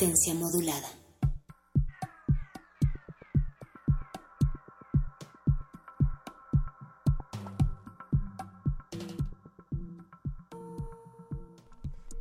Modulada.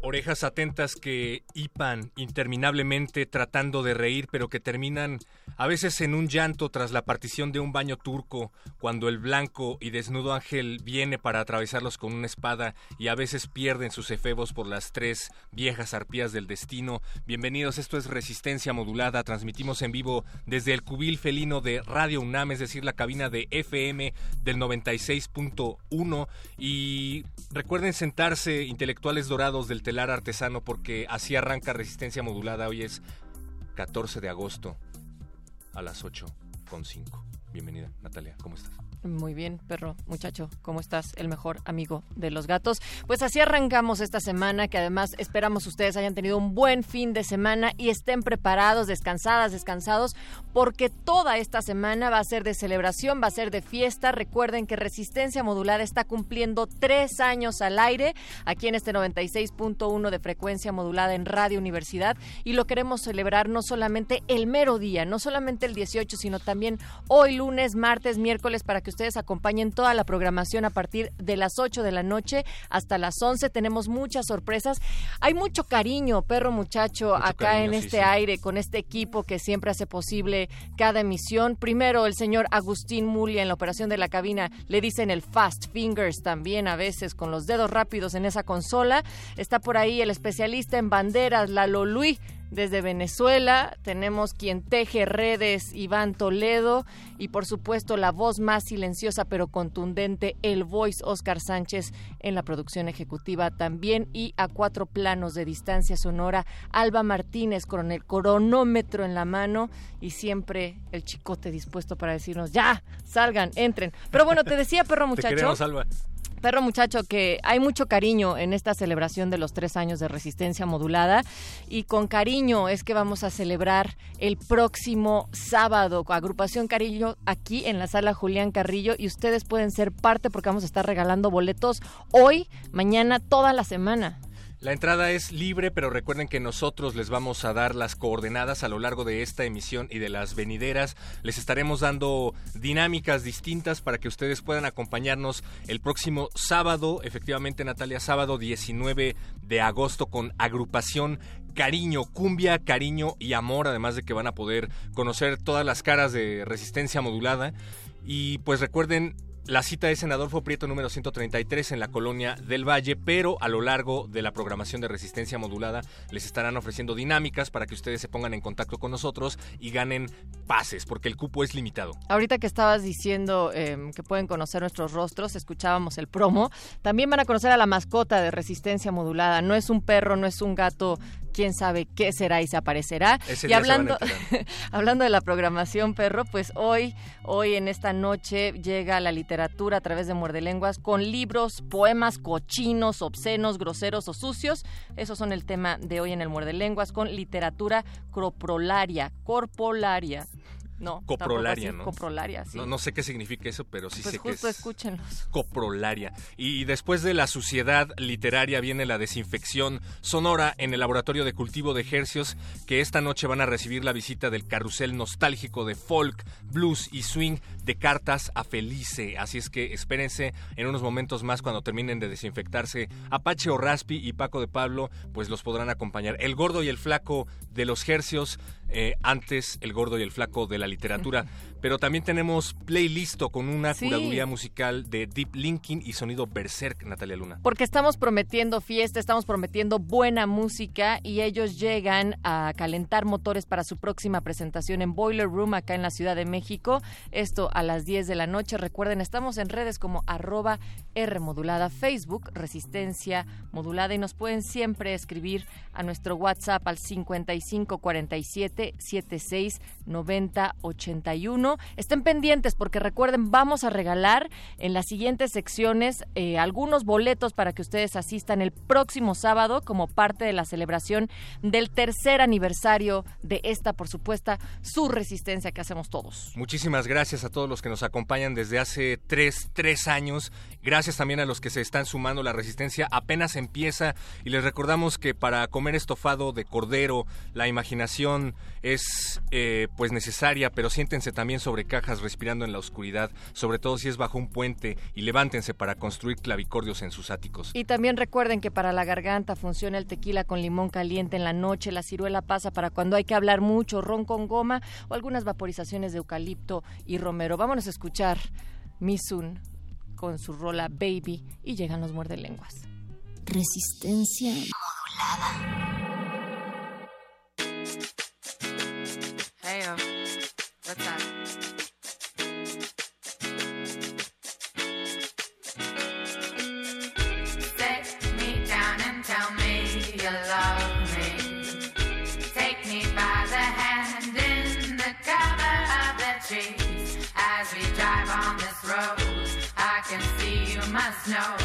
Orejas atentas que hipan interminablemente tratando de reír, pero que terminan a veces en un llanto tras la partición de un baño turco, cuando el blanco y desnudo ángel viene para atravesarlos con una espada y a veces pierden sus efebos por las tres viejas arpías del destino. Bienvenidos, esto es Resistencia Modulada, transmitimos en vivo desde el cubil felino de Radio UNAM, es decir, la cabina de FM del 96.1 y recuerden sentarse intelectuales dorados del telar artesano porque así arranca Resistencia Modulada, hoy es 14 de agosto a las 8 con 5. Bienvenida, Natalia, ¿cómo estás? Muy bien, perro, muchacho, ¿cómo estás? El mejor amigo de los gatos. Pues así arrancamos esta semana, que además esperamos ustedes hayan tenido un buen fin de semana y estén preparados, descansadas, descansados, porque toda esta semana va a ser de celebración, va a ser de fiesta. Recuerden que Resistencia Modulada está cumpliendo tres años al aire, aquí en este 96.1 de frecuencia modulada en Radio Universidad, y lo queremos celebrar no solamente el mero día, no solamente el 18, sino también hoy lunes, martes, miércoles, para que ustedes acompañen toda la programación a partir de las 8 de la noche hasta las 11. Tenemos muchas sorpresas. Hay mucho cariño, perro muchacho, Mucho acá cariño, en sí, este sí. aire, con este equipo que siempre hace posible cada emisión. Primero, el señor Agustín Mulia en la operación de la cabina le dicen el Fast Fingers también a veces con los dedos rápidos en esa consola. Está por ahí el especialista en banderas, Lalo Luis. Desde Venezuela tenemos quien teje redes, Iván Toledo, y por supuesto la voz más silenciosa pero contundente, el voice Oscar Sánchez en la producción ejecutiva también, y a cuatro planos de distancia sonora, Alba Martínez con el cronómetro en la mano y siempre el chicote dispuesto para decirnos, ya, salgan, entren. Pero bueno, te decía, perro Te muchacho. queremos, Alba. Perro muchacho, que hay mucho cariño en esta celebración de los tres años de resistencia modulada. Y con cariño es que vamos a celebrar el próximo sábado, agrupación Cariño aquí en la sala Julián Carrillo. Y ustedes pueden ser parte porque vamos a estar regalando boletos hoy, mañana, toda la semana. La entrada es libre, pero recuerden que nosotros les vamos a dar las coordenadas a lo largo de esta emisión y de las venideras. Les estaremos dando dinámicas distintas para que ustedes puedan acompañarnos el próximo sábado, efectivamente Natalia, sábado 19 de agosto con agrupación Cariño, cumbia, cariño y amor, además de que van a poder conocer todas las caras de resistencia modulada. Y pues recuerden, la cita es en Adolfo Prieto número 133 en la colonia del Valle, pero a lo largo de la programación de resistencia modulada les estarán ofreciendo dinámicas para que ustedes se pongan en contacto con nosotros y ganen pases, porque el cupo es limitado. Ahorita que estabas diciendo eh, que pueden conocer nuestros rostros, escuchábamos el promo. También van a conocer a la mascota de resistencia modulada. No es un perro, no es un gato. Quién sabe qué será y se aparecerá. Ese y hablando, hablando de la programación, perro, pues hoy, hoy en esta noche llega la literatura a través de Muerde Lenguas con libros, poemas cochinos, obscenos, groseros o sucios. Esos son el tema de hoy en el Muerde Lenguas con literatura croprolaria, corpolaria. No, coprolaria, así, ¿no? Coprolaria, sí. No, no sé qué significa eso, pero sí pues sé que justo es escúchenlos. coprolaria. Y después de la suciedad literaria viene la desinfección sonora en el laboratorio de cultivo de ejercios que esta noche van a recibir la visita del carrusel nostálgico de folk, blues y swing de cartas a Felice. Así es que espérense en unos momentos más cuando terminen de desinfectarse Apache o Raspi y Paco de Pablo, pues los podrán acompañar. El gordo y el flaco de los hercios, eh, antes el gordo y el flaco de la literatura. Pero también tenemos playlist con una Sí. curaduría musical de Deep Linking y sonido Berserk, Natalia Luna. Porque estamos prometiendo fiesta, estamos prometiendo buena música y ellos llegan a calentar motores para su próxima presentación en Boiler Room acá en la Ciudad de México. Esto a las 10 de la noche. Recuerden, estamos en redes como arroba R modulada, Facebook, Resistencia modulada y nos pueden siempre escribir a nuestro WhatsApp al 5547 76 90 81. Estén pendientes porque recuerden, vamos a regalar en las siguientes secciones eh, algunos boletos para que ustedes asistan el próximo sábado como parte de la celebración del tercer aniversario de esta, por supuesto, su resistencia que hacemos todos. Muchísimas gracias a todos los que nos acompañan desde hace tres, tres años. Gracias también a los que se están sumando. La resistencia apenas empieza y les recordamos que para comer estofado de cordero la imaginación es eh, pues necesaria, pero siéntense también sobre cajas respirando en la oscuridad, sobre todo si es bajo un puente y levántense para construir clavicordios en sus áticos. Y también recuerden que para la garganta funciona el tequila con limón caliente en la noche, la ciruela pasa para cuando hay que hablar mucho, ron con goma o algunas vaporizaciones de eucalipto y romero. Vámonos a escuchar Misun con su rola Baby y llegan los muerde lenguas. Resistencia Hey, what's that? Sit me down and tell me you love me. Take me by the hand in the cover of the trees. As we drive on this road, I can see you must know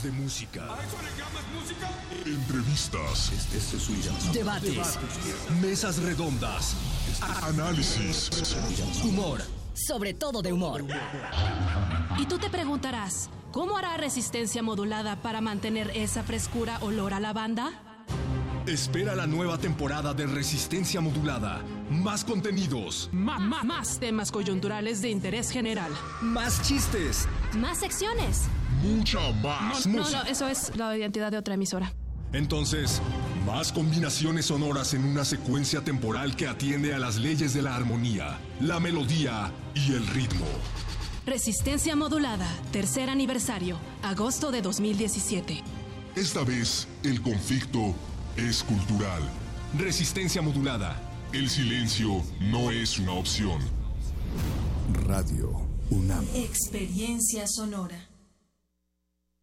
10 años de música. Entrevistas. Este es su llamado. Debates. Mesas redondas. Análisis. Humor. Sobre todo de humor. Y tú te preguntarás, ¿cómo hará resistencia modulada para mantener esa frescura olor a lavanda? Espera la nueva temporada de Resistencia Modulada. Más contenidos. Más temas coyunturales de interés general. Más chistes. Más secciones. Mucha más No, no, música. eso es la identidad de otra emisora. Entonces, más combinaciones sonoras en una secuencia temporal que atiende a las leyes de la armonía, la melodía y el ritmo. Resistencia modulada, tercer aniversario, agosto de 2017. Esta vez, el conflicto es cultural. Resistencia modulada. El silencio no es una opción. Radio UNAM. Experiencia sonora.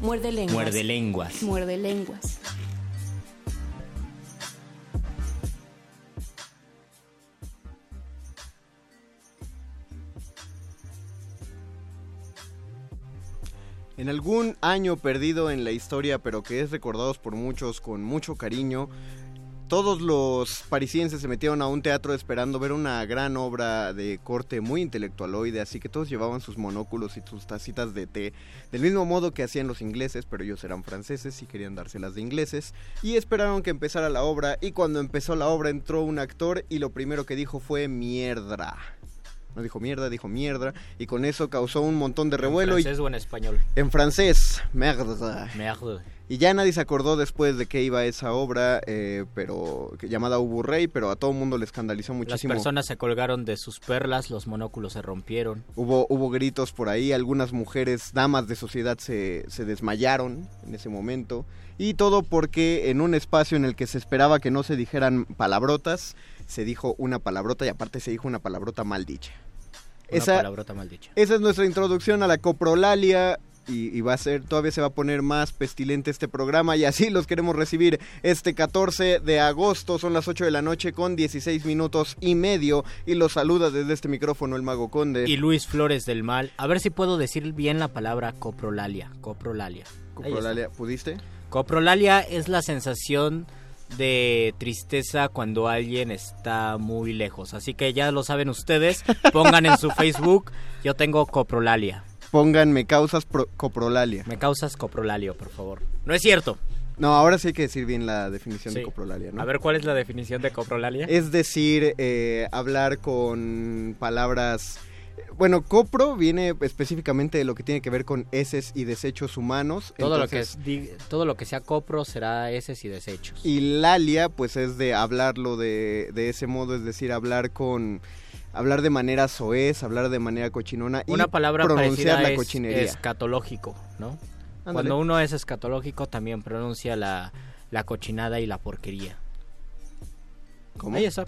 Muerde lenguas. Muerde lenguas. Muerde lenguas. En algún año perdido en la historia, pero que es recordado por muchos con mucho cariño, todos los parisienses se metieron a un teatro esperando ver una gran obra de corte muy intelectualoide, así que todos llevaban sus monóculos y sus tacitas de té, del mismo modo que hacían los ingleses, pero ellos eran franceses y querían dárselas de ingleses, y esperaron que empezara la obra, y cuando empezó la obra entró un actor y lo primero que dijo fue mierda. No dijo mierda, dijo mierda, y con eso causó un montón de revuelo. ¿En francés y... o en español? En francés, merda. Merde. Y ya nadie se acordó después de qué iba esa obra, eh, pero llamada Ubu Rey, pero a todo el mundo le escandalizó Las muchísimo. personas se colgaron de sus perlas, los monóculos se rompieron. Hubo, hubo gritos por ahí, algunas mujeres, damas de sociedad, se, se desmayaron en ese momento. Y todo porque en un espacio en el que se esperaba que no se dijeran palabrotas, se dijo una palabrota y aparte se dijo una palabrota mal dicha. Una palabrota mal dicha. Esa es nuestra introducción a la coprolalia. Y, y va a ser, todavía se va a poner más pestilente este programa y así los queremos recibir este 14 de agosto, son las 8 de la noche con 16 minutos y medio y los saluda desde este micrófono el Mago Conde. Y Luis Flores del Mal. A ver si puedo decir bien la palabra coprolalia. Coprolalia. Coprolalia. ¿pudiste? Coprolalia es la sensación de tristeza cuando alguien está muy lejos. Así que ya lo saben ustedes. Pongan en su Facebook. Yo tengo coprolalia. Pongan me causas pro- coprolalia. Me causas coprolalio, por favor. No es cierto. No, ahora sí hay que decir bien la definición de coprolalia, ¿no? A ver, ¿cuál es la definición de coprolalia? Es decir, eh, hablar con palabras... Bueno, copro viene específicamente de lo que tiene que ver con heces y desechos humanos. todo, lo que es, todo lo que sea copro será heces y desechos. Y lalia, pues es de hablarlo de, de ese modo, es decir, hablar con... Hablar de manera soez, hablar de manera cochinona y Una palabra pronunciar parecida la es cochinería. escatológico, ¿no? Cuando uno es escatológico también pronuncia la, la cochinada y la porquería. ¿Cómo? Ahí está.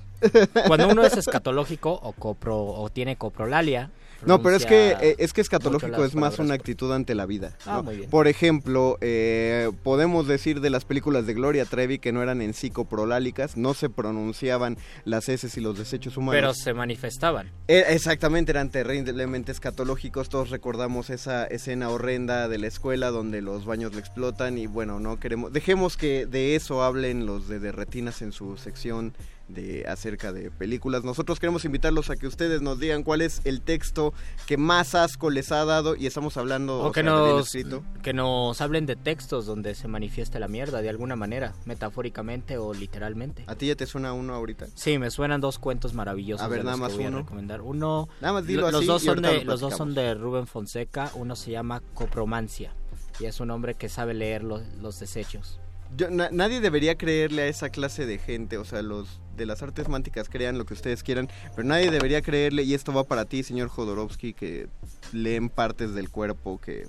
Cuando uno es escatológico o copro o tiene coprolalia. No, pero es que eh, es que escatológico es más una actitud ante la vida. Ah, muy bien. Por ejemplo, eh, podemos decir de las películas de Gloria Trevi que no eran en sí coprolálicas, no se pronunciaban las heces y los desechos humanos. Pero se manifestaban. Eh, exactamente, eran terriblemente escatológicos. Todos recordamos esa escena horrenda de la escuela donde los baños le explotan y bueno, no queremos. Dejemos que de eso hablen los de Derretinas en su sección de acerca de películas. Nosotros queremos invitarlos a que ustedes nos digan cuál es el texto que más asco les ha dado y estamos hablando O o que sea, nos, escrito. que nos hablen de textos donde se manifieste la mierda de alguna manera, metafóricamente o literalmente. ¿A ti ya te suena uno ahorita? Sí, me suenan dos cuentos maravillosos. A ver, nada más uno. recomendar. Uno, Nada más dilo lo- los así dos son de lo los dos son de Rubén Fonseca. Uno se llama Copromancia y es un hombre que sabe leer los, los desechos. Yo- na- nadie debería creerle a esa clase de gente, o sea, los de las artes mánticas crean lo que ustedes quieran, pero nadie debería creerle, y esto va para ti, señor Jodorowsky, que leen partes del cuerpo que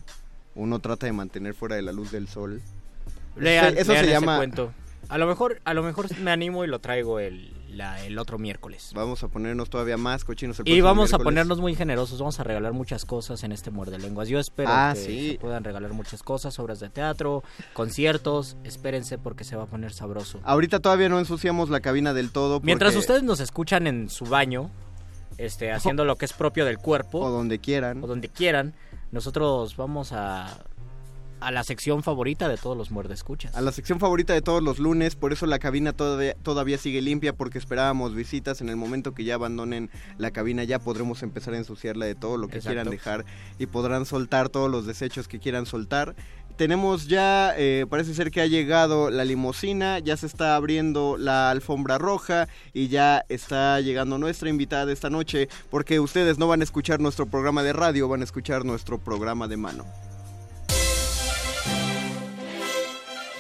uno trata de mantener fuera de la luz del sol. Eso- se llama... cuento. A lo mejor, a lo mejor me animo y lo traigo el, la- el otro miércoles. Vamos a ponernos todavía más cochinos el Y vamos a ponernos muy generosos, vamos a regalar muchas cosas en este Muerde Lenguas. Yo espero Ah, que sí. se puedan regalar muchas cosas, obras de teatro, conciertos. Espérense porque se va a poner sabroso. Ahorita todavía no ensuciamos la cabina del todo. Mientras ustedes nos escuchan en su baño, este, haciendo lo que es propio del cuerpo. O donde quieran. O donde quieran, nosotros vamos a, a la sección favorita de todos los muerde escuchas. A la sección favorita de todos los lunes, por eso la cabina todavía, todavía sigue limpia porque esperábamos visitas. En el momento que ya abandonen la cabina ya podremos empezar a ensuciarla de todo lo que Exacto. quieran dejar y podrán soltar todos los desechos que quieran soltar. Tenemos ya, eh, parece ser que ha llegado la limusina, ya se está abriendo la alfombra roja y ya está llegando nuestra invitada de esta noche porque ustedes no van a escuchar nuestro programa de radio, van a escuchar nuestro programa de mano.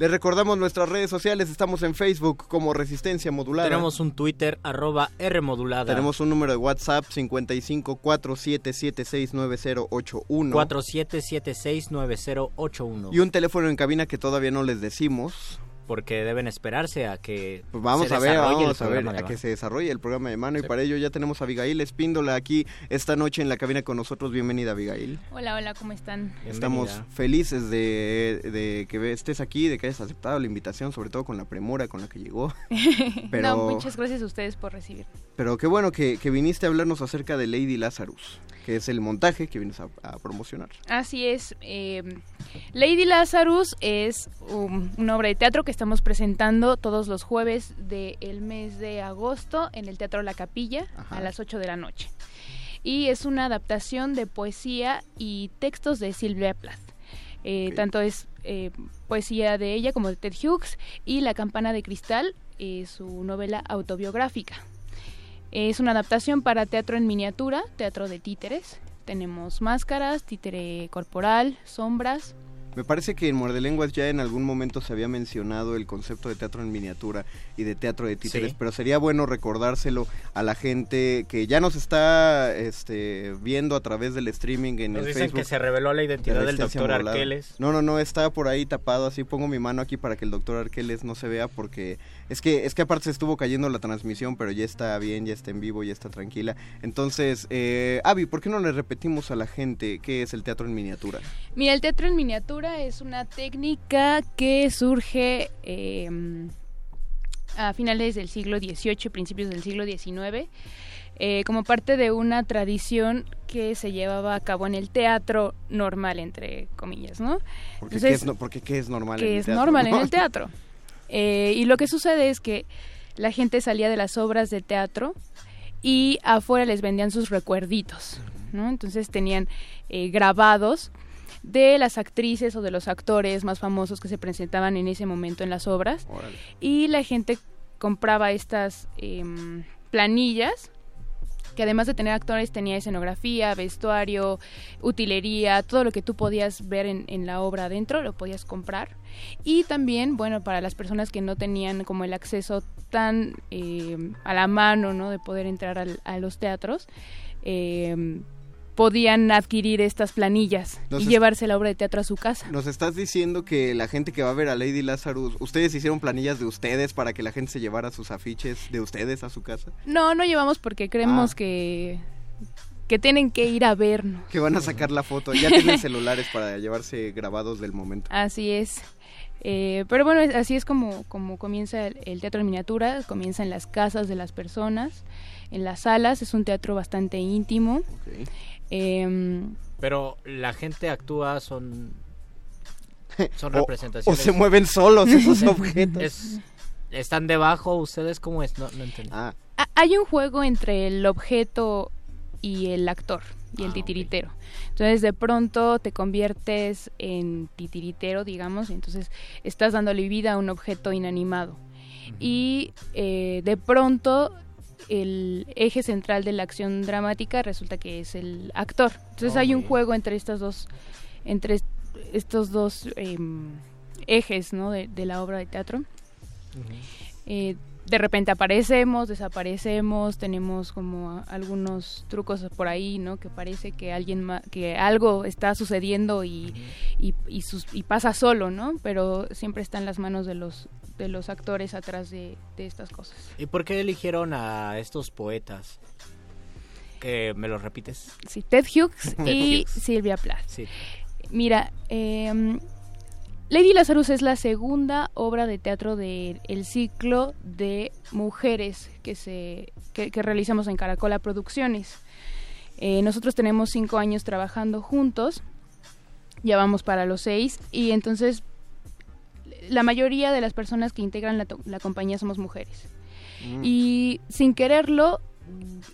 Les recordamos nuestras redes sociales, estamos en Facebook como Resistencia Modulada. Tenemos un Twitter, arroba R modulada. Tenemos un número de WhatsApp 5547769081 47769081. y un teléfono en cabina que todavía no les decimos. Porque deben esperarse a que Pues vamos se a ver, desarrolle el vamos a ver programa de a que mano. se desarrolle el programa de mano y para ello ya tenemos a Abigail Espíndola aquí esta noche en la cabina con nosotros. Bienvenida Abigail. Hola, hola, ¿cómo están? Estamos felices de, de que estés aquí, de que hayas aceptado la invitación, sobre todo con la premura con la que llegó. Pero, No, muchas gracias a ustedes por recibir. pero qué bueno que, que viniste a hablarnos acerca de Lady Lazarus, que es el montaje que vienes a, a promocionar. Así es. eh, Lady Lazarus es um, una obra de teatro que estamos presentando todos los jueves del mes de agosto en el Teatro La Capilla a las 8 de la noche. Y es una adaptación de poesía y textos de Sylvia Plath. Eh, Tanto es eh, poesía de ella como de Ted Hughes y La campana de cristal, eh, su novela autobiográfica. Es una adaptación para teatro en miniatura, teatro de títeres. Tenemos máscaras, títere corporal, sombras. Me parece que en Muerde Lenguas ya en algún momento se había mencionado el concepto de teatro en miniatura y de teatro de títeres, Sí. pero sería bueno recordárselo a la gente que ya nos está este, viendo a través del streaming en Nos el dicen Facebook. que se reveló la de identidad del doctor. Arqueles. No, no, no, está por ahí tapado, así pongo mi mano aquí para que el doctor Arqueles no se vea porque es que es que aparte se estuvo cayendo la transmisión, pero ya está bien, ya está en vivo, ya está tranquila. Entonces, eh, Avi, ¿por qué no le repetimos a la gente qué es el teatro en miniatura? Mira, el teatro en miniatura es una técnica que surge eh, a finales del siglo XVIII, principios del siglo XIX, eh, como parte de una tradición que se llevaba a cabo en el teatro normal, entre comillas, ¿no? Porque, Entonces, ¿qué, es, no- porque ¿qué es normal en que el es teatro, normal en el teatro. Eh, y lo que sucede es que la gente salía de las obras de teatro y afuera les vendían sus recuerditos, ¿no? Entonces tenían eh, grabados de las actrices o de los actores más famosos que se presentaban en ese momento en las obras y la gente compraba estas em, planillas que además de tener actores tenía escenografía, vestuario, utilería, todo lo que tú podías ver en, en la obra adentro lo podías comprar. Y también, bueno, para las personas que no tenían como el acceso tan eh, a la mano, ¿no? De poder entrar al- a los teatros, eh, podían adquirir estas planillas Nos y llevarse la obra de teatro a su casa. Nos estás diciendo que la gente que va a ver a Lady Lazarus, ustedes hicieron planillas de ustedes para que la gente se llevara sus afiches de ustedes a su casa, No, no llevamos porque creemos Ah. que, que tienen que ir a vernos. que van a sacar la foto, ya tienen celulares para llevarse grabados del momento. Así es. Eh, pero bueno, así es como, como comienza el, el teatro en miniatura, comienza en las casas de las personas, en las salas, es un teatro bastante íntimo. Em, Pero la gente actúa, son. Son O- representaciones. o se mueven solos esos objetos. Es- ¿Están debajo ustedes? ¿Cómo es? No, no entendí. Ah, ha- hay un juego entre el objeto y el actor y el Ah, titiritero. Entonces de pronto te conviertes en titiritero, digamos, y entonces estás dándole vida a un objeto inanimado. Y eh, de pronto el eje central de la acción dramática resulta que es el actor. Entonces hay un juego entre estas dos, entre est- estos dos em, ejes ¿no? de, de la obra de teatro. Eh, de repente aparecemos, desaparecemos, tenemos como algunos trucos por ahí, ¿no? Que parece que alguien ma- que algo está sucediendo y, y, y sus- y pasa solo, ¿no? Pero siempre está en las manos de los de los actores atrás de, de estas cosas. ¿Y por qué eligieron a estos poetas? Que me los repites. Sí, Ted Hughes Ted y Hughes. Silvia Plath. Sí. Mira, eh, Lady Lazarus es la segunda obra de teatro del ciclo de mujeres que, se, que, que realizamos en Caracola Producciones. Eh, nosotros tenemos cinco años trabajando juntos, ya vamos para los seis, y entonces la mayoría de las personas que integran la, la compañía somos mujeres. Mm. Y sin quererlo,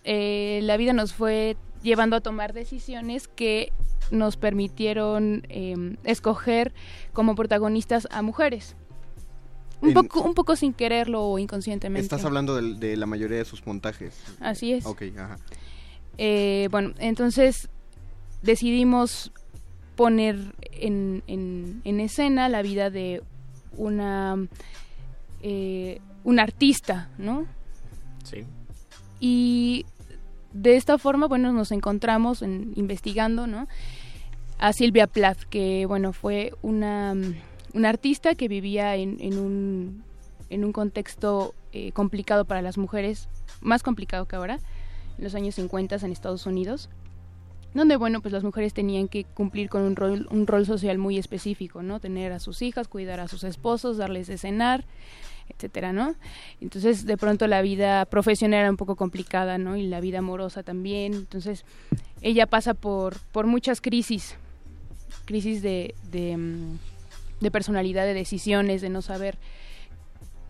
eh, la vida nos fue llevando a tomar decisiones que nos permitieron eh, escoger como protagonistas a mujeres. Un, En- poco, un poco sin quererlo o inconscientemente. Estás hablando de, la mayoría de sus montajes. Así es. Ok, ajá. Eh, bueno, entonces decidimos poner en, en- en escena la vida de una eh, un artista, ¿no? Sí. Y de esta forma, bueno, nos encontramos en- investigando, ¿no? A Silvia Plath, que, bueno, fue una, mm, una artista que vivía en, en un, en un contexto eh, complicado para las mujeres, más complicado que ahora, en los años 50 en Estados Unidos, donde, bueno, pues las mujeres tenían que cumplir con un rol, un rol social muy específico, ¿no? Tener a sus hijas, cuidar a sus esposos, darles de cenar, etcétera, ¿no? Entonces, de pronto la vida profesional era un poco complicada, ¿no? Y la vida amorosa también. Entonces, ella pasa por, por muchas crisis, crisis de, de, mm, de personalidad, de decisiones, de no saber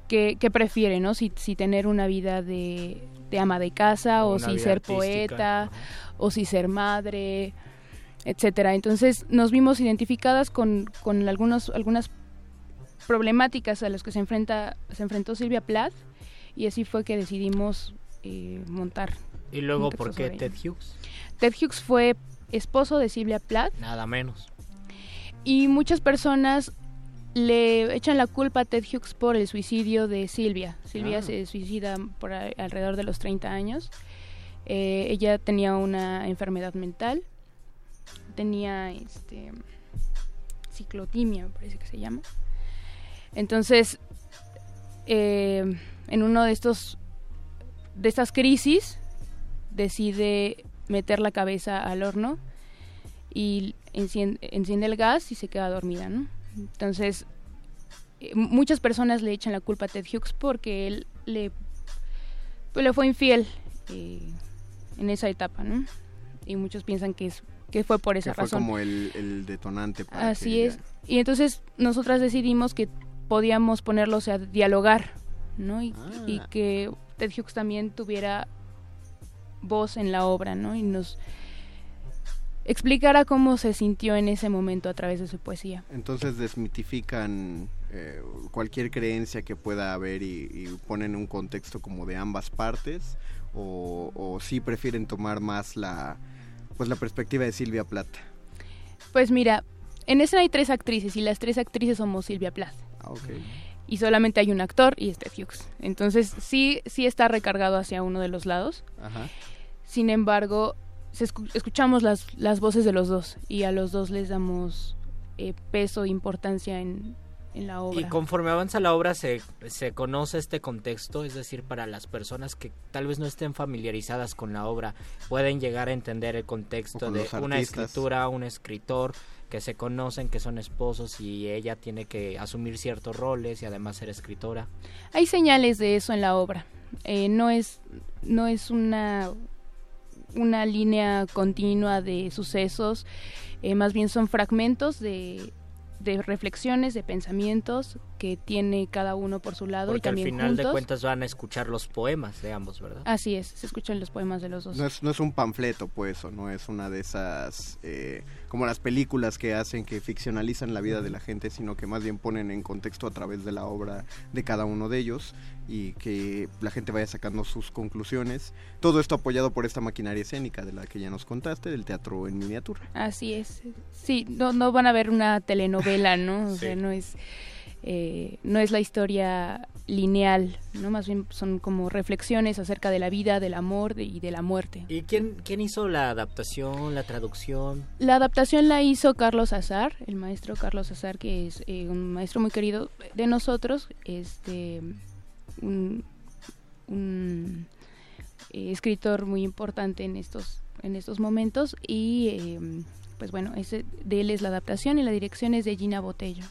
qué, qué prefiere, ¿no? Si, si tener una vida de, de ama de casa o, si ser artística, poeta o si ser madre, etcétera. Entonces nos vimos identificadas con, con algunos, algunas problemáticas a las que se enfrenta se enfrentó Silvia Plath y así fue que decidimos eh, montar. ¿Y luego por qué Ted. Hughes? Ted Hughes fue esposo de Silvia Plath Nada menos. y muchas personas le echan la culpa a Ted Hughes por el suicidio de Silvia. Silvia Ah. se suicida por a- alrededor de los 30 años. Eh, ella tenía una enfermedad mental, tenía este ciclotimia, me parece que se llama. Entonces, eh, en uno de estos de estas crisis decide meter la cabeza al horno y enciende, enciende el gas y se queda dormida, ¿no? Entonces, eh, muchas personas le echan la culpa a Ted Hughes porque él le, pues, le fue infiel eh, en esa etapa, ¿no? Y muchos piensan que es que fue por esa Que fue razón. como el, el detonante para Así que es. Y entonces nosotras decidimos que podíamos ponerlos a dialogar, ¿no? Y, y Ah. que Ted Hughes también tuviera voz en la obra, ¿no? Y nos explicara cómo se sintió en ese momento a través de su poesía. Entonces desmitifican eh, cualquier creencia que pueda haber y, y ponen un contexto como de ambas partes o, o sí prefieren tomar más la pues la perspectiva de Silvia Plata. Pues mira, en escena hay tres actrices y las tres actrices somos Silvia Plath. Ah. Y solamente hay un actor y es Ted Hughes. Entonces sí, sí está recargado hacia uno de los lados. Ajá. Sin embargo, se escu- escuchamos las, las voces de los dos y a los dos les damos eh, peso e importancia en, en la obra. Y conforme avanza la obra se, se conoce este contexto, es decir, para las personas que tal vez no estén familiarizadas con la obra, pueden llegar a entender el contexto con de una escritura, un escritor, que se conocen, que son esposos y ella tiene que asumir ciertos roles y además ser escritora. Hay señales de eso en la obra. Eh, no es, no es una, una línea continua de sucesos, eh, más bien son fragmentos de, de reflexiones, de pensamientos que tiene cada uno por su lado y Porque al también final de cuentas van a escuchar los poemas de ambos, ¿verdad? Así es, se escuchan los poemas de los dos. No es, no es un panfleto, pues, o no es una de esas, eh, como las películas que hacen que ficcionalizan la vida de la gente, sino que más bien ponen en contexto a través de la obra de cada uno de ellos y que la gente vaya sacando sus conclusiones. Todo esto apoyado por esta maquinaria escénica de la que ya nos contaste, del teatro en miniatura. Así es. Sí, no, no van a ver una telenovela, ¿no? O sea, no es, eh, no es la historia lineal, ¿no? Más bien son como reflexiones acerca de la vida, del amor de- y de la muerte. ¿Y quién, quién hizo la adaptación, la traducción? La adaptación la hizo Carlos Azar, el maestro Carlos Azar, que es eh, un maestro muy querido de nosotros, este, un, un, eh, escritor muy importante en estos, en estos momentos y eh, pues bueno, ese, de él es la adaptación y la dirección es de Gina Botello.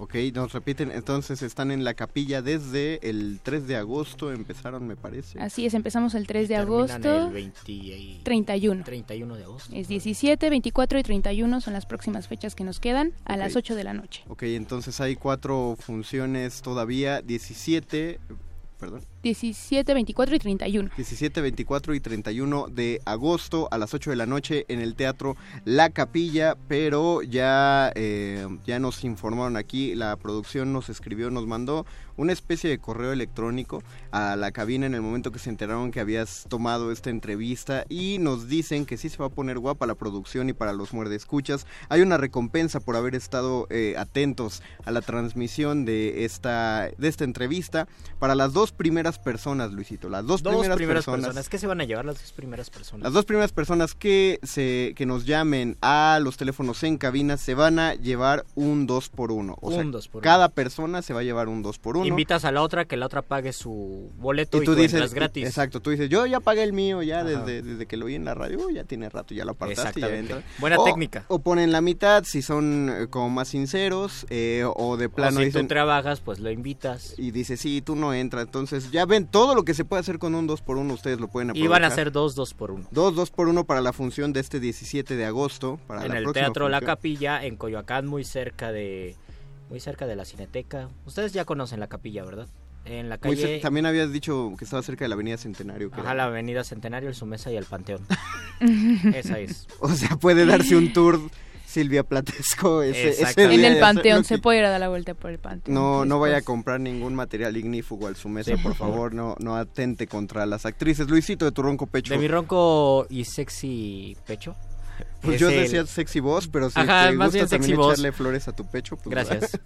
Ok, nos repiten, entonces están en la capilla desde el 3 de agosto, empezaron me parece. Así es, empezamos el 3 de Terminan agosto. el 20 y- 31. 31 de agosto. Es 17, 24 y 31 son las próximas fechas que nos quedan a Ok. las 8 de la noche. Ok, entonces hay cuatro funciones todavía, 17, perdón. 17, 24 y 31. 17, 24 y 31 de agosto a las 8 de la noche en el Teatro La Capilla, pero ya, eh, ya nos informaron aquí, la producción nos escribió, nos mandó una especie de correo electrónico a la cabina en el momento que se enteraron que habías tomado esta entrevista y nos dicen que sí se va a poner guapa la producción y para los muerde escuchas. Hay una recompensa por haber estado eh, atentos a la transmisión de esta, de esta entrevista para las dos primeras personas, Luisito. Las dos, Dos primeras, primeras personas. personas. ¿Qué se van a llevar las dos primeras personas? Las dos primeras personas que se que nos llamen a los teléfonos en cabina se van a llevar un 2 por 1 O Un sea, dos por cada persona se va a llevar un 2 por 1 Invitas a la otra que la otra pague su boleto y, y tú tú dices, entras gratis. exacto, tú dices, yo ya pagué el mío ya desde, desde que lo vi en la radio, ya tiene rato, ya lo apartaste, ya entra. Buena O- técnica. O ponen la mitad si son eh, como más sinceros, eh, o de O plano si dicen, tú trabajas, pues lo invitas. y dice, sí, tú no entras. Entonces, ya ven, todo lo que se puede hacer con un 2 por 1 ustedes lo pueden aprovechar. Y van a ser dos, dos por uno. Dos, dos por uno para la función de este 17 de agosto. Para en la el Teatro La. Capilla, en Coyoacán, muy cerca de muy cerca de la Cineteca. Ustedes ya conocen la capilla, ¿verdad? En la Muy calle... también habías dicho que estaba cerca de la Avenida Centenario. Ajá, era- la Avenida Centenario, el Sumesa y el Panteón. Esa es. O sea, puede darse un tour Silvia Platesco ese, ese. En el panteón se puede ir a dar la vuelta por el panteón. No, no vaya a comprar ningún material ignífugo al su mesa, Sí, por favor. no, no atente contra las actrices. Luisito de tu ronco pecho. De mi ronco y sexy pecho. Pues Es yo el- decía sexy voz, pero si Ajá, te más gusta bien también sexy voz. echarle flores a tu pecho, pues Gracias.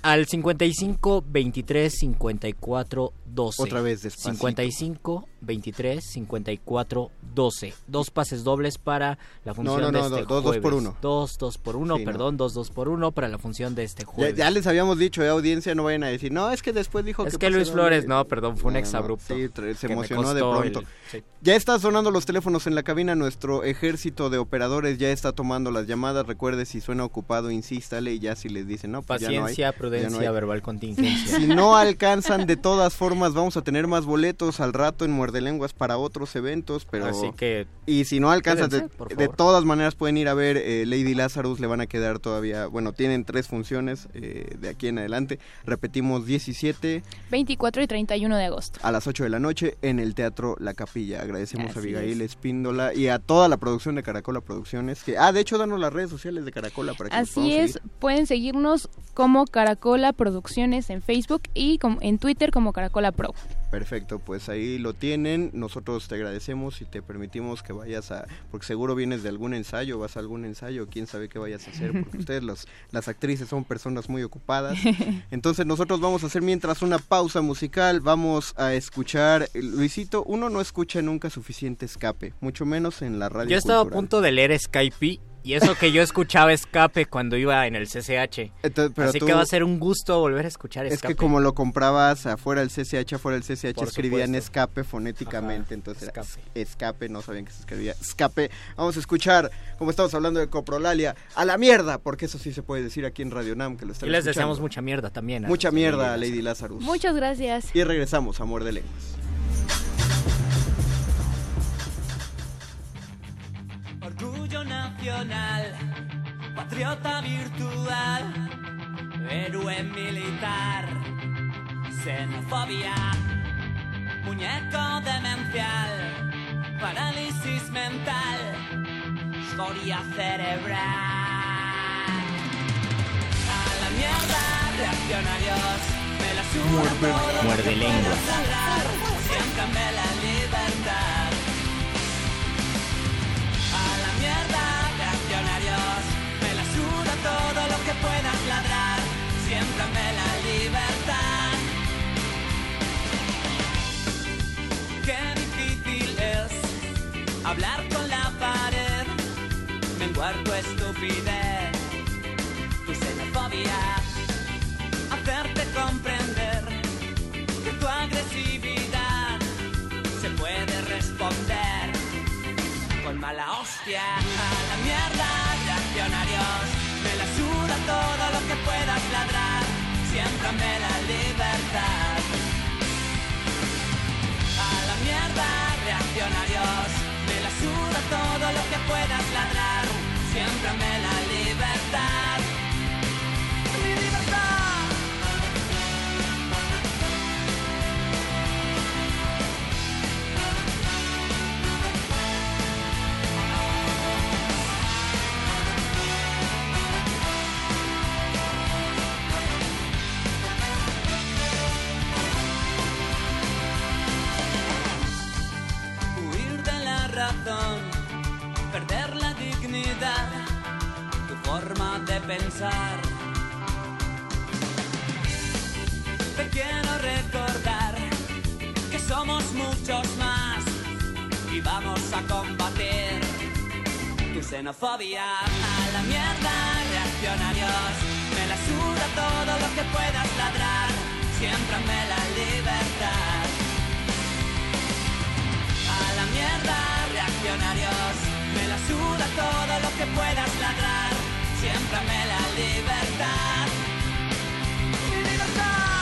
Al 55 23 54 12. Otra vez, despacito. 55 23 54 12. Dos pases dobles para la función no, de no, este dos- dos por uno. Dos, dos por uno, Sí, no. perdón, dos, dos por uno para la función de este jueves. ya les habíamos dicho, eh, audiencia, no vayan a decir, no, es que después dijo Es que que Luis Flores, de-". no, perdón, fue un No, no, exabrupto. Sí, se emocionó de pronto. el- sí. Ya están sonando los teléfonos en la cabina, nuestro ejército de operadores ya está tomando las llamadas. Recuerde, si suena ocupado, insístale y ya si les dicen, no, pues ya no hay, Paciencia, ya prudencia, no hay. verbal contingencia. Si no alcanzan, de todas formas, vamos a tener más boletos al rato en Muerde Lenguas para otros eventos, pero... Así que Y si no alcanzan, de, todas maneras pueden ir a ver eh, Lady Lazarus, le van a quedar todavía, bueno, tienen tres funciones eh, de aquí en adelante. Repetimos 17 24 y 31 de agosto. a las 8 de la noche en el Teatro La Capilla. Agradecemos Así a Abigail es. Espíndola y a toda la producción de Caracola Producciones. Que, ah, de hecho, danos las redes sociales de Caracola para que nos Así es, seguir. pueden seguirnos como Caracola Producciones en Facebook y en Twitter como Caracola Pro. Perfecto, pues ahí lo tienen. Nosotros te agradecemos y te permitimos que vayas a, porque seguro vienes de algún ensayo, vas a algún ensayo, quién sabe qué vayas a hacer, porque ustedes los, las actrices son personas muy ocupadas. Entonces nosotros vamos a hacer mientras una pausa musical, vamos a escuchar, eh, Luisito, uno no escucha nunca suficiente escape, mucho menos en la radio. Yo estaba a punto de leer Skype y eso que yo escuchaba escape cuando iba en el CCH. Entonces, pero Así tú- que va a ser un gusto volver a escuchar Es escape. que como lo comprabas afuera del CCH, afuera del CCH Por escribían supuesto. escape fonéticamente, Ajá, entonces era escape. es- escape, no sabían que se escribía escape. Vamos a escuchar, como estamos hablando de Coprolalia, a la mierda, porque eso sí se puede decir aquí en Radio Nam, que lo están Y les escuchando. deseamos mucha mierda también. Mucha mierda a Lady Lazarus. Muchas gracias. Y regresamos a Muerde Lenguas. Nacional, patriota virtual, héroe militar, xenofobia, muñeco demencial, parálisis mental, escoria cerebral. A la mierda, reaccionarios, me la suda Muerde- ladrar, siéntame la libertad. A la mierda, que puedas ladrar, siéntame la libertad. Qué difícil es hablar con la pared, menguar tu estupidez, tu xenofobia, hacerte comprender que tu agresividad se puede responder con mala hostia. A la mierda, reaccionarios, me todo lo que puedas ladrar, siéntame la libertad. A la mierda, reaccionarios, me la suda todo lo que puedas ladrar, siéntame la libertad. Perder la dignidad, tu forma de pensar. Te quiero recordar que somos muchos más y vamos a combatir tu xenofobia. A la mierda, reaccionarios, me la suda todo lo que puedas ladrar, siémprame la libertad. La mierda, reaccionarios, me la suda todo lo que puedas ladrar, siémprame la libertad. Mi libertad.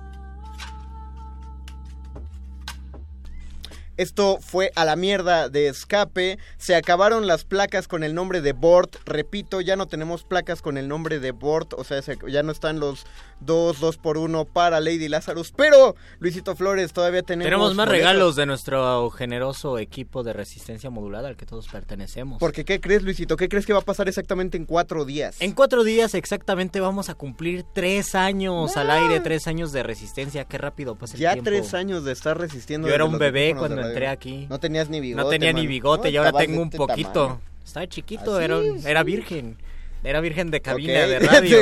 Esto fue a la mierda de escape. Se acabaron las placas con el nombre de Bort. Repito, ya no tenemos placas con el nombre de Bort. O sea, se- ya no están los dos, dos por uno para Lady Lazarus. Pero, Luisito Flores, todavía tenemos. Tenemos más boletos. regalos de nuestro generoso equipo de resistencia modulada al que todos pertenecemos. Porque, ¿qué crees, Luisito? ¿Qué crees que va a pasar exactamente en cuatro días? En cuatro días exactamente vamos a cumplir tres años al aire, tres años de resistencia. Qué rápido pasa el Ya tiempo. tres años de estar resistiendo. Yo era un bebé cuando. Entré aquí. No tenías ni bigote. No tenía ni mano. bigote No, y ahora tengo un este poquito. tamaño. Estaba chiquito, Así era, era virgen. Era virgen de cabina Ok. de radio.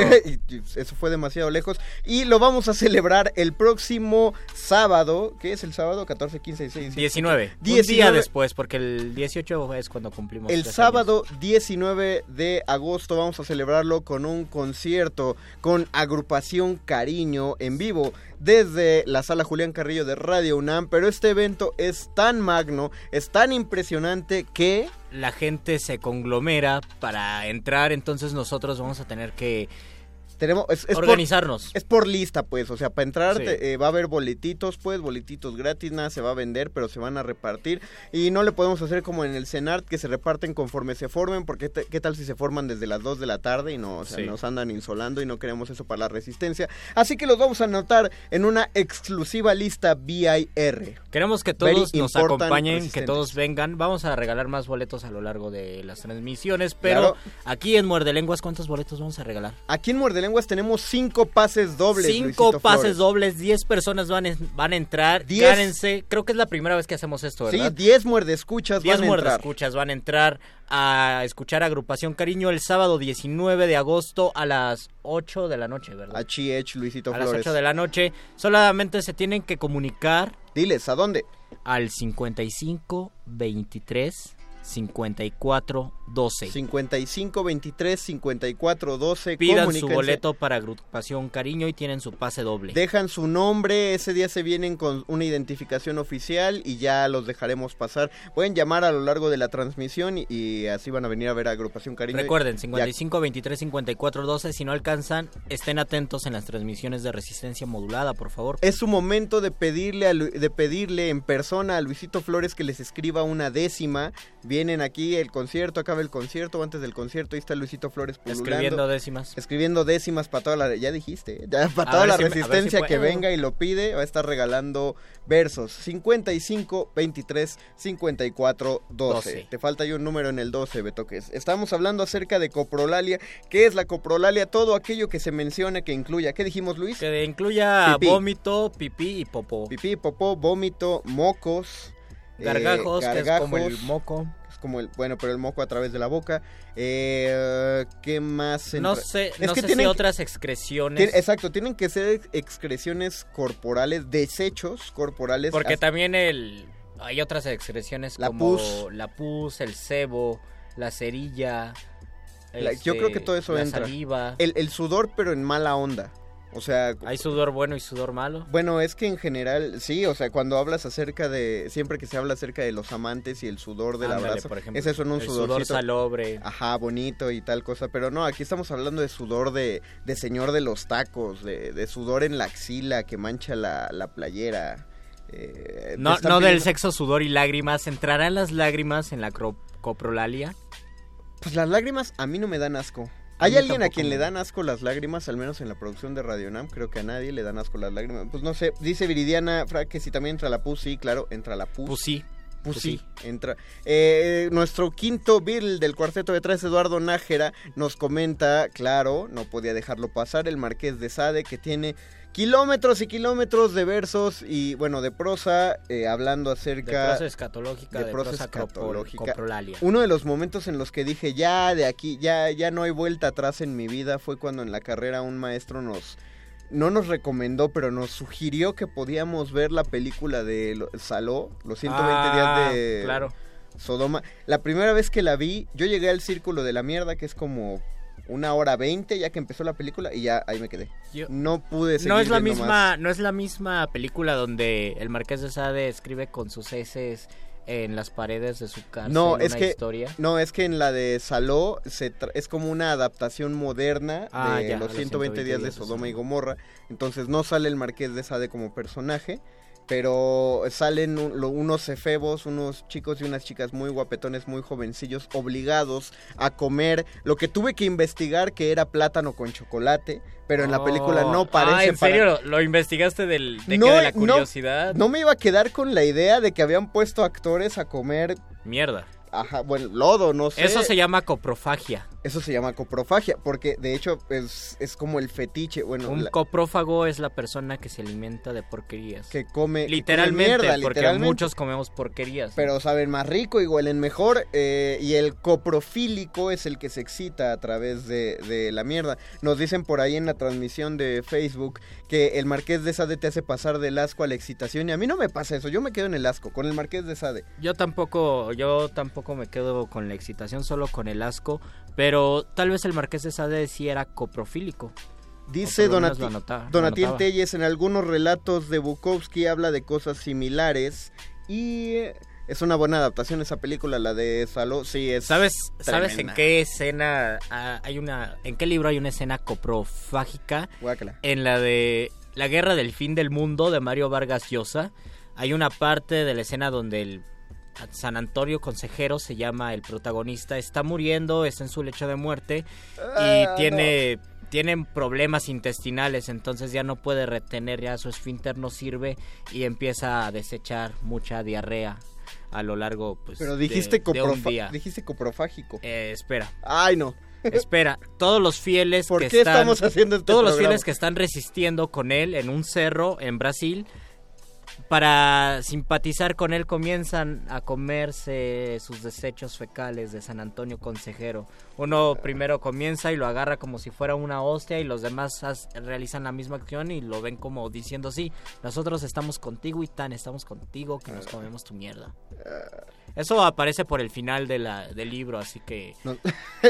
Eso fue demasiado lejos. Y lo vamos a celebrar el próximo sábado. ¿Qué es el sábado? 14, 15, 16. 19. Un 19. día después, porque el 18 es cuando cumplimos. El sábado 19 de agosto vamos a celebrarlo con un concierto con agrupación Cariño en vivo. Desde la sala Julián Carrillo de Radio UNAM, pero este evento es tan magno, es tan impresionante que la gente se conglomera para entrar, entonces nosotros vamos a tener que tenemos es, es por- organizarnos. es por lista, pues, o sea, para entrar Sí. te- eh, va a haber boletitos, pues, boletitos gratis, nada se va a vender, pero se van a repartir. Y no le podemos hacer como en el CENART, que se reparten conforme se formen, porque te- qué tal si se forman desde las 2 de la tarde y no, o sea, Sí. nos andan insolando y no queremos eso para la resistencia. Así que los vamos a anotar en una exclusiva lista BIR. Queremos que Very todos nos important acompañen, que todos vengan. Vamos a regalar más boletos a lo largo de las transmisiones, pero Claro. aquí en Muerde Lenguas, ¿cuántos boletos vamos a regalar? Aquí en Muerde Lenguas tenemos cinco pases dobles. Cinco Luisito pases Flores. dobles, 10 personas van, en- van a entrar. Diez. Creo que es la primera vez que hacemos esto, Sí, ¿verdad? 10 muerde escuchas 10 van a entrar. muerdescuchas van a entrar a escuchar Agrupación Cariño el sábado 19 de agosto a las 8 de la noche, ¿verdad? A Chiech, Luisito A las Flores. 8 de la noche. Solamente se tienen que comunicar. Diles, ¿a dónde? Al 55 23 54 12. 55 23 54 12. Pidan su boleto para Agrupación Cariño y tienen su pase doble. Dejan su nombre, ese día se vienen con una identificación oficial y ya los dejaremos pasar. Pueden llamar a lo largo de la transmisión y, y así van a venir a ver a Agrupación Cariño. Recuerden, Ya- 55 23 54 12. Si no alcanzan, estén atentos en las transmisiones de resistencia modulada, por favor. Es su momento de pedirle, a de pedirle en persona a Luisito Flores que les escriba una décima. Vienen aquí el concierto, acaba el concierto, antes del concierto, ahí está Luisito Flores pululando. Escribiendo décimas. Escribiendo décimas para toda la... Ya dijiste, ya para A toda la si si resistencia que venga y lo pide, va a estar regalando versos. 55, 23, 54, 12. 12. Te falta ahí un número en el 12, Betoques. Estamos hablando acerca de coprolalia. ¿Qué es la coprolalia? Todo aquello que se menciona que incluya. ¿Qué dijimos, Luis? Que incluya Pipí. vómito, pipí y popó. Pipí, popó, vómito, mocos. eh, Gargajos, que es como el gargajos, moco. Como el, bueno, pero el moco a través de la boca. Eh, ¿Qué más? No sé, Es no que sé tienen si otras excreciones. Exacto, tienen que ser ex- excreciones corporales, desechos corporales. Porque hasta- también el hay otras excreciones La como pus. la pus, el sebo, la cerilla. la- yo este, creo que todo eso la entra. saliva. El, el sudor, pero en mala onda. O sea, Hay sudor bueno y sudor malo. bueno, es que en general, sí, o sea, cuando hablas acerca de, siempre que se habla acerca de los amantes y el sudor del Ándale, abrazo, por ejemplo, es eso, ¿no? un el sudor salobre. Ajá, bonito y tal cosa, pero no, aquí estamos hablando de sudor de, de señor de los tacos, de, de sudor en la axila que mancha la, la playera. eh, No, no del sexo, sudor y lágrimas. ¿Entrarán las lágrimas en la coprolalia? Pues las lágrimas a mí no me dan asco. ¿Hay alguien a quien le dan asco las lágrimas, al menos en la producción de Radio Nam? Creo que a nadie le dan asco las lágrimas. Pues no sé, dice Viridiana, Fra, que si también entra la pus, sí, claro, entra la pus. Pues sí. Pues sí, entra. Eh, nuestro quinto Bill del cuarteto de tres, Eduardo Nájera, nos comenta, claro, no podía dejarlo pasar, el Marqués de Sade, que tiene kilómetros y kilómetros de versos y, bueno, de prosa, eh, hablando De acerca... prosa escatológica, de, prosa prosa, cropol- escatológica. coprolalia. Uno de los momentos en los que dije, ya de aquí, ya, ya no hay vuelta atrás en mi vida, fue cuando en la carrera un maestro nos... No nos recomendó, pero nos sugirió que podíamos ver la película de Saló, los 120 Ah, días de claro. Sodoma. La primera vez que la vi, yo llegué al Círculo de la Mierda, que es como una hora veinte ya que empezó la película, y ya ahí me quedé. Yo- no pude seguir No es la misma, más. no es la misma película donde el Marqués de Sade escribe con sus heces en las paredes de su cárcel No, es que historia. no es que en la de Saló se tra- es como una adaptación moderna Ah, de ya, los los 120 días de días de Sodoma y Gomorra. Entonces no sale el Marqués de Sade como personaje, pero salen un- lo- unos efebos, unos chicos y unas chicas muy guapetones, muy jovencillos, obligados a comer lo que tuve que investigar que era plátano con chocolate, pero en la película no parece Ah, ¿en serio? ¿Lo, lo investigaste del, de, No, qué, de la no, curiosidad? No, me iba a quedar con la idea de que habían puesto actores a comer, Mierda. Ajá, bueno, lodo, no sé. Eso se llama coprofagia. Eso se llama coprofagia, porque de hecho es, es como el fetiche, bueno, Un la- coprófago es la persona que se alimenta de porquerías. que come... que come Literalmente, mierda, porque literalmente. muchos comemos porquerías. Pero saben más rico y huelen mejor. eh, y el coprofílico es el que se excita a través de, de la mierda. Nos dicen por ahí en la transmisión de Facebook que el Marqués de Sade te hace pasar del asco a la excitación. Y a mí no me pasa eso, yo me quedo en el asco con el Marqués de Sade. Yo tampoco, yo tampoco me quedo con la excitación, solo con el asco. Pero tal vez el Marqués de Sade sí era coprofílico. Dice Donati anota- Donatiel. Telles, en algunos relatos de Bukowski habla de cosas similares y eh, es una buena adaptación esa película, la de Saló. Sí, es ¿Sabes, ¿Sabes en qué escena ah, hay una en qué libro hay una escena coprofágica? Guácala. En la de La guerra del fin del mundo de Mario Vargas Llosa, hay una parte de la escena donde el San Antonio consejero se llama el protagonista, está muriendo, está en su lecho de muerte y Ah, tiene tienen problemas intestinales, entonces ya no puede retener, ya su esfínter no sirve y empieza a desechar mucha diarrea a lo largo pues, Pero de- dijiste, de, un coprofa- día. dijiste coprofágico. Eh, espera. Ay, no. Espera, todos los fieles ¿Por que qué están, estamos haciendo este todos los fieles que están resistiendo con él en un cerro en Brasil para simpatizar con él comienzan a comerse sus desechos fecales de San Antonio Consejero. Uno primero comienza y lo agarra como si fuera una hostia y los demás realizan la misma acción y lo ven como diciendo sí, nosotros estamos contigo y tan estamos contigo que nos comemos tu mierda. Eso aparece por el final de la, del libro, así que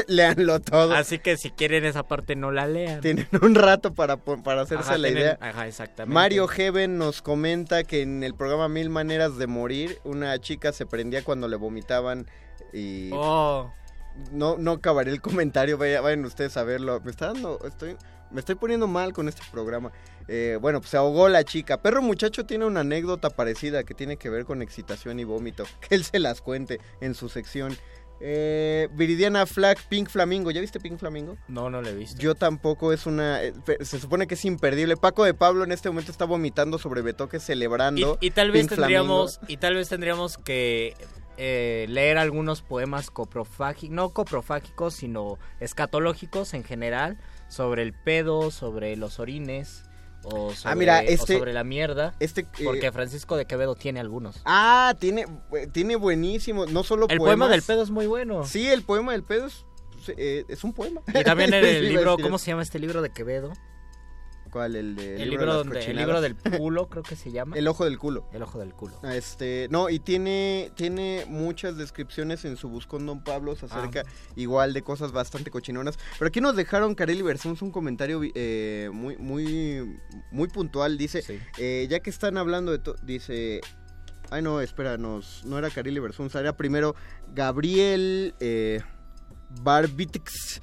Leanlo todo. Así que si quieren esa parte no la lean. Tienen un rato para, para hacerse Ajá, la tienen- idea. ajá, exactamente. Mario Heaven nos comenta que en el programa Mil Maneras de Morir, una chica se prendía cuando le vomitaban y... Oh. No, no acabaré el comentario, vaya- vayan ustedes a verlo. Me está dando, estoy, me estoy poniendo mal con este programa. Eh, bueno, pues se ahogó la chica. Perro Muchacho tiene una anécdota parecida que tiene que ver con excitación y vómito. Que él se las cuente en su sección. Eh, Viridiana Flag, Pink Flamingo. ¿Ya viste Pink Flamingo? No, no lo he visto. Yo tampoco, es una... eh, se supone que es imperdible. Paco de Pablo en este momento está vomitando sobre Betoque celebrando. Y, y tal vez Pink tendríamos Flamingo. y tal vez tendríamos que eh, leer algunos poemas coprofágicos, no coprofágicos, sino escatológicos en general sobre el pedo, sobre los orines o sobre, Ah, mira, o este- sobre la mierda. este, eh, porque Francisco de Quevedo tiene algunos. Ah, tiene, tiene buenísimo. No solo El poemas. poema del pedo es muy bueno. Sí, el poema del pedo es, eh, es un poema. Y también en el libro, ¿cómo se llama este libro de Quevedo? ¿Cuál? El, de El libro, donde, el libro del culo, creo que se llama. El ojo del culo. El ojo del culo. Este, no, y tiene, tiene muchas descripciones en su buscón Don Pablos acerca Ah. igual de cosas bastante cochinonas. Pero aquí nos dejaron Carelli Versuns un comentario eh, muy, muy, muy puntual. Dice, eh, ya que están hablando de todo, dice, ay no, espera, nos, no era Carelli Versuns, era primero Gabriel eh, Barbitix.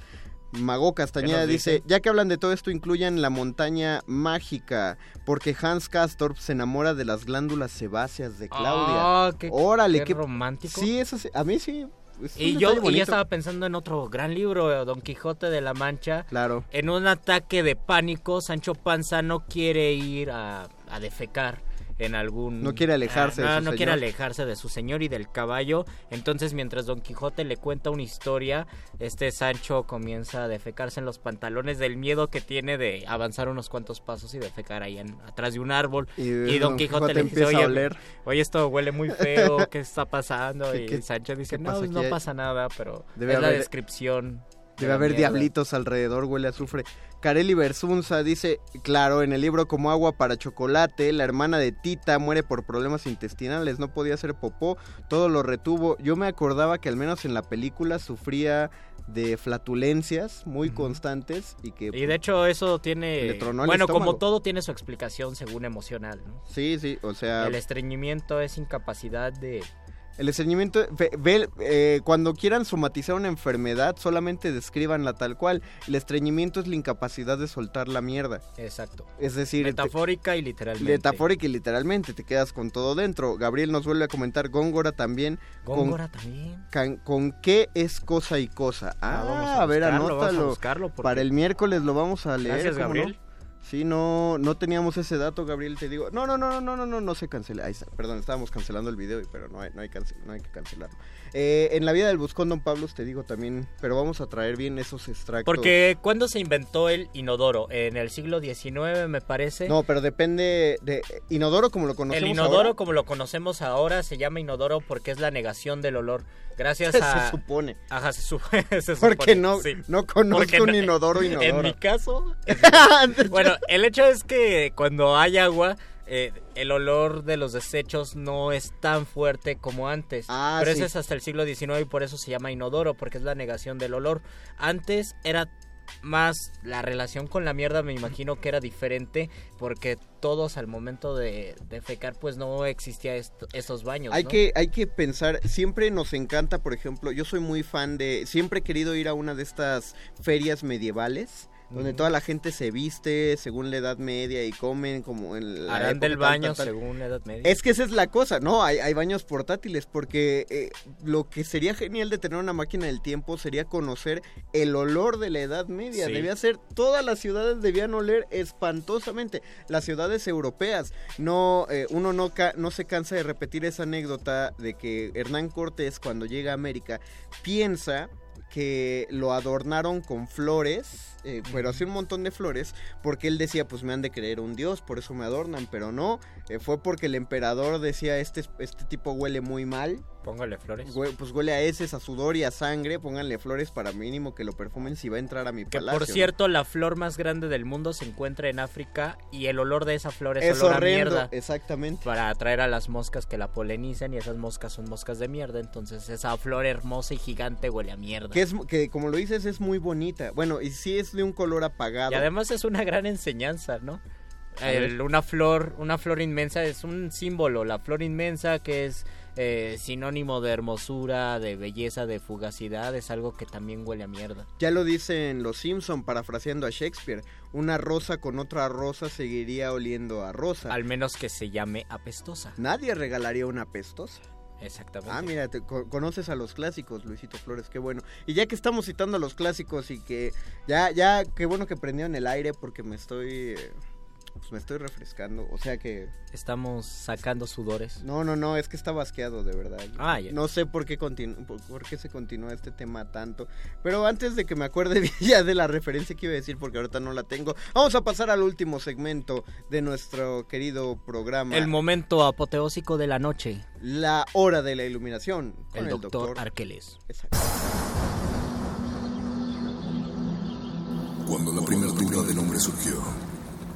Mago Castañeda ¿Qué nos dice, dice? ya que hablan de todo esto, incluyan la montaña mágica, porque Hans Castorp se enamora de las glándulas sebáceas de Claudia. Ah, qué- Órale, qué romántico. Sí, eso sí, a mí sí. Y yo, y yo estaba pensando en otro gran libro, Don Quijote de la Mancha. Claro. En un ataque de pánico, Sancho Panza no quiere ir a, a defecar en algún... No quiere alejarse Ah, de no, su no quiere alejarse de su señor y del caballo. Entonces, mientras Don Quijote le cuenta una historia, este Sancho comienza a defecarse en los pantalones del miedo que tiene de avanzar unos cuantos pasos y defecar ahí en- atrás de un árbol. Y Y, Don Don Quijote, Quijote le dice, empieza a oye, oler". oye, esto huele muy feo, ¿qué está pasando? ¿Qué- Y Sancho dice, no, pasa no pasa nada, pero Debe es la haber- descripción. de Debe la haber diablitos alrededor, huele a azufre. Carelli Versunza dice, claro, en el libro Como agua para chocolate, la hermana de Tita muere por problemas intestinales, no podía hacer popó, todo lo retuvo. Yo me acordaba que al menos en la película sufría de flatulencias muy constantes y que... Y de hecho eso tiene... Bueno, como todo tiene su explicación según emocional. ¿no? Sí, sí, o sea... El estreñimiento es incapacidad de... El estreñimiento, ve- ve- eh, cuando quieran somatizar una enfermedad, solamente descríbanla tal cual. El estreñimiento es la incapacidad de soltar la mierda. Exacto. Es decir, te- Metafórica y literalmente. Metafórica y literalmente, te quedas con todo dentro. Gabriel nos vuelve a comentar Góngora también. con- Góngora también. can- ¿Con qué es cosa y cosa? Ah, Ah, vamos a a, ver, buscarlo, vamos a anótalo. buscarlo porque- Para el miércoles lo vamos a leer. Gracias, ¿cómo no? Sí, no, no teníamos ese dato, Gabriel, te digo. No, no, no, no, no, no, no, no se cancela. Ahí está, perdón, estábamos cancelando el video, pero no hay, no hay, cance- no hay que cancelarlo. Eh, en la vida del Buscón, Don Pablo, te digo también, pero vamos a traer bien esos extractos. Porque ¿cuándo se inventó el inodoro? En el siglo XIX me parece. No, pero depende de inodoro como lo conocemos el inodoro ahora. como lo conocemos ahora se llama inodoro porque es la negación del olor. Gracias Se a... supone. Ajá, se, su- se supone. Porque no, sí. no conozco Porque un no- inodoro inodoro. En mi caso... bueno, el hecho es que cuando hay agua, eh, el olor de los desechos no es tan fuerte como antes. Ah, Pero sí. eso es hasta el siglo XIX y por eso se llama inodoro, porque es la negación del olor. Antes era más la relación con la mierda me imagino que era diferente porque todos al momento de, de fecar pues no existía esto- estos baños. Hay ¿no? que, hay que pensar, siempre nos encanta, por ejemplo, yo soy muy fan de, siempre he querido ir a una de estas ferias medievales. Donde toda la gente se viste según la edad media y comen como en la Harán del baño tal, tal. según la edad media. Es que esa es la cosa, ¿no? Hay, hay baños portátiles porque eh, lo que sería genial de tener una máquina del tiempo sería conocer el olor de la Edad Media. Sí. Debía ser, todas las ciudades debían oler espantosamente. Las ciudades europeas, no, eh, uno no, ca- no se cansa de repetir esa anécdota de que Hernán Cortés cuando llega a América piensa que lo adornaron con flores, eh, pero así un montón de flores, porque él decía, pues me han de creer un dios, por eso me adornan, pero no, eh, fue porque el emperador decía, este, este tipo huele muy mal, Póngale flores. hue- pues huele a heces, a sudor y a sangre, pónganle flores para mínimo que lo perfumen si va a entrar a mi Que palacio. por ¿no? cierto, la flor más grande del mundo se encuentra en África y el olor de esa flor es, es olor a horrendo, mierda. exactamente. Para atraer a las moscas que la polinizan y esas moscas son moscas de mierda. Entonces esa flor hermosa y gigante huele a mierda. Que, es, que como lo dices es muy bonita. Bueno, y sí es de un color apagado. Y además es una gran enseñanza, ¿no? A. El- una flor, una flor inmensa es un símbolo, la flor inmensa que es eh, sinónimo de hermosura, de belleza, de fugacidad, es algo que también huele a mierda. Ya lo dicen los Simpson parafraseando a Shakespeare. Una rosa con otra rosa seguiría oliendo a rosa. Al menos que se llame apestosa. Nadie regalaría una pestosa. Exactamente. Ah, mira, te co- conoces a los clásicos, Luisito Flores, qué bueno. Y ya que estamos citando a los clásicos y que ya, ya, qué bueno que prendieron el aire porque me estoy, eh, pues me estoy refrescando. O sea que, Estamos sacando sudores. no, no, no, es que está basqueado de verdad. Ah, ya. No sé por qué, continu- por, por qué se continúa este tema tanto. Pero antes de que me acuerde ya de la referencia que iba a decir, porque ahorita no la tengo, vamos a pasar al último segmento de nuestro querido programa. El momento apoteósico de la noche. La hora de la iluminación. con El doctor Arqueles. Exacto. Cuando la primera duda del hombre surgió,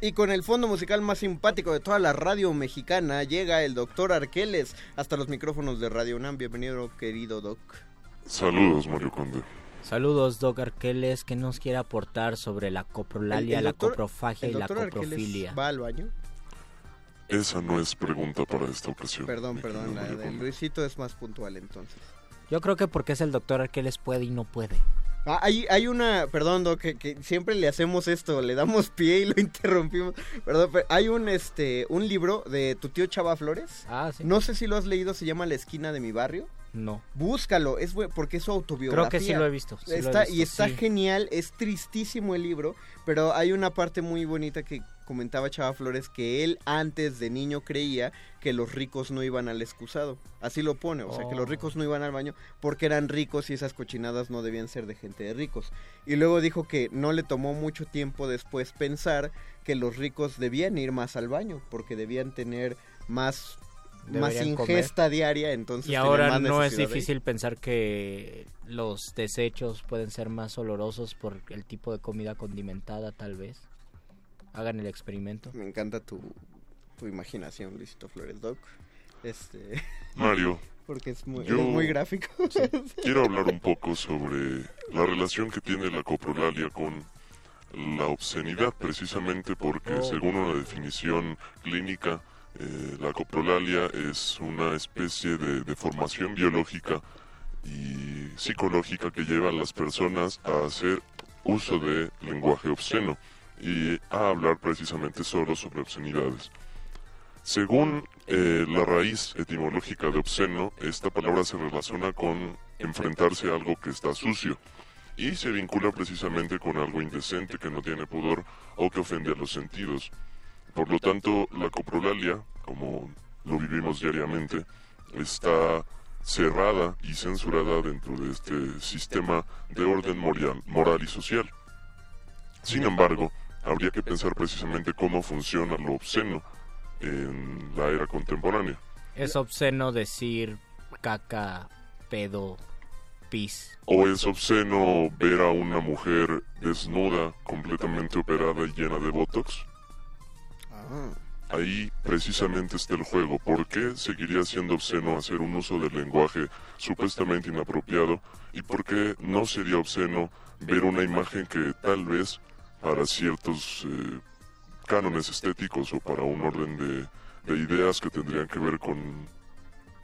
Y con el fondo musical más simpático de toda la radio mexicana llega el doctor Arqueles hasta los micrófonos de Radio UNAM. Bienvenido, querido doc. Saludos, Mario Conde. Saludos, Doc Arqueles, que nos quiere aportar sobre la coprolalia, El- el la coprofagia y la coprofilia. ¿Va al baño? Esa no es pregunta para esta ocasión. Perdón, perdón, la de. Luisito es más puntual entonces. Yo creo que porque es el doctor Arqueles puede y no puede. Ah, hay, hay una, perdón, Doc, que, que siempre le hacemos esto, le damos pie y lo interrumpimos. Perdón, pero hay un este un libro de tu tío Chava Flores. Ah, sí. No sé si lo has leído, se llama La esquina de mi barrio. No. Búscalo, es porque es su autobiografía. Creo que sí lo he visto, sí lo he está, visto, y está sí. genial, es tristísimo el libro, pero hay una parte muy bonita que comentaba Chava Flores que él antes de niño creía que los ricos no iban al excusado. Así lo pone, o sea, que los Oh. ricos no iban al baño porque eran ricos y esas cochinadas no debían ser de gente de ricos. Y luego dijo que no le tomó mucho tiempo después pensar que los ricos debían ir más al baño porque debían tener más más comer. ingesta diaria, entonces Y ahora más no es difícil pensar que los desechos pueden ser más olorosos por el tipo de comida condimentada, tal vez. Hagan el experimento. Me encanta tu, tu imaginación, Luisito Flores Doc. Este, Mario, porque es muy, yo muy gráfico. quiero hablar un poco sobre la relación que tiene la coprolalia con la obscenidad, precisamente porque Oh. según una definición clínica, eh, la coprolalia es una especie de deformación biológica y psicológica que lleva a las personas a hacer uso de lenguaje obsceno y a hablar precisamente solo sobre obscenidades. Según eh, la raíz etimológica de obsceno, esta palabra se relaciona con enfrentarse a algo que está sucio y se vincula precisamente con algo indecente que no tiene pudor o que ofende a los sentidos. Por lo tanto, la coprolalia, como lo vivimos diariamente, está cerrada y censurada dentro de este sistema de orden moral, moral y social. Sin embargo, habría que pensar precisamente cómo funciona lo obsceno en la era contemporánea. Es obsceno decir caca, pedo, pis. O es obsceno ver a una mujer desnuda, completamente operada y llena de botox. Ahí precisamente está el juego. ¿Por qué seguiría siendo obsceno hacer un uso del lenguaje supuestamente inapropiado? ¿Y por qué no sería obsceno ver una imagen que tal vez para ciertos eh, cánones estéticos o para un orden de, de ideas que tendrían que ver con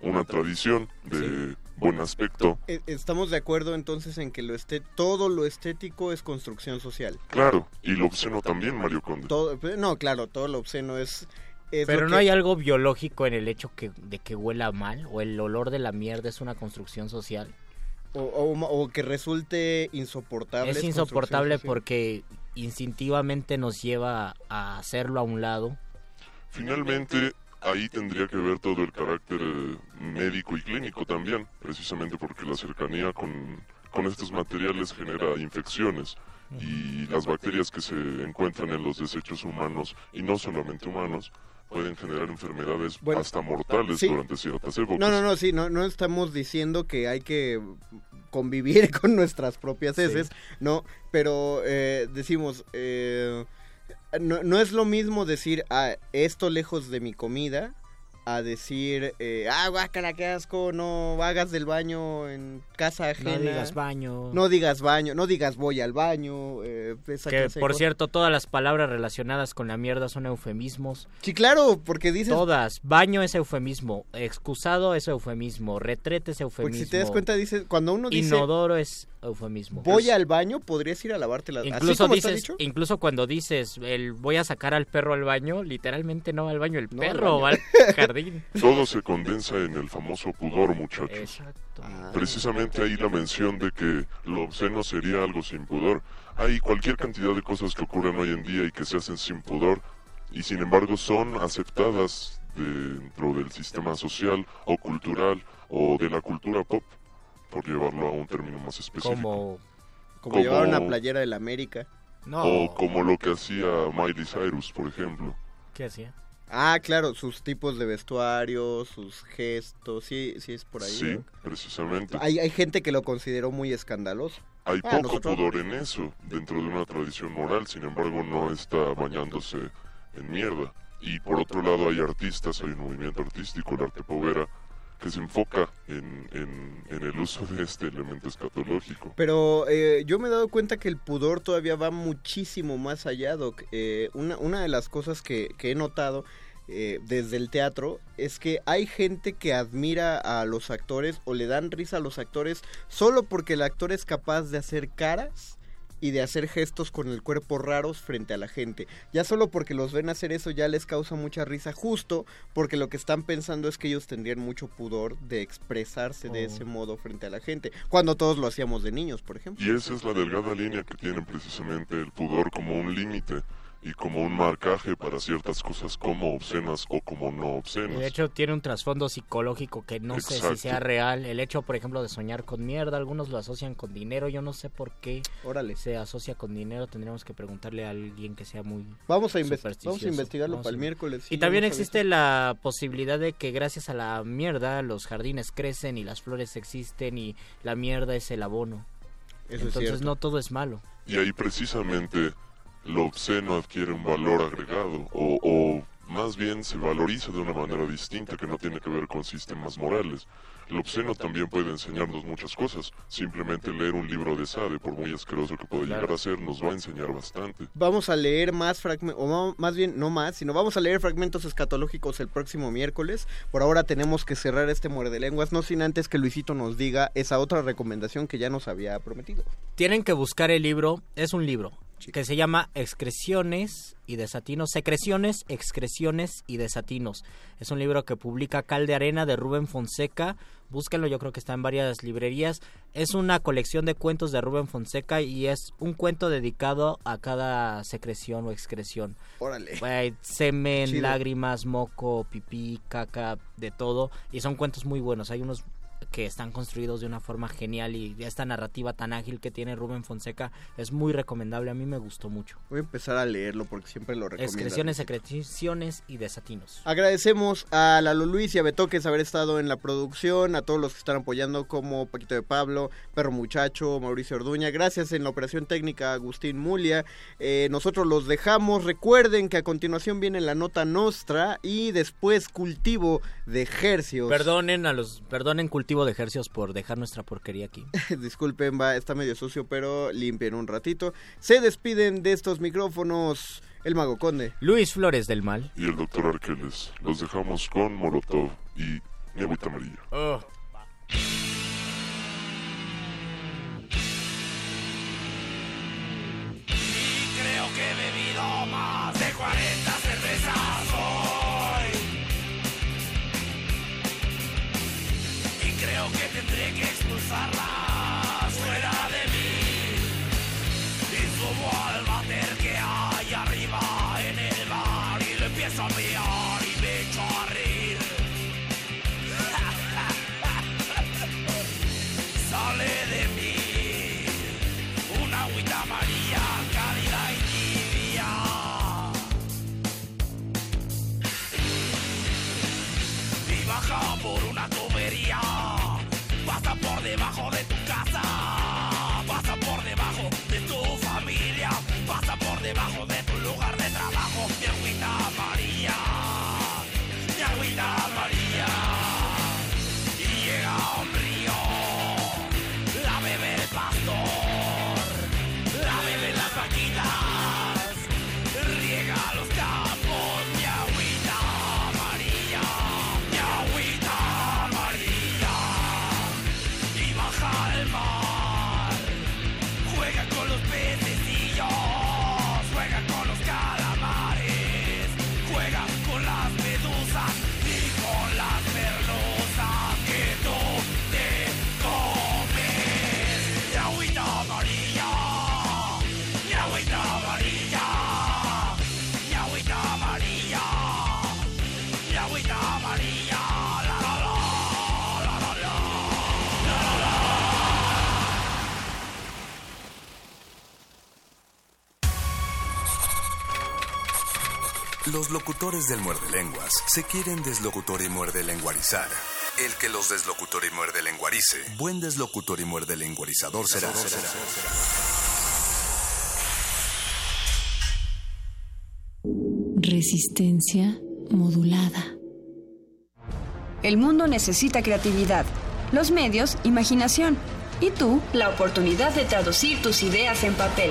una tradición de buen aspecto? Eh, Estamos de acuerdo entonces en que lo esté, todo lo estético es construcción social. Claro, y lo obsceno también, Mario Conde. Todo, no, claro, todo lo obsceno es... es Pero no que- hay algo biológico en el hecho que, de que huela mal o el olor de la mierda es una construcción social. O, o- o que resulte insoportable. Es insoportable construcción social. porque instintivamente nos lleva a hacerlo a un lado. Finalmente, ahí tendría que ver todo el carácter eh, médico y clínico también, precisamente porque la cercanía con, con estos materiales genera infecciones y las bacterias que se encuentran en los desechos humanos, y no solamente humanos, pueden generar enfermedades Bueno, hasta mortales sí. durante ciertas épocas. No, no, no, sí, no, no estamos diciendo que hay que convivir con nuestras propias heces, ¿no? Pero eh, decimos, eh, no, no es lo mismo decir, ah, esto lejos de mi comida, a decir, eh, ah, guácala, qué asco, no hagas del baño en casa ajena. digas baño. No digas baño, no digas voy al baño. eh, esa Que por cierto, todas las palabras relacionadas con la mierda son eufemismos. Sí, claro, porque dices... Todas. Baño es eufemismo. Excusado es eufemismo. Retrete es eufemismo. Porque si te das cuenta, dices, cuando uno dice... Inodoro es eufemismo. Voy al baño, podrías ir a lavarte las Incluso ¿Así como está dices, dicho? incluso cuando dices el voy a sacar al perro al baño, literalmente no va al baño el perro, va al jardín. Todo se condensa en el famoso pudor, muchachos. Exacto. Precisamente ahí la mención de que lo obsceno sería algo sin pudor. Hay cualquier cantidad de cosas que ocurren hoy en día y que se hacen sin pudor y sin embargo son aceptadas dentro del sistema social o cultural o de la cultura pop, por llevarlo a un término más específico. Como Como llevar una playera de la América. O como lo que hacía Miley Cyrus, por ejemplo. ¿Qué hacía? Ah, claro, sus tipos de vestuario, sus gestos, sí, sí es por ahí. Sí, ¿no? precisamente. Hay, hay gente que lo consideró muy escandaloso. Hay Ah, poco nosotros- pudor en eso, dentro de una tradición moral, sin embargo no está bañándose en mierda. Y por otro lado hay artistas, hay un movimiento artístico, el arte povera, que se enfoca en, en- en el uso de este elemento escatológico. Pero eh, yo me he dado cuenta que el pudor todavía va muchísimo más allá, Doc. Eh, una, una de las cosas que, que he notado eh, desde el teatro es que hay gente que admira a los actores o le dan risa a los actores solo porque el actor es capaz de hacer caras y de hacer gestos con el cuerpo raros frente a la gente. Ya solo porque los ven hacer eso ya les causa mucha risa, justo porque lo que están pensando es que ellos tendrían mucho pudor de expresarse de ese modo frente a la gente, cuando todos lo hacíamos de niños, por ejemplo. Y esa es la delgada línea que tiene precisamente el pudor como un límite y como un marcaje para ciertas cosas como obscenas o como no obscenas. De hecho, tiene un trasfondo psicológico que no sé Exacto. si sea real. El hecho, por ejemplo, de soñar con mierda, algunos lo asocian con dinero. Yo no sé por qué se asocia con dinero. Tendríamos que preguntarle a alguien que sea muy. Vamos a, inves- supersticioso. vamos a investigarlo Vamos para el miércoles. sí, y también existe la posibilidad de que gracias a la mierda los jardines crecen y las flores existen y la mierda es el abono. Eso es Entonces no todo es malo. Y ahí precisamente lo obsceno adquiere un valor agregado o, o más bien se valoriza de una manera distinta que no tiene que ver con sistemas morales. Lo obsceno también puede enseñarnos muchas cosas. Simplemente leer un libro de Sade, por muy asqueroso que pueda llegar a ser, nos va a enseñar bastante. Vamos a leer más fragmentos, o no, más bien no más, sino vamos a leer fragmentos escatológicos el próximo miércoles. Por ahora tenemos que cerrar este muerde lenguas, no sin antes que Luisito nos diga esa otra recomendación que ya nos había prometido. Tienen que buscar el libro, es un libro que se llama Excreciones y Desatinos, Secreciones, Excreciones y Desatinos. Es un libro que publica Cal de Arena de Rubén Fonseca. Búsquenlo, yo creo que está en varias librerías. Es una colección de cuentos de Rubén Fonseca y es un cuento dedicado a cada secreción o excreción. Órale. Semen, Chido. lágrimas, moco, pipí, caca, de todo. Y son cuentos muy buenos. Hay unos que están construidos de una forma genial y esta narrativa tan ágil que tiene Rubén Fonseca es muy recomendable. A mí me gustó mucho. Voy a empezar a leerlo porque siempre lo recomiendo. Excreciones, secreciones y desatinos. Agradecemos a Lalo Luis y a Betoques haber estado en la producción, a todos los que están apoyando como Paquito de Pablo, Perro Muchacho, Mauricio Orduña. Gracias en la operación técnica Agustín Mulia. Eh, nosotros los dejamos. Recuerden que a continuación viene la nota nostra y después cultivo de hercios. Perdonen a los, perdonen cultivo de ejercicios por dejar nuestra porquería aquí. Disculpen, va, está medio sucio, pero limpien un ratito. Se despiden de estos micrófonos el Mago Conde. Luis Flores del Mal. Y el doctor Arqueles. Los dejamos con Molotov y mi agüita amarilla. Oh. cerrado. Los locutores del muerde lenguas se quieren deslocutor y muerde lenguarizar. El que los deslocutor y muerde lenguarice, buen deslocutor y muerde lenguarizador será. Resistencia modulada. El mundo necesita creatividad, los medios, imaginación y tú, la oportunidad de traducir tus ideas en papel.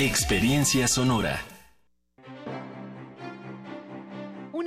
experiencia sonora.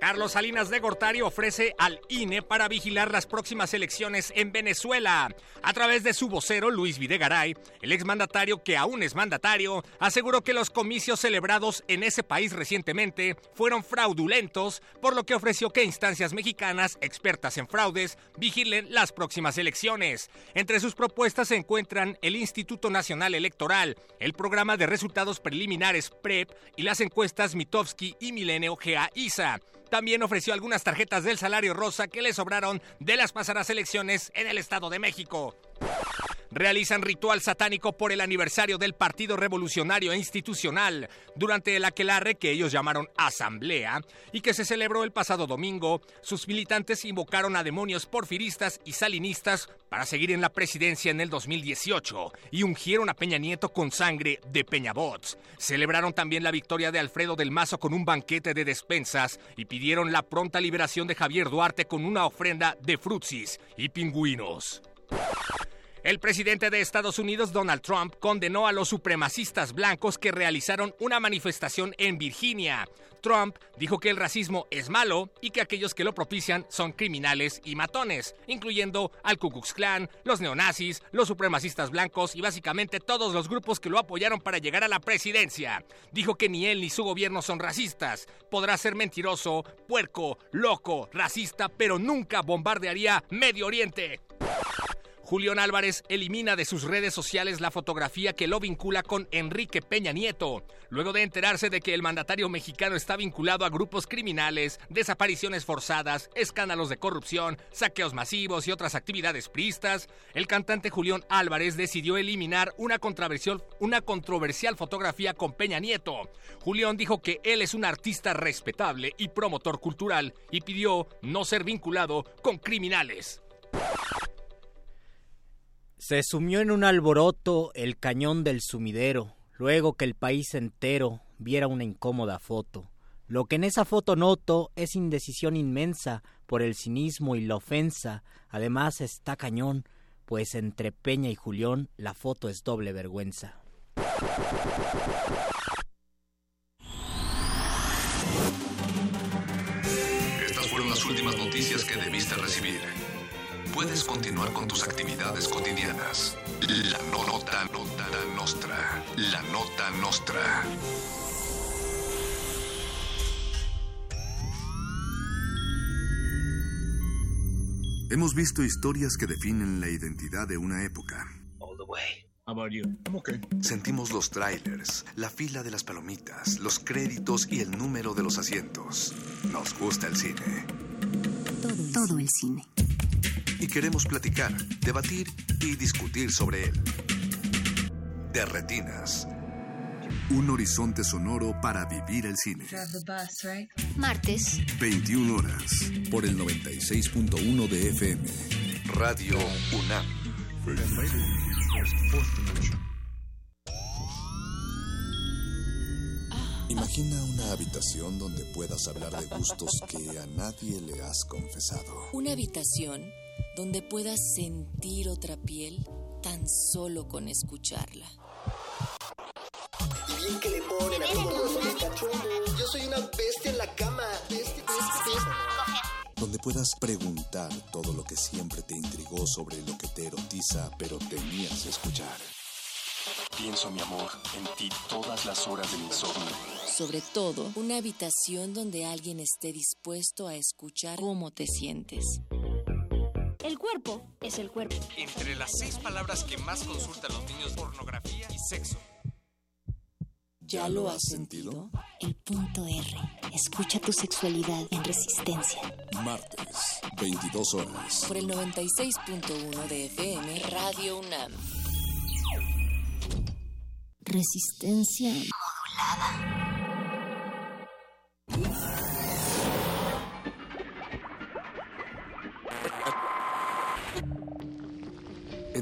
Carlos Salinas de Gortari ofrece al INE para vigilar las próximas elecciones en Venezuela. A través de su vocero, Luis Videgaray, el exmandatario que aún es mandatario, aseguró que los comicios celebrados en ese país recientemente fueron fraudulentos, por lo que ofreció que instancias mexicanas expertas en fraudes vigilen las próximas elecciones. Entre sus propuestas se encuentran el Instituto Nacional Electoral, el programa de resultados preliminares PREP y las encuestas Mitofsky y Milenio GA-ISA. También ofreció algunas tarjetas del salario rosa que le sobraron de las pasadas elecciones en el Estado de México. Realizan ritual satánico por el aniversario del Partido Revolucionario Institucional durante el aquelarre que ellos llamaron Asamblea y que se celebró el pasado domingo. Sus militantes invocaron a demonios porfiristas y salinistas para seguir en la presidencia en el 2018 y ungieron a Peña Nieto con sangre de Peñabots. Celebraron también la victoria de Alfredo del Mazo con un banquete de despensas y pidieron la pronta liberación de Javier Duarte con una ofrenda de frutsis y pingüinos. El presidente de Estados Unidos, Donald Trump, condenó a los supremacistas blancos que realizaron una manifestación en Virginia. Trump dijo que el racismo es malo y que aquellos que lo propician son criminales y matones, incluyendo al Ku Klux Klan, los neonazis, los supremacistas blancos y básicamente todos los grupos que lo apoyaron para llegar a la presidencia. Dijo que ni él ni su gobierno son racistas. Podrá ser mentiroso, puerco, loco, racista, pero nunca bombardearía Medio Oriente. Julián Álvarez elimina de sus redes sociales la fotografía que lo vincula con Enrique Peña Nieto, luego de enterarse de que el mandatario mexicano está vinculado a grupos criminales, desapariciones forzadas, escándalos de corrupción, saqueos masivos y otras actividades priistas. El cantante Julián Álvarez decidió eliminar una controversial, una controversial fotografía con Peña Nieto. Julián dijo que él es un artista respetable y promotor cultural y pidió no ser vinculado con criminales. Se sumió en un alboroto el cañón del sumidero, luego que el país entero viera una incómoda foto. Lo que en esa foto noto es indecisión inmensa por el cinismo y la ofensa. Además está cañón, pues entre Peña y Julián la foto es doble vergüenza. Estas fueron las últimas noticias que debiste recibir. Puedes continuar con tus actividades cotidianas. La no- nota, nota nostra. La nota nostra. Hemos visto historias que definen la identidad de una época. Sentimos los trailers, la fila de las palomitas, los créditos y el número de los asientos. Nos gusta el cine. Todo el cine. Y queremos platicar, debatir y discutir sobre él. De Retinas. Un horizonte sonoro para vivir el cine. Martes, 21 horas. Por el 96.1 de FM. Radio UNAM. Imagina una habitación donde puedas hablar de gustos que a nadie le has confesado. Una habitación donde puedas sentir otra piel tan solo con escucharla. Y bien que le ponen a. Yo soy una bestia en la cama. Bestia, bestia, bestia. Donde puedas preguntar todo lo que siempre te intrigó sobre lo que te erotiza, pero temías escuchar. Pienso, mi amor, en ti todas las horas del insomnio. Sobre todo, una habitación donde alguien esté dispuesto a escuchar cómo te sientes. El cuerpo es el cuerpo. Entre las seis palabras que más consultan los niños, pornografía y sexo. ¿Ya lo has sentido? El punto R. Escucha tu sexualidad en resistencia. Martes, 22 horas. Por el 96.1 de FM Radio UNAM. Resistencia modulada.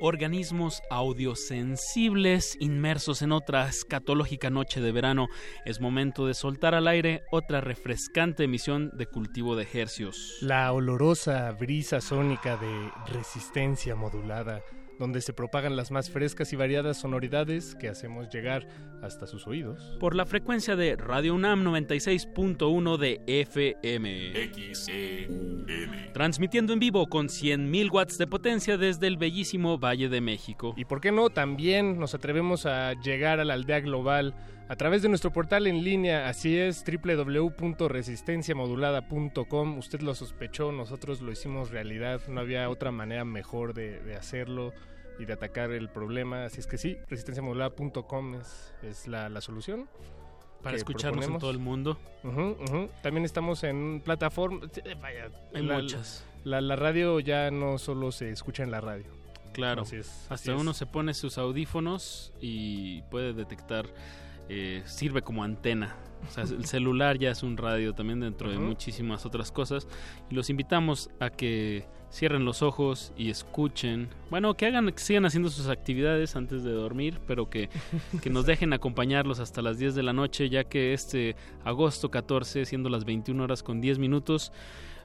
Organismos audiosensibles inmersos en otra escatológica noche de verano. Es momento de soltar al aire otra refrescante emisión de cultivo de hercios. La olorosa brisa sónica de resistencia modulada donde se propagan las más frescas y variadas sonoridades que hacemos llegar hasta sus oídos. Por la frecuencia de Radio UNAM 96.1 de FM. XEUN. Transmitiendo en vivo con 100.000 watts de potencia desde el bellísimo Valle de México. Y por qué no, también nos atrevemos a llegar a la aldea global a través de nuestro portal en línea, así es, www.resistenciamodulada.com. Usted lo sospechó, nosotros lo hicimos realidad, no había otra manera mejor de, de hacerlo y de atacar el problema. Así es que sí, resistenciamodulada.com es, es la, la solución. Para escucharnos en proponemos. todo el mundo. También estamos en plataformas. Vaya, Hay la, muchas. La, la radio ya no solo se escucha en la radio. Claro, Así es, así hasta es. uno se pone sus audífonos y puede detectar, eh, sirve como antena. O sea, el celular ya es un radio también dentro de muchísimas otras cosas. Y los invitamos a que cierren los ojos y escuchen. Bueno, que hagan, que sigan haciendo sus actividades antes de dormir, pero que, que nos dejen acompañarlos hasta las 10 de la noche, ya que este agosto 14, siendo las 21 horas con 10 minutos,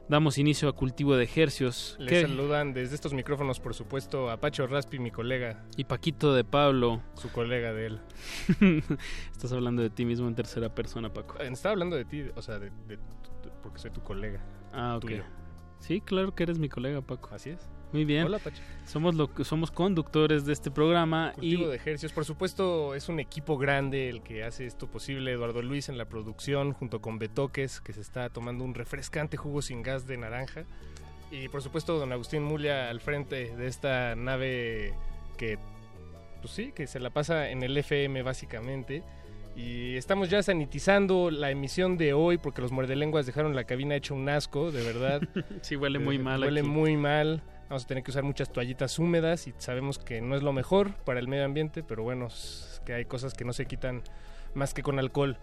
damos inicio a cultivo de ejercios. Les saludan desde estos micrófonos, por supuesto, a Pacho Raspi, mi colega. Y Paquito de Pablo. Su colega de él. Estás hablando de ti mismo en tercera persona, Paco. Estaba hablando de ti, o sea, de, de- de- porque soy tu colega. Ah, ok. Tuyo. Sí, claro que eres mi colega, Paco. Así es. Muy bien. Hola, Pacho. Somos lo que somos conductores de este programa Cultivo y de ejercicios. Por supuesto, es un equipo grande el que hace esto posible. Eduardo Luis en la producción, junto con Betoques, que se está tomando un refrescante jugo sin gas de naranja. Y por supuesto, don Agustín Mulia al frente de esta nave que, pues sí, que se la pasa en el FM básicamente. Y estamos ya sanitizando la emisión de hoy porque los muerdelenguas dejaron la cabina hecho un asco, de verdad. sí huele muy Eh, mal Huele aquí. muy mal. Vamos a tener que usar muchas toallitas húmedas y sabemos que no es lo mejor para el medio ambiente, pero bueno, es que hay cosas que no se quitan más que con alcohol.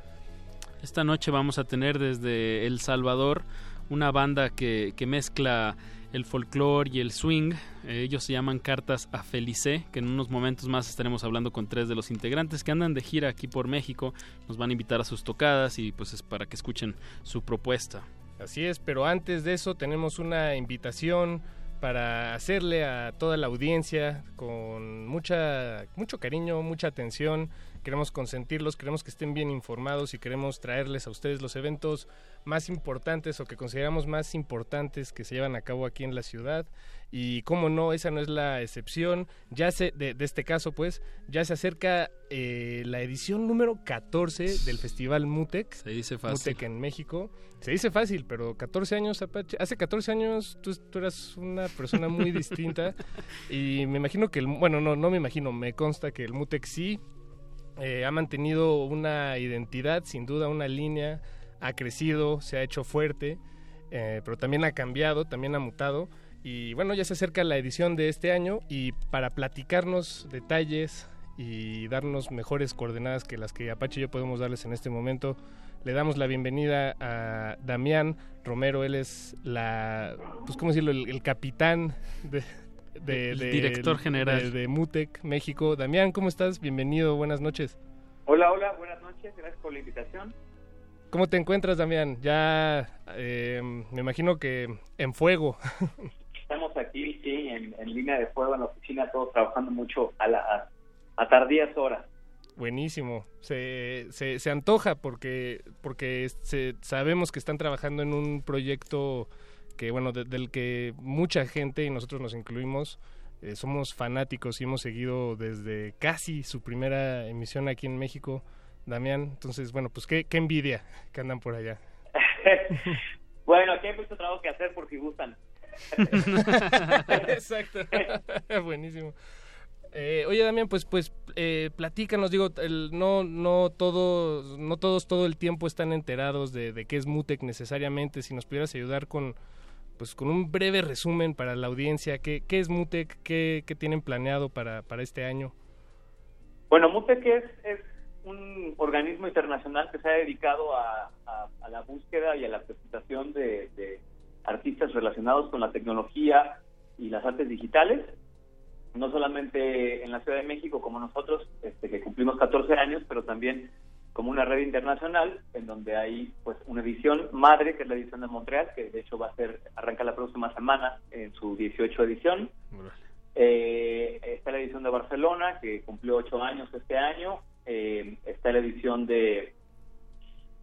Esta noche vamos a tener desde El Salvador una banda que, que mezcla el folclore y el swing. Eh, ellos se llaman Cartas a Felice, que en unos momentos más estaremos hablando con tres de los integrantes que andan de gira aquí por México. Nos van a invitar a sus tocadas y pues es para que escuchen su propuesta. Así es, pero antes de eso tenemos una invitación para hacerle a toda la audiencia con mucha mucho cariño, mucha atención. Queremos consentirlos, queremos que estén bien informados y queremos traerles a ustedes los eventos más importantes o que consideramos más importantes que se llevan a cabo aquí en la ciudad. Y cómo no, esa no es la excepción. Ya se, de, de este caso, pues, ya se acerca eh, la edición número 14 del Festival Mutec. Se dice fácil. Mutec en México. Se dice fácil, pero 14 años, Apache. Hace 14 años tú, tú eras una persona muy distinta. Y me imagino que el. Bueno, no, no me imagino, me consta que el Mutec sí eh, ha mantenido una identidad, sin duda, una línea. Ha crecido, se ha hecho fuerte, eh, pero también ha cambiado, también ha mutado. Y bueno, ya se acerca la edición de este año y para platicarnos detalles y darnos mejores coordenadas que las que Apache y yo podemos darles en este momento, le damos la bienvenida a Damián Romero. Él es la, pues cómo decirlo, el, el capitán de, de- de- director general. de, de Mutec México. Damián, ¿cómo estás? Bienvenido, buenas noches. Hola, hola, buenas noches, gracias por la invitación. ¿Cómo te encuentras, Damián? Ya eh, me imagino que en fuego. Estamos aquí, sí, en, en línea de fuego en la oficina, todos trabajando mucho a, la, a, a tardías horas. Buenísimo. Se, se, se antoja porque, porque se, sabemos que están trabajando en un proyecto que, bueno, de- del que mucha gente, y nosotros nos incluimos, eh, somos fanáticos y hemos seguido desde casi su primera emisión aquí en México, Damián. Entonces, bueno, pues qué, qué envidia que andan por allá. Bueno, aquí hay mucho trabajo que hacer por si gustan. Exacto. Buenísimo. Eh, oye Damián, pues pues eh, platícanos, digo, el- no no todos no todos todo el tiempo están enterados de, de qué es Mutec necesariamente. Si nos pudieras ayudar con pues con un breve resumen para la audiencia, qué, es Mutec, qué, qué tienen planeado para, para este año. Bueno, MUTEC es, un organismo internacional que se ha dedicado a la búsqueda y a la presentación de, de artistas relacionados con la tecnología y las artes digitales, no solamente en la Ciudad de México como nosotros, este, que cumplimos 14 años, pero también como una red internacional en donde hay pues una edición madre, que es la edición de Montreal, que de hecho va a ser, arranca la próxima semana en su 18 edición. Eh, está la edición de Barcelona, que cumplió ocho años este año. Eh, está la edición de,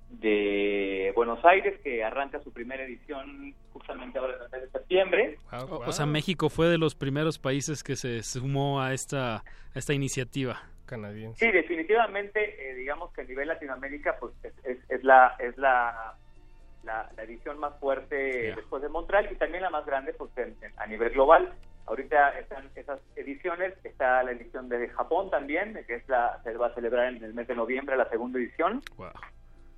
de Buenos Aires, que arranca su primera edición justamente ahora en el mes de septiembre. O, o sea, México fue de los primeros países que se sumó a esta, a esta iniciativa. Canadiense. Sí, definitivamente, eh, digamos que a nivel Latinoamérica, pues es, es- es la es la, la, la edición más fuerte después de Montreal y también la más grande, pues en- en- a nivel global. Ahorita están esas ediciones, está la edición de Japón también, que es la se va a celebrar en el mes de noviembre la segunda edición.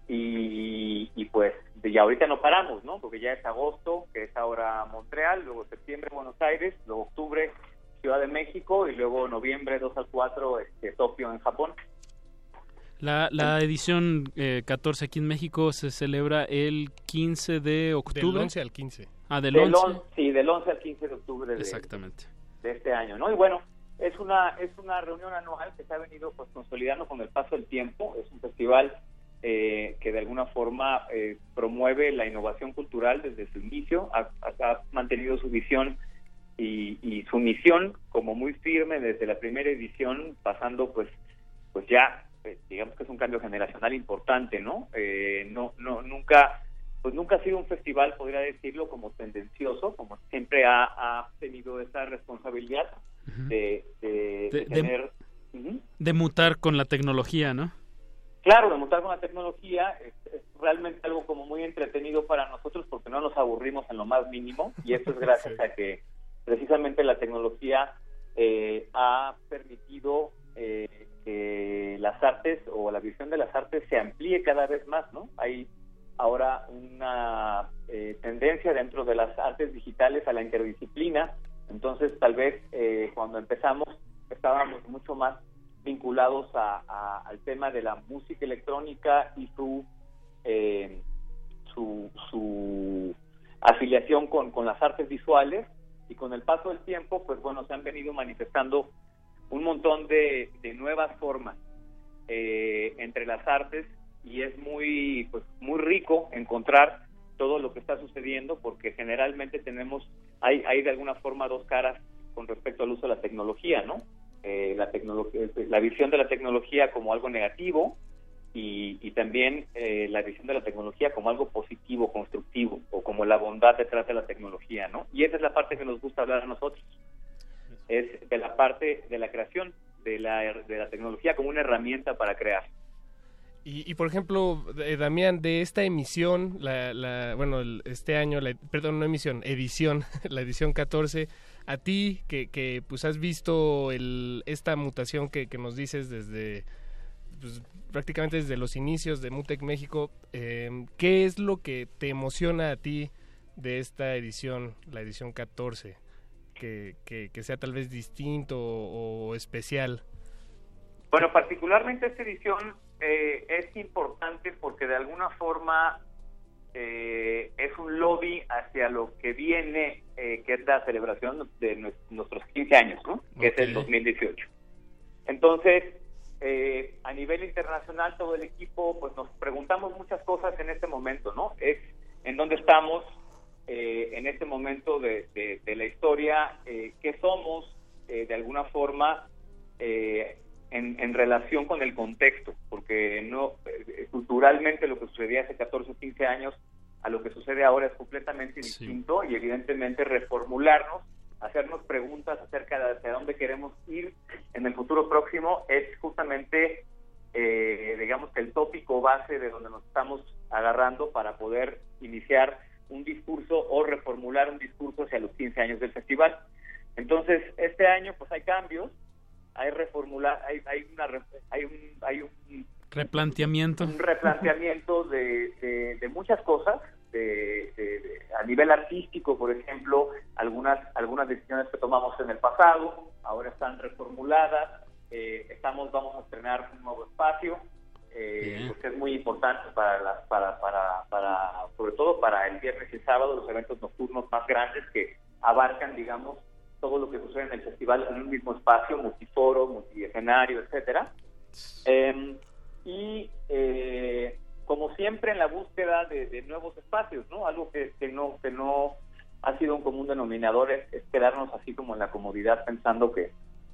Y, y pues ya ahorita no paramos, ¿no? Porque ya es agosto, que es ahora Montreal, luego septiembre Buenos Aires, luego octubre Ciudad de México y luego noviembre 2 al 4 este, Tokio en Japón. La, la edición eh, 14 aquí en México se celebra el 15 de octubre. Del 11 al 15. Ah, del, Del 11. on- sí, del 11 al 15 de octubre de, Exactamente. de este año, ¿no? Y bueno, es una es una reunión anual que se ha venido pues consolidando con el paso del tiempo. Es un festival eh, que de alguna forma eh, promueve la innovación cultural desde su inicio, ha, ha- ha mantenido su visión y, y su misión como muy firme desde la primera edición, pasando pues pues ya eh, digamos que es un cambio generacional importante, ¿no? Eh, no no nunca pues nunca ha sido un festival, podría decirlo, como tendencioso, como siempre ha, ha tenido esa responsabilidad de, de- De- de de- tener... De mutar con la tecnología, ¿no? Claro, de montar con la tecnología es, es realmente algo como muy entretenido para nosotros porque no nos aburrimos en lo más mínimo y esto es gracias a que precisamente la tecnología eh, ha permitido eh, que las artes o la visión de las artes se amplíe cada vez más, ¿no? Hay ahora una eh, tendencia dentro de las artes digitales a la interdisciplina, entonces tal vez eh, cuando empezamos estábamos mucho más vinculados a- al tema de la música electrónica y su eh, su, su afiliación con, con las artes visuales y con el paso del tiempo pues bueno se han venido manifestando un montón de, de nuevas formas eh, entre las artes y es muy pues muy rico encontrar todo lo que está sucediendo porque generalmente tenemos hay hay de alguna forma dos caras con respecto al uso de la tecnología no Eh, la tecnología la visión de la tecnología como algo negativo y, y también eh, la visión de la tecnología como algo positivo constructivo o como la bondad detrás de la tecnología no y esa es la parte que nos gusta hablar a nosotros. Es de la parte de la creación de la de la tecnología como una herramienta para crear. Y, y, por ejemplo, eh, Damián, de esta emisión, la, la, bueno, el- este año, la, perdón, no emisión, edición, la edición 14, a ti que, que pues has visto el, esta mutación que, que nos dices desde pues, prácticamente desde los inicios de Mutec México, eh, ¿qué es lo que te emociona a ti de esta edición, la edición 14? Que, que, que sea tal vez distinto o, o especial. Bueno, particularmente esta edición eh, es importante porque de alguna forma eh, es un lobby hacia lo que viene, eh, que es la celebración de nues- nuestros 15 años, ¿no? Que es el 2018. Entonces, eh, a nivel internacional todo el equipo pues nos preguntamos muchas cosas en este momento, ¿no? Es en dónde estamos eh, en este momento de, de- de la historia, eh, qué somos eh, de alguna forma eh, en, en relación con el contexto, porque no eh, culturalmente lo que sucedía hace 14 o 15 años a lo que sucede ahora es completamente distinto y evidentemente reformularnos, hacernos preguntas acerca de hacia dónde queremos ir en el futuro próximo es justamente, eh, digamos que el tópico base de donde nos estamos agarrando para poder iniciar un discurso o reformular un discurso hacia los 15 años del festival. Entonces, este año pues hay cambios, hay reformular, hay, hay una hay un, hay un Replanteamiento. un replanteamiento de, de- de muchas cosas, de, de- a nivel artístico, por ejemplo, algunas algunas decisiones que tomamos en el pasado, ahora están reformuladas, eh, estamos vamos a estrenar un nuevo espacio, eh, porque es muy importante para, las- para, para, para, sobre todo para el viernes y el sábado, los eventos nocturnos más grandes que abarcan, digamos, todo lo que sucede en el festival en un mismo espacio, multiforo, multiescenario, etcétera. Em, y eh, como siempre en la búsqueda de, de nuevos espacios, ¿no? Algo que, que no que no ha sido un común denominador es, es quedarnos así como en la comodidad pensando que,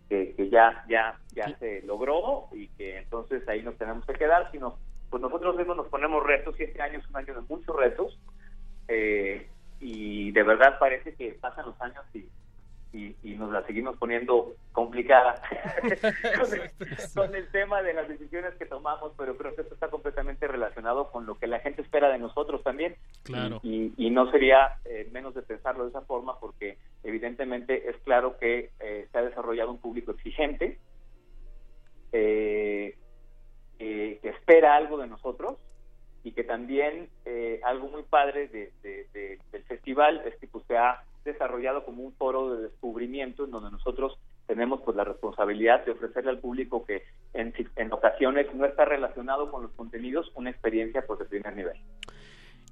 que, que ya ya ya se logró y que entonces ahí nos tenemos que quedar, sino pues nosotros mismos nos ponemos retos y este año es un año de muchos retos eh, y de verdad parece que pasan los años y, y, y nos la seguimos poniendo complicada con, el, con el tema de las decisiones que tomamos, pero creo que esto está completamente relacionado con lo que la gente espera de nosotros también. Claro. Y, y no sería eh, menos de pensarlo de esa forma porque evidentemente es claro que eh, se ha desarrollado un público exigente, eh, eh, que espera algo de nosotros y que también algo muy padre de- de- de- del festival es que pues, se ha desarrollado como un foro de descubrimiento en donde nosotros tenemos pues la responsabilidad de ofrecerle al público que en, en ocasiones no está relacionado con los contenidos una experiencia pues de primer nivel.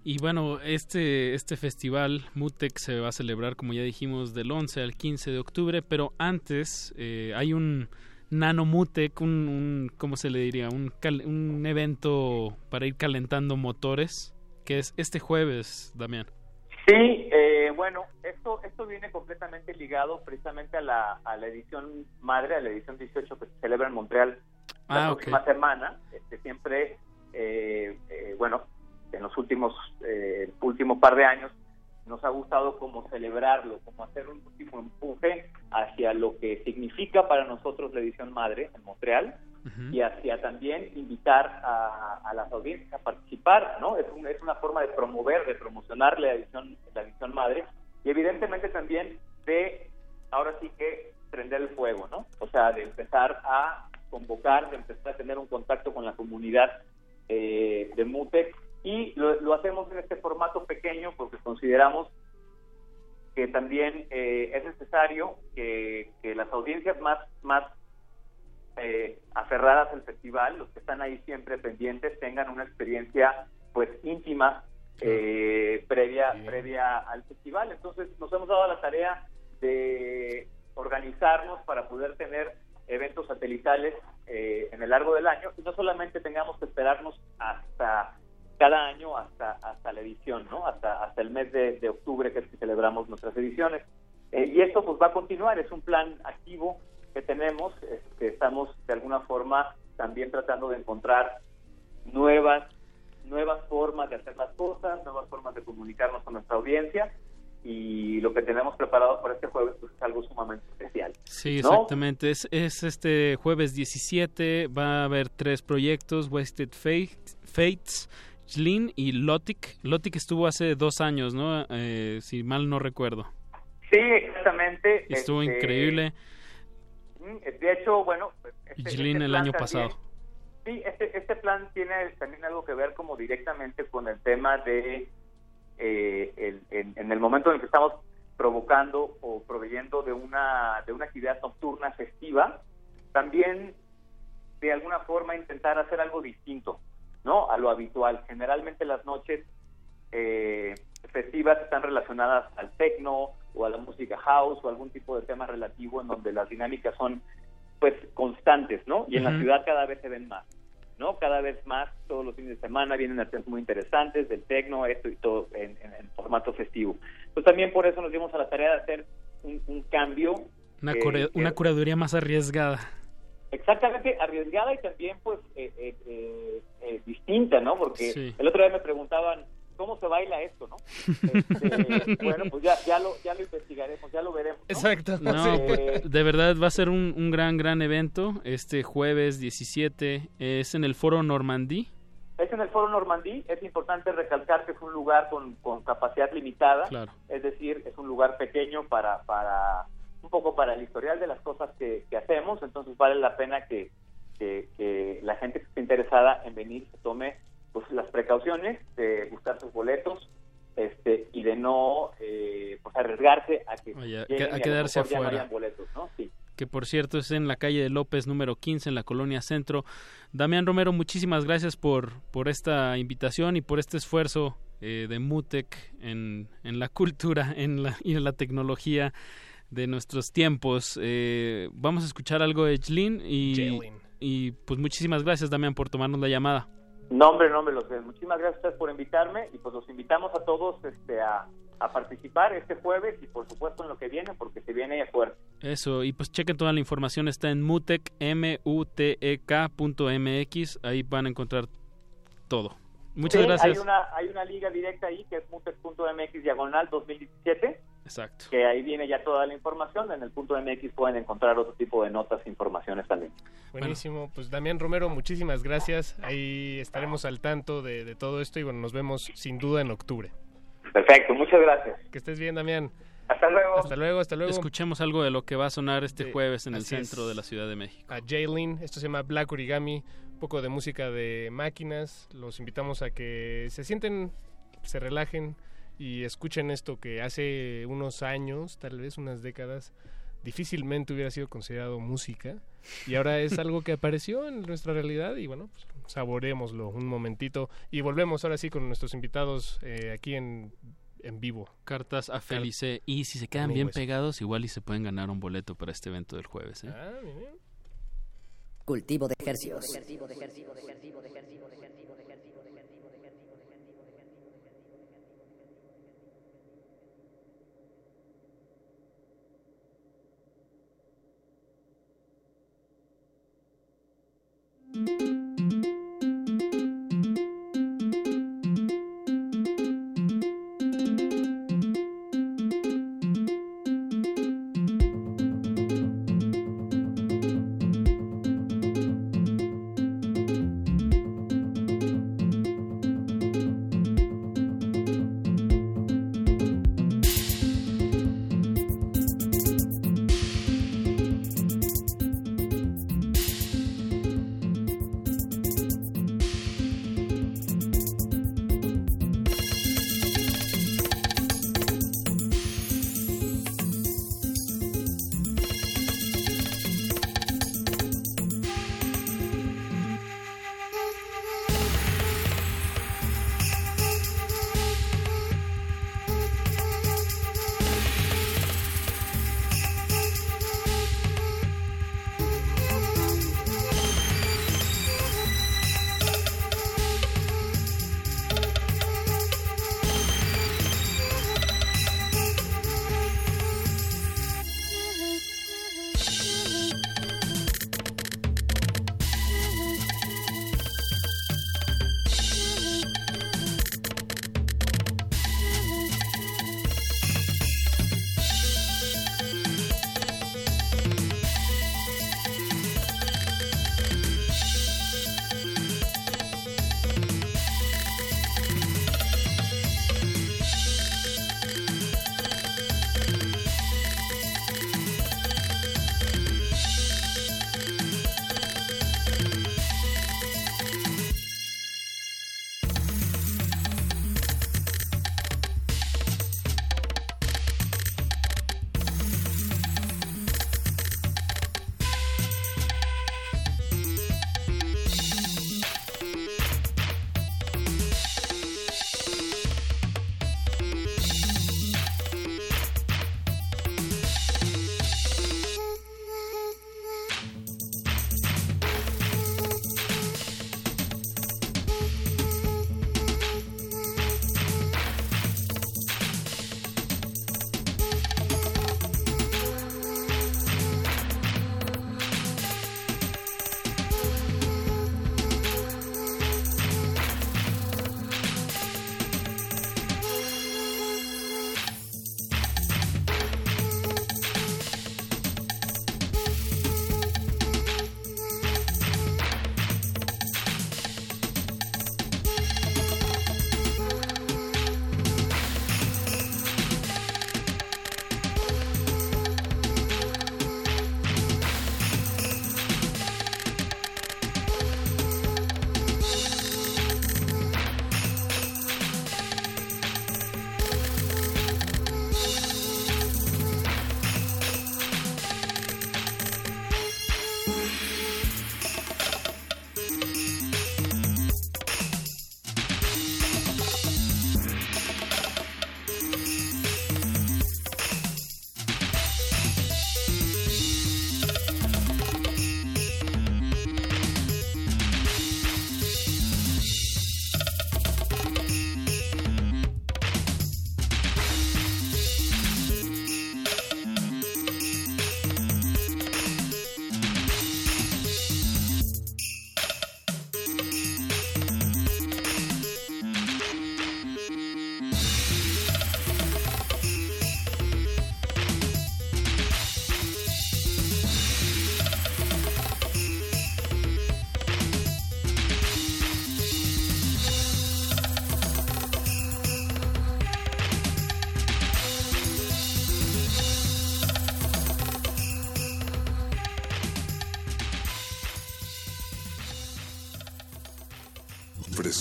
Y bueno, este, este festival Mutec se va a celebrar, como ya dijimos, del 11 al 15 de octubre, pero antes eh, hay un Nano Mutec, un, un, ¿cómo se le diría? Un, cal- un evento para ir calentando motores, que es este jueves, Damián. Sí, eh, bueno, esto viene completamente ligado precisamente a la, a la edición madre, a la edición 18 que se celebra en Montreal la Ah, ok. próxima semana. Este, siempre, eh, eh, bueno, en los últimos eh, último par de años nos ha gustado como celebrarlo, como hacer un último empuje hacia lo que significa para nosotros la edición madre en Montreal y hacia también invitar a, a las audiencias a participar, ¿no? Es, un- es una forma de promover, de promocionar la edición, la edición madre y evidentemente también de, ahora sí que prender el fuego, ¿no? O sea, de empezar a convocar, de empezar a tener un contacto con la comunidad eh, de MUTEC y lo, hacemos en este formato pequeño porque consideramos que también eh, es necesario que, que las audiencias más, más eh, aferradas al festival, los que están ahí siempre pendientes, tengan una experiencia pues íntima eh, previa previa al festival. Entonces nos hemos dado la tarea de organizarnos para poder tener eventos satelitales eh, en el largo del año y no solamente tengamos que esperarnos hasta cada año hasta hasta la edición, ¿no? Hasta hasta el mes de, de octubre que es que celebramos nuestras ediciones. Eh, y esto pues va a continuar, es un plan activo que tenemos, que estamos de alguna forma también tratando de encontrar nuevas nuevas formas de hacer las cosas, nuevas formas de comunicarnos con nuestra audiencia y lo que tenemos preparado para este jueves pues, es algo sumamente especial. Sí, ¿no? exactamente. Es, es este jueves 17. Va a haber tres proyectos: Wasted Fate- Fates, Jlin y Lotic. Lotic estuvo hace dos años, ¿no? Eh, si mal no recuerdo. Sí, exactamente. Estuvo este, increíble. De hecho, bueno, pues, este- Jlin este el año pasado. Sí, este, este plan tiene también algo que ver como directamente con el tema de eh, el- en, el momento en que estamos provocando o proveyendo de una de una actividad nocturna festiva, también de alguna forma intentar hacer algo distinto, ¿no? A lo habitual. Generalmente las noches eh, festivas están relacionadas al techno o a la música house o algún tipo de tema relativo en donde las dinámicas son pues constantes, ¿no? Y en la ciudad cada vez se ven más, ¿no? Cada vez más todos los fines de semana vienen artistas muy interesantes del tecno, esto y todo en, en- en formato festivo. Pues también por eso nos dimos a la tarea de hacer un, un cambio Una, eh, una curaduría más arriesgada. Exactamente, arriesgada y también pues eh, eh, eh, eh, distinta, ¿no? Porque Sí. el otro día me preguntaban, ¿cómo se baila esto, no? Este, bueno, pues ya, ya, lo, ya lo investigaremos, ya lo veremos. ¿no? Exacto. No, Sí. pues, de verdad va a ser un, un gran, gran evento. Este jueves 17 es en el Foro Normandí. Es en el Foro Normandí, es importante recalcar que es un lugar con, con capacidad limitada, Claro. es decir, es un lugar pequeño para, para un poco para el historial de las cosas que, que hacemos, entonces vale la pena que, que, que la gente que esté interesada en venir se tome pues las precauciones de buscar sus boletos este y de no eh, pues arriesgarse a que Oye, lleguen que- a quedarse no afuera. hayan boletos, ¿no? Sí. que por cierto es en la calle de López número 15 en la colonia Centro. Damián Romero, muchísimas gracias por, por esta invitación y por este esfuerzo eh, de Mutec en, en la cultura en la, y en la tecnología de nuestros tiempos. Eh, vamos a escuchar algo de Jlin y, y pues muchísimas gracias Damián por tomarnos la llamada. No, hombre, no, hombre, los, muchísimas gracias a ustedes por invitarme y pues los invitamos a todos este, a, a participar este jueves y por supuesto en lo que viene, porque se viene fuerte. Eso, y pues chequen toda la información, está en mutec, M-U-T-E-K.mx, ahí van a encontrar todo. Muchas Sí, gracias. Hay una, hay una liga directa ahí que es mutec.mx diagonal 2017, Exacto. que ahí viene ya toda la información. En el punto MX pueden encontrar otro tipo de notas e informaciones también. Buenísimo. Pues Damián Romero, muchísimas gracias. Ahí estaremos al tanto de, de todo esto y bueno, nos vemos sin duda en octubre. Perfecto, muchas gracias. Que estés bien, Damián. Hasta luego. Hasta luego, hasta luego. Escuchemos algo de lo que va a sonar este jueves en el así centro es. de la Ciudad de México. a Jaylin. Esto se llama Black Origami, un poco de música de máquinas. Los invitamos a que se sienten, se relajen y escuchen esto que hace unos años, tal vez unas décadas, difícilmente hubiera sido considerado música y ahora es algo que apareció en nuestra realidad y bueno, pues, saborémoslo un momentito y volvemos ahora sí con nuestros invitados eh, aquí en, en vivo. Cartas a Felice. Y si se quedan bien pegados, igual y se pueden ganar un boleto para este evento del jueves. ¿eh? Ah, miren. Cultivo de ejercicios. Música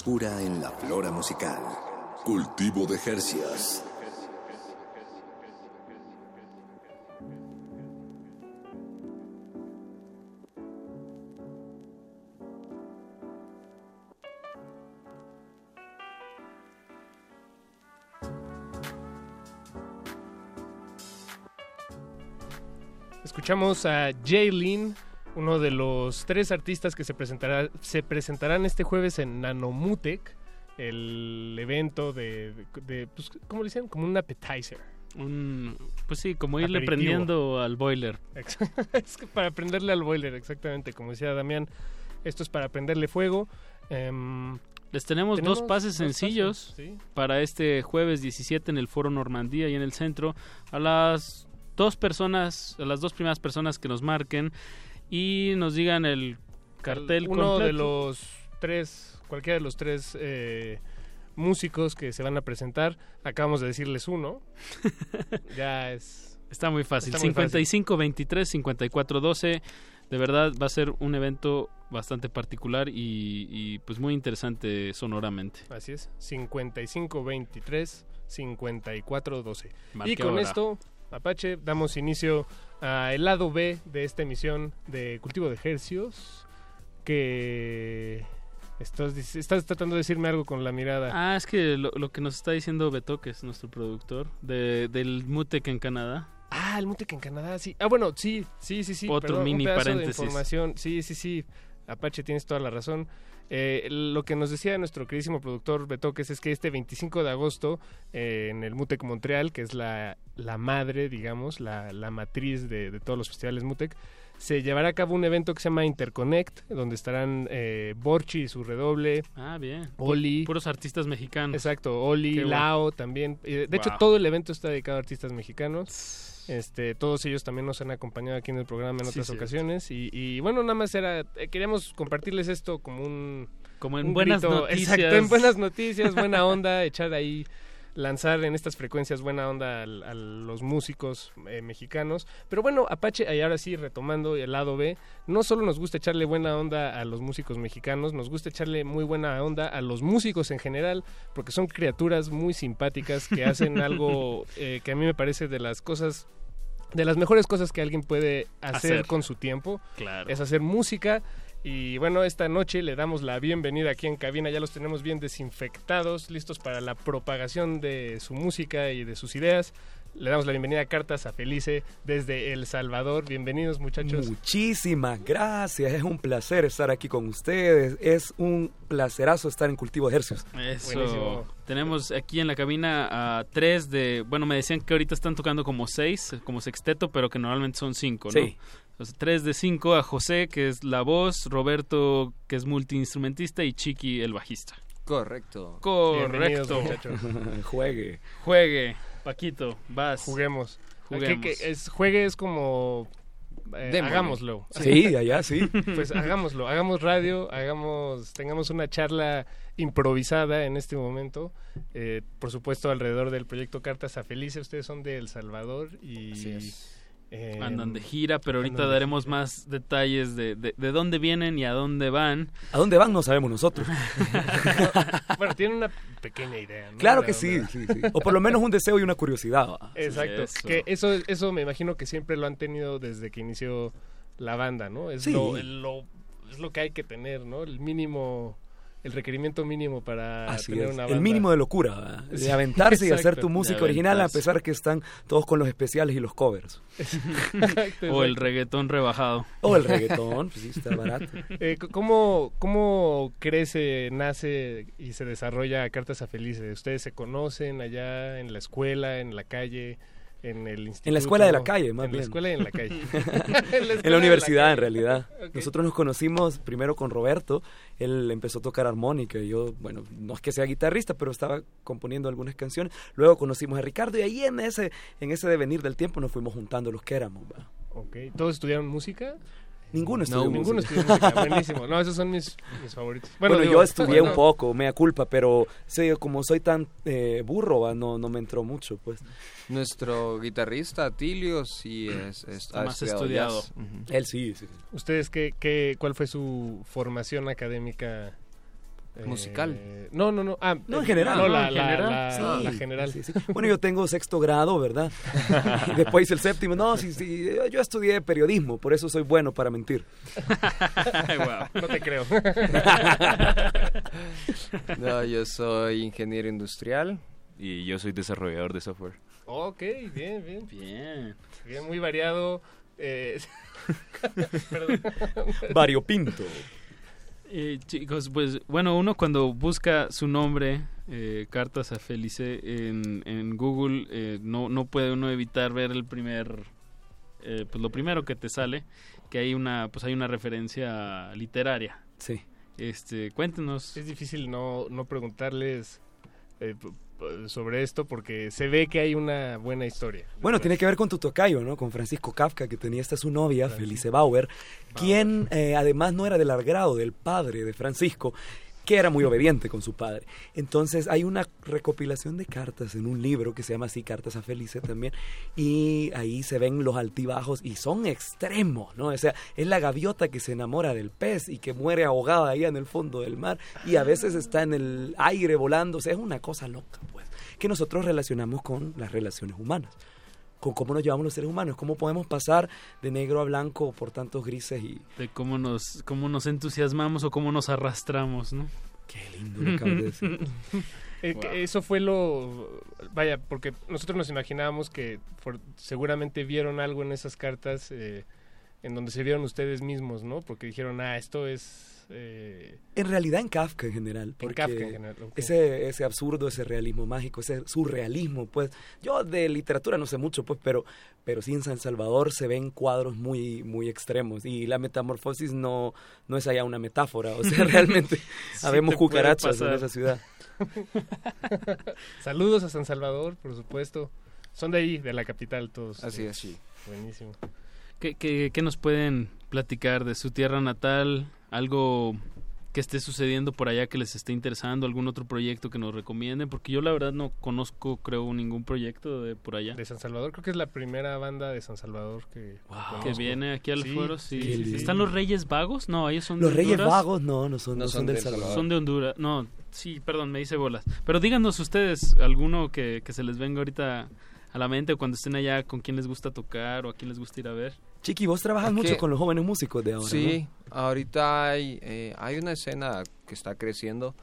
frescura en la flora musical. Cultivo de Jercias. Escuchamos a Jaylin, uno de los tres artistas que se, presentará, se presentarán este jueves en Nanomutec, el evento de, pues, ¿cómo le dicen? Como un appetizer. Un, pues sí, como irle Aperitivo. prendiendo al boiler. Es que para prenderle al boiler, exactamente, como decía Damián, esto es para prenderle fuego. Em, Les tenemos, Tenemos dos pases dos sencillos pases, sí. para este jueves 17 en el Foro Normandía y en el centro. A las dos personas, a las dos primeras personas que nos marquen y nos digan el cartel uno de los tres, cualquiera de los tres eh, músicos que se van a presentar, acabamos de decirles uno. ya es... Está muy fácil. Está muy fácil. 55 23 54 12. De verdad va a ser un evento bastante particular y, y, pues muy interesante sonoramente. Así es, 55 23 54 12. Marque y con ahora. esto, Apache, damos inicio al lado B de esta emisión de Cultivo de Hercios. Que estás, estás tratando de decirme algo con la mirada. Ah, es que lo, lo que nos está diciendo Beto, que es nuestro productor, de, del Mutec en Canadá. Ah, el Mutec en Canadá, sí. Ah, bueno, sí, sí, sí, sí. Otro perdón, mini un paréntesis. De información. Sí, sí, sí. Apache, tienes toda la razón. Eh, lo que nos decía nuestro queridísimo productor Betoques es que este 25 de agosto eh, en el Mutec Montreal, que es la, la madre, digamos, la, la matriz de, de todos los festivales Mutec, se llevará a cabo un evento que se llama Interconnect, donde estarán eh, Borchi y su redoble, Ah, bien. Oli. Puros artistas mexicanos. Exacto, Oli, Qué bueno. Lao también. Eh, De hecho, Wow. todo el evento está dedicado a artistas mexicanos. Este, todos ellos también nos han acompañado aquí en el programa en otras ocasiones. Y, y bueno, nada más era. eh, queríamos compartirles esto como un. Como en un buenas grito. noticias. Exacto, en buenas noticias, buena onda, echar ahí. Lanzar en estas frecuencias buena onda al- a, los músicos eh, mexicanos. Pero bueno, Apache, y ahora sí, retomando el lado B, no solo nos gusta echarle buena onda a los músicos mexicanos, nos gusta echarle muy buena onda a los músicos en general, porque son criaturas muy simpáticas que hacen algo eh, que a mí me parece de las cosas, de las mejores cosas que alguien puede hacer, Hacer. con su tiempo. Claro. Es hacer música. Y bueno, esta noche le damos la bienvenida aquí en cabina. Ya los tenemos bien desinfectados, listos para la propagación de su música y de sus ideas. Le damos la bienvenida a Cartas a Felice desde El Salvador. Bienvenidos, muchachos. Muchísimas gracias, es un placer estar aquí con ustedes, es un placerazo estar en Cultivo de Hercios. Eso. Buenísimo. Tenemos aquí en la cabina a tres de. Bueno, me decían que ahorita están tocando como seis, como sexteto, pero que normalmente son cinco, ¿no? Sí. Tres de cinco a José, que es la voz, Roberto, que es multiinstrumentista, y Chiqui, el bajista. Correcto. Correcto. muchachos. Juegue. Juegue. Paquito, vas. Juguemos. Juguemos. Que- que es, juegue es como... eh, hagámoslo. Sí, allá sí. Pues hagámoslo, hagamos radio, hagamos, tengamos una charla improvisada en este momento, eh, por supuesto alrededor del proyecto Cartas a Felice, ustedes son de El Salvador y Así es. Eh, Andan de gira, pero ahorita de daremos más detalles de, de, de dónde vienen y a dónde van. ¿A dónde van? No sabemos nosotros. bueno, tienen una pequeña idea, ¿no? Claro que sí, va. sí, sí. O por lo menos un deseo y una curiosidad. ¿va? Exacto. Eso. Que eso, eso me imagino que siempre lo han tenido desde que inició la banda, ¿no? Es Sí. lo, lo- es lo que hay que tener, ¿no? El mínimo, el requerimiento mínimo para Así tener es. una El banda. mínimo de locura, ¿verdad? de aventarse y hacer tu música original a pesar que están todos con los especiales y los covers. O el reggaetón rebajado. O el reggaetón, pues sí, está barato. Eh, ¿cómo, ¿Cómo crece, nace y se desarrolla Cartas a Felice? ¿Ustedes se conocen allá en la escuela, en la calle, en el instituto? En la escuela de la calle, más En la bien. escuela y en la calle. en la universidad, en realidad. Nosotros nos conocimos primero con Roberto. Él empezó a tocar armónica y yo, bueno, no es que sea guitarrista, pero estaba componiendo algunas canciones. Luego conocimos a Ricardo y ahí en ese, en ese devenir del tiempo nos fuimos juntando los que éramos. ¿va? Ok. ¿Todos estudiaron música? Ninguno estudió Ninguno música. estudió música. Buenísimo. No, esos son mis, mis favoritos. Bueno, digo, yo estudié un poco, mea culpa, pero sí, como soy tan eh, burro, no, no me entró mucho, pues. Nuestro guitarrista, Tilio, sí es, es- Está ha más estudiado. Él sí, sí. ¿Ustedes qué, qué, cuál fue su formación académica Musical. Eh, no, no, no. Ah, No, en eh, general. No, ¿no? la, la- general. la- Sí, la general. sí, sí. Bueno, yo tengo sexto grado, ¿verdad? Y después el séptimo. No, sí, sí, yo estudié periodismo, por eso soy bueno para mentir. No te creo. No, yo soy ingeniero industrial. Y yo soy desarrollador de software. Ok, bien, bien. Bien. Bien, muy variado. Eh, perdón. Variopinto. Eh, chicos, pues bueno, uno cuando busca su nombre, eh, Cartas a Felice, en, en Google, eh, no, no puede uno evitar ver el primer, eh, pues lo primero que te sale, que hay una, pues hay una referencia literaria. Sí. Este, cuéntenos. Es difícil no, no preguntarles eh, sobre esto porque se ve que hay una buena historia. Bueno, tiene que ver con tu tocayo, ¿no? Con Francisco Kafka, que tenía esta su novia, Felice Bauer, quien eh, además no era del agrado del padre de Francisco, que era muy obediente con su padre. Entonces hay una recopilación de cartas en un libro que se llama así, Cartas a Felice también, y ahí se ven los altibajos y son extremos, ¿no? O sea, es la gaviota que se enamora del pez y que muere ahogada ahí en el fondo del mar y a veces está en el aire volando, o sea, es una cosa loca, pues, que nosotros relacionamos con las relaciones humanas con cómo nos llevamos los seres humanos, cómo podemos pasar de negro a blanco por tantos grises y De cómo nos, cómo nos entusiasmamos o cómo nos arrastramos, ¿no? Qué lindo lo acabas de decir. Eh, Eso fue lo... Vaya, porque nosotros nos imaginábamos que for- seguramente vieron algo en esas cartas eh, en donde se vieron ustedes mismos, ¿no? Porque dijeron, ah, esto es... eh, En realidad en Kafka en general, porque Kafka en general, ese, ese absurdo, ese realismo mágico, ese surrealismo, pues yo de literatura no sé mucho, pues, pero, pero sí en San Salvador se ven cuadros muy, muy extremos y la metamorfosis no, no es allá una metáfora, o sea, realmente Sí habemos cucarachas en esa ciudad. Saludos a San Salvador, por supuesto. Son de ahí, de la capital todos. Así es. Sí. Buenísimo. ¿Qué, qué, qué nos pueden platicar de su tierra natal? ¿Algo que esté sucediendo por allá que les esté interesando? ¿Algún otro proyecto que nos recomienden? Porque yo la verdad no conozco, creo, ningún proyecto de por allá. De San Salvador, creo que es la primera banda de San Salvador que, Que viene aquí al Sí, foro, sí. ¿Están los Reyes Vagos? No, ellos son Los de Reyes Honduras. Vagos no, no son, no son del Salvador. Son de Honduras. No, sí, perdón, me hice bolas. Pero díganos ustedes, alguno que, que se les venga ahorita a la mente o cuando estén allá, con quién les gusta tocar o a quién les gusta ir a ver. Chiqui, vos trabajas mucho con los jóvenes músicos de ahora, Sí, ahorita hay, eh, hay una escena que está creciendo.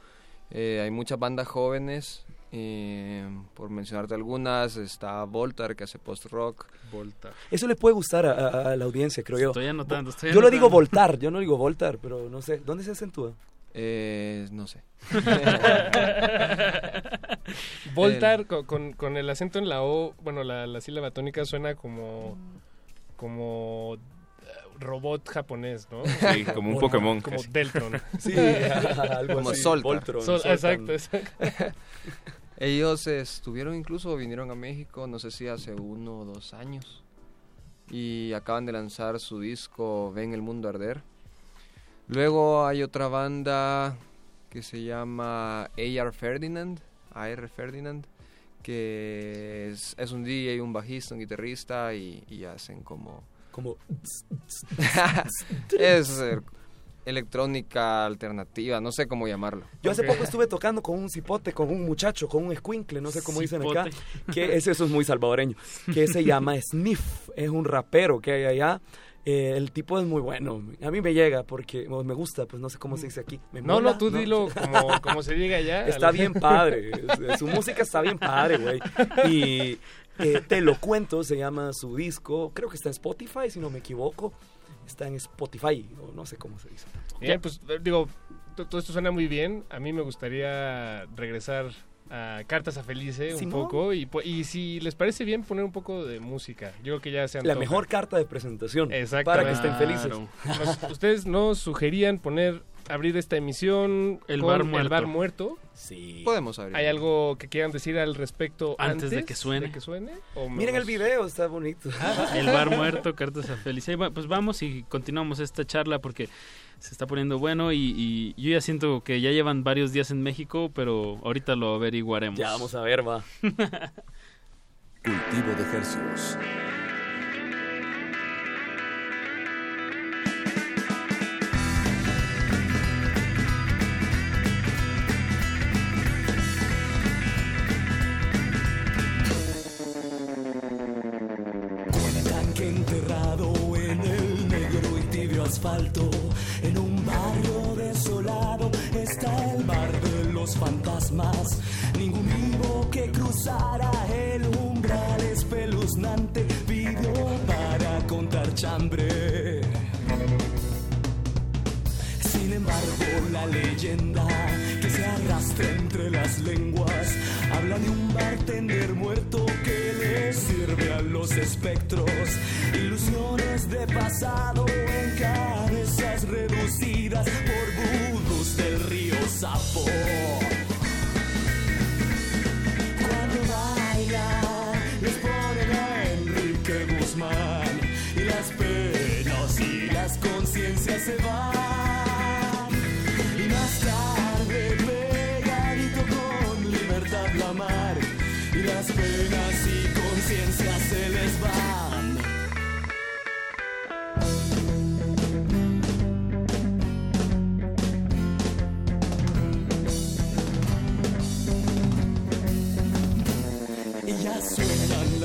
Eh, hay muchas bandas jóvenes. eh, por mencionarte algunas, está Voltar que hace post-rock. Voltar. Eso le puede gustar a, a- a la audiencia, creo yo. Estoy anotando, estoy yo lo digo voltar, yo no digo voltar, pero no sé. ¿Dónde se acentúa? Eh, no sé. Voltar con, con, con el acento en la O, bueno, la, la sílaba tónica suena como como eh, robot japonés, ¿no? Sí, como un Pokémon. Como casi. Deltron. Sí, algo Como así. Soltar. Voltron, Sol- Soltan. exacto, exacto. Ellos estuvieron incluso, vinieron a México, no sé si hace uno o dos años. Y acaban de lanzar su disco Ven el mundo arder. Luego hay otra banda que se llama AR Ferdinand, AR Ferdinand, que es, es un DJ, un bajista, un guitarrista y, y hacen como... Como... es eh, electrónica alternativa, no sé cómo llamarlo. Yo hace poco estuve tocando con un cipote, con un muchacho, con un escuincle, no sé cómo dicen acá, que ese, eso es muy salvadoreño, que se llama Sniff, es un rapero que hay allá. Eh, el tipo es muy bueno, a mí me llega porque me gusta, pues no sé cómo se dice aquí. ¿Me No, mola? no, tú dilo como, como se diga allá. Está bien padre, su música está bien padre, güey. Y eh, Te lo cuento, se llama su disco, creo que está en Spotify, si no me equivoco. Está en Spotify, o no sé cómo se dice. Bien, pues digo, to- todo esto suena muy bien. A mí me gustaría regresar a Cartas a Felice un poco y, y si les parece bien poner un poco de música. Yo creo que ya se La mejor carta de presentación Exacto. para que estén felices. Nos- ustedes nos sugerían poner abrir esta emisión El con bar muerto. El bar muerto. Sí. Podemos abrir. ¿Hay algo que quieran decir al respecto Antes antes, de que suene. de que suene? ¿O me Miren el video, está bonito. El bar muerto, cartas a Felice. Pues vamos y continuamos esta charla porque se está poniendo bueno y, y yo ya siento que ya llevan varios días en México, pero ahorita lo averiguaremos. Ya vamos a ver, va. Cultivo de ejercicios. En un barrio desolado está el mar de los fantasmas. Ningún vivo que cruzara el umbral espeluznante vivió para contar chambre. Sin embargo, la leyenda que se arrastra entre las lenguas habla de un bartender muerto los espectros. Ilusiones de pasado en cabezas reducidas por budos del río Sapo. Cuando bailan, les ponen a Enrique Guzmán y las penas y las conciencias se van.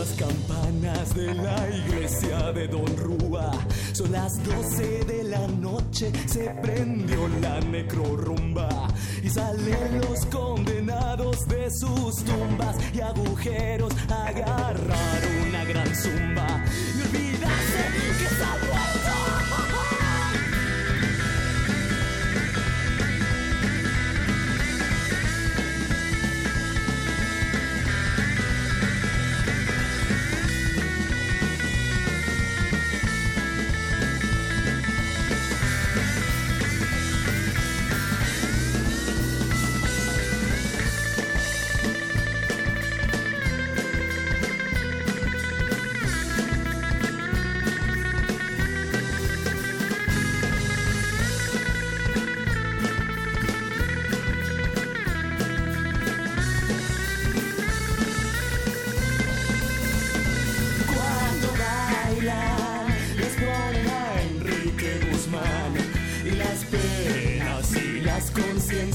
Las campanas de la iglesia de Don Rúa. Son las 12 de la noche, se prendió la necrorumba. Y salen los condenados de sus tumbas y agujeros agarrar una gran zumba. Y olvidarse que está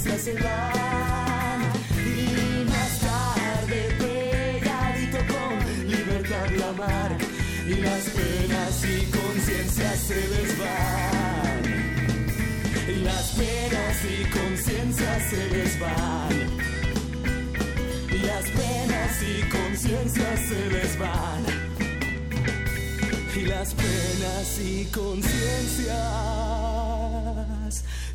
se van. Y más tarde, pegadito con libertad la mar y las penas y conciencias se les van. Y las penas y conciencias se les van. Y las penas y conciencias se les van. Y las penas y conciencias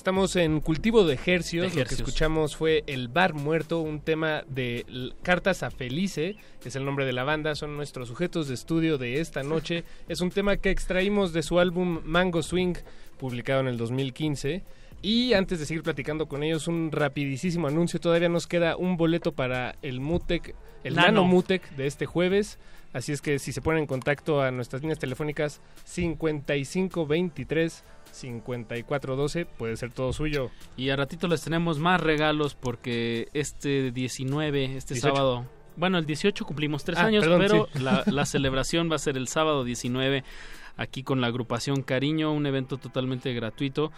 Estamos en Cultivo de Hercios. De Lo que escuchamos fue El Bar Muerto, un tema de Cartas a Felice, es el nombre de la banda, son nuestros sujetos de estudio de esta noche. es un tema que extraímos de su álbum Mango Swing, publicado en el 2015. Y antes de seguir platicando con ellos, un rapidísimo anuncio. Todavía nos queda un boleto para el Mutec, el Nano. Nano Mutec de este jueves. Así es que si se ponen en contacto a nuestras líneas telefónicas 5523 5412 puede ser todo suyo. Y a ratito les tenemos más regalos porque este 19, este 18. sábado, bueno, el 18 cumplimos tres Ah, años, perdón, pero sí. la, la celebración va a ser el sábado 19 aquí con la agrupación Cariño, un evento totalmente gratuito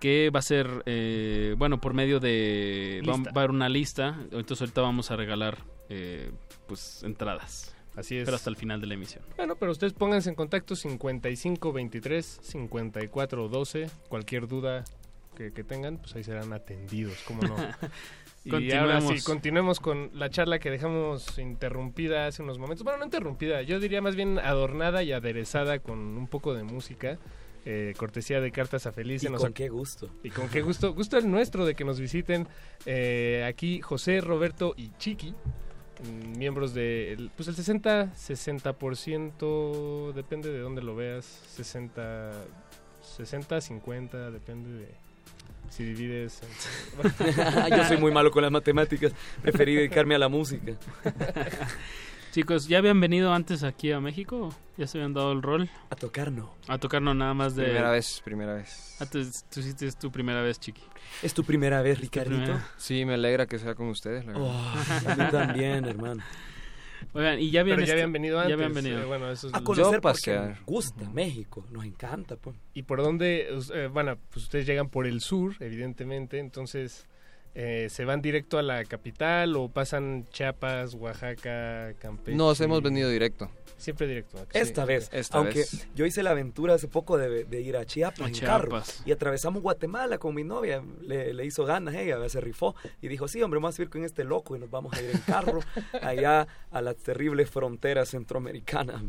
que va a ser, eh, bueno, por medio de... Va a haber una lista, entonces ahorita vamos a regalar eh, pues entradas. Así es. Pero hasta el final de la emisión. Bueno, pero ustedes pónganse en contacto 5523 5412 cualquier duda que, que tengan, pues ahí serán atendidos, ¿cómo no? y ahora sí, Continuemos. con la charla que dejamos interrumpida hace unos momentos. Bueno, no interrumpida, yo diría más bien adornada y aderezada con un poco de música. eh, cortesía de Cartas a. Y Nos con qué gusto. Y con qué gusto. Gusto el nuestro de que nos visiten eh, aquí José, Roberto y Chiqui. Miembros del pues el 60, 60%, depende de dónde lo veas, 60, 60, 50, depende de si divides. en- Yo soy muy malo con las matemáticas. Preferí dedicarme a la música. Chicos, ¿ya habían venido antes aquí a México? ¿Ya se habían dado el rol? A tocar no. A tocar no, nada más de... Primera vez, primera vez. Antes, tú hiciste es tu primera vez, Chiqui. ¿Es tu primera vez, Ricardito? primera. Sí, me alegra que sea con ustedes. la verdad. Oh, a mí también, hermano. Oigan, y ya habían, Pero ya habían venido ya antes. habían venido. eh, bueno, eso es A conocer porque nos gusta México, nos encanta. Pues. ¿Y por dónde? eh, bueno, pues ustedes llegan por el sur, evidentemente, entonces eh, se van directo a la capital o pasan Chiapas, Oaxaca, Campeche. Nos hemos venido directo. Siempre directo. Esta vez, esta aunque vez. yo hice la aventura hace poco de, de ir a Chiapas A en Chiapas. carro y atravesamos Guatemala con mi novia, le, le hizo ganas ella, se rifó y dijo, sí hombre, vamos a ir con este loco y nos vamos a ir en carro allá a las terribles fronteras centroamericanas.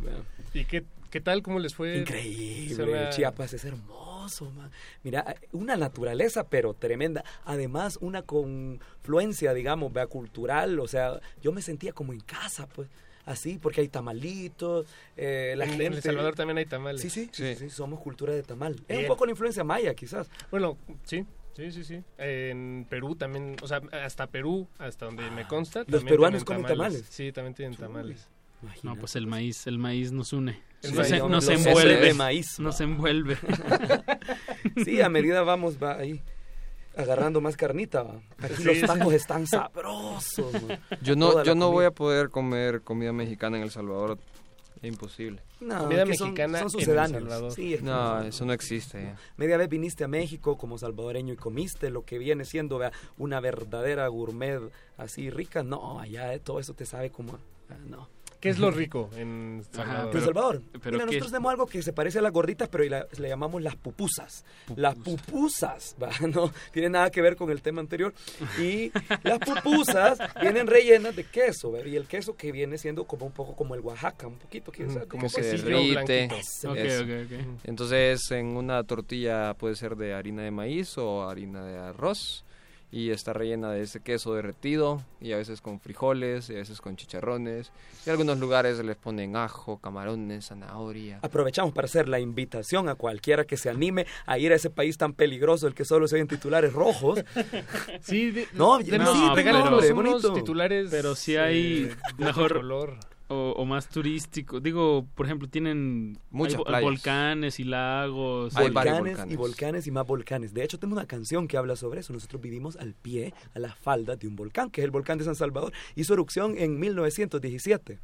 ¿Y qué, qué tal? ¿Cómo les fue? Increíble, Suena- Chiapas es hermoso, man. Mira, una naturaleza pero tremenda, además una confluencia, digamos, vea, cultural, o sea, yo me sentía como en casa, pues, así, porque hay tamalitos, eh, la En- gente... en El Salvador también hay tamales. Sí, sí, sí, sí, somos cultura de tamal. Es Bien. un poco la influencia maya, quizás. Bueno, sí. Sí, sí, sí. En Perú también, o sea, hasta Perú, hasta donde me consta. Ah, ¿Los también peruanos comen tamales? Sí, también tienen tamales. No, pues el maíz, el maíz nos une. Nos, nos los envuelve. de maíz, Nos envuelve. Sí, a medida vamos va ahí agarrando más carnita. va. Aquí Sí, los sí. tacos están sabrosos. man. Yo no, Toda yo no voy a poder comer comida mexicana en El Salvador. Es imposible. No, Comida son- mexicana son, sucedáneos. Sí, es No, eso no existe. ya. Media vez viniste a México como salvadoreño y comiste lo que viene siendo vea, una verdadera gourmet así rica. No, allá eh, todo eso te sabe como... no. ¿Qué es lo rico en Salvador? ¿En Salvador? pero Mira, nosotros tenemos algo que se parece a las gorditas, pero la- le llamamos las pupusas. Las pupusas, ¿va? no tiene nada que ver con el tema anterior. Y las pupusas vienen rellenas de queso, ¿verdad? y el queso que viene siendo como un poco como el Oaxaca, un poquito. Que, Mm, ¿de como quesillo derrite. blanquito? Eso. Ok, ok, ok. Entonces, en una tortilla puede ser de harina de maíz o harina de arroz y está rellena de ese queso derretido y a veces con frijoles y a veces con chicharrones. Y en algunos lugares les ponen ajo, camarones, zanahoria. Aprovechamos para hacer la invitación a cualquiera que se anime a ir a ese país tan peligroso, el que solo se ven titulares rojos. Sí, de- no, denos- sí, regálenos hombre, unos bonito. titulares. Pero si eh, hay de mejor color. O, o más turístico. Digo, por ejemplo, tienen Muchas hay volcanes y lagos. Hay varios volcanes, y volcanes. volcanes y más volcanes. De hecho, tengo una canción que habla sobre eso. Nosotros vivimos al pie, a la falda de un volcán, que es el volcán de San Salvador. Hizo erupción en 1917.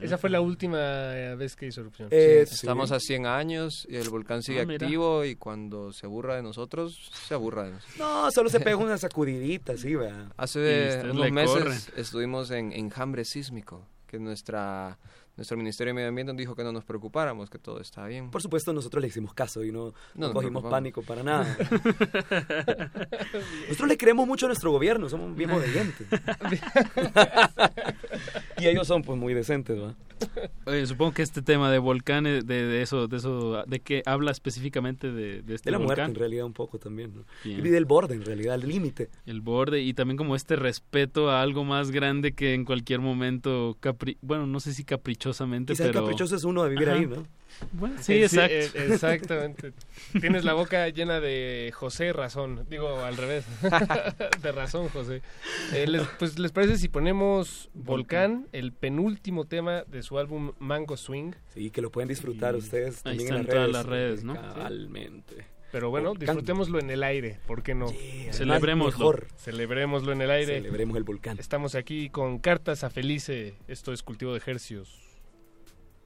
Esa fue la última eh, vez que hizo erupción. Eh, Sí, Estamos a 100 años y el volcán sigue Ah, activo y cuando se aburra de nosotros, se aburra de nosotros. No, solo se pegó una sacudidita, sí, vea. Hace unos meses estuvimos en enjambre sísmico, que nuestra nuestro Ministerio de Medio Ambiente nos dijo que no nos preocupáramos, que todo está bien. Por supuesto, nosotros le hicimos caso y no, no No cogimos pánico para nada. nosotros le creemos mucho a nuestro gobierno, somos bien obedientes. y ellos son pues muy decentes, ¿va? Oye, supongo que este tema de volcanes, de, de eso, de eso, de que habla específicamente de, de este De la muerte volcán. en realidad un poco también, ¿no? Y del borde en realidad, el límite. El borde y también como este respeto a algo más grande que en cualquier momento, capri bueno, no sé si caprichosamente, Quizá el pero... caprichoso es uno de vivir Ajá. ahí, ¿no? Bueno, sí, Eh, exacto. eh, exactamente. Tienes la boca llena de José Razón. Digo, al revés. de razón, José. Eh, les, pues, ¿les parece si ponemos Volcán, el penúltimo tema de su álbum Mango Swing? Sí, que lo pueden disfrutar ustedes Ahí también en están las todas redes. las redes, ¿no? Cabalmente. Pero bueno, Volcán. disfrutémoslo en el aire, ¿por qué no? Celebrémoslo. Mejor. Celebrémoslo en el aire. Celebremos el volcán. Estamos aquí con Cartas a Felice. Esto es Cultivo de Ejercios.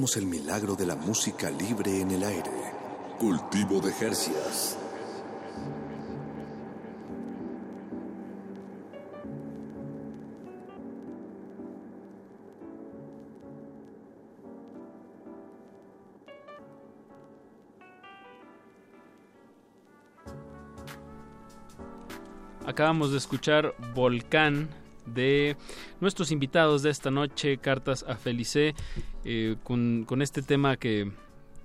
El milagro de la música libre en el aire. Cultivo de Jercias. Acabamos de escuchar Volcán de nuestros invitados de esta noche, Cartas a Felice, eh, con, con este tema que,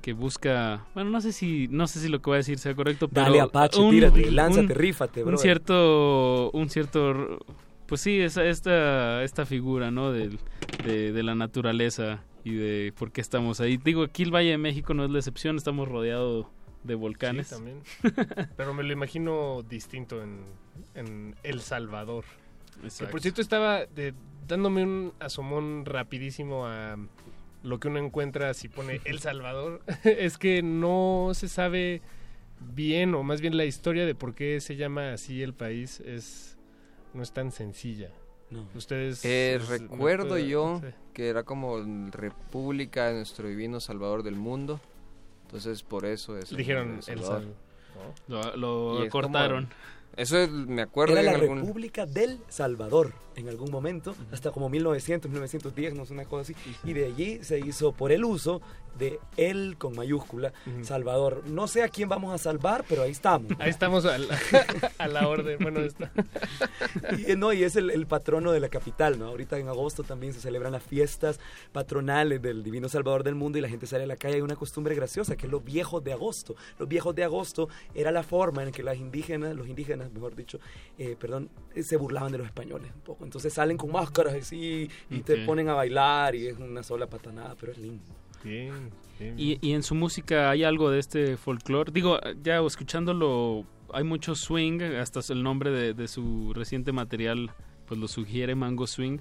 que busca, bueno, no sé si no sé si lo que voy a decir sea correcto, pero Dale, Apache, tírate, lánzate, rífate, un cierto un cierto pues sí, esa, esta esta figura, ¿no? Del- de, de la naturaleza y de por qué estamos ahí. Digo, aquí el Valle de México no es la excepción, estamos rodeados de volcanes. Sí, también. Pero me lo imagino distinto en, en El Salvador. Que Exacto. por cierto estaba de- dándome un asomón rapidísimo a lo que uno encuentra si pone El Salvador. es que no se sabe bien, o más bien la historia de por qué se llama así el país es no es tan sencilla. No. Ustedes... Eh, es- me recuerdo puede- yo sí. que era como República de nuestro divino Salvador del mundo. Entonces por eso es. el Dijeron El Salvador. Lo, como- cortaron. Eso es- me acuerdo Era en la algún- República del Salvador en algún momento, hasta como 1900, 1910, no sé, una cosa así. Y de allí se hizo por el uso de él con mayúscula, Salvador. No sé a quién vamos a salvar, pero ahí estamos. Ahí estamos al- a la orden. Bueno, está. Y, eh, no, y es el, el patrono de la capital, ¿no? Ahorita en agosto también se celebran las fiestas patronales del Divino Salvador del Mundo y la gente sale a la calle. Hay una costumbre graciosa que es los viejos de agosto. Los viejos de agosto era la forma en que las indígenas, los indígenas, mejor dicho, eh, perdón, eh, se burlaban de los españoles un poco. Entonces salen con máscaras así y te ponen a bailar y es una sola patanada, pero es lindo. Bien, bien. Y, y en su música hay algo de este folclore. Digo, ya escuchándolo, hay mucho swing, hasta el nombre de, de su reciente material pues lo sugiere Mango Swing,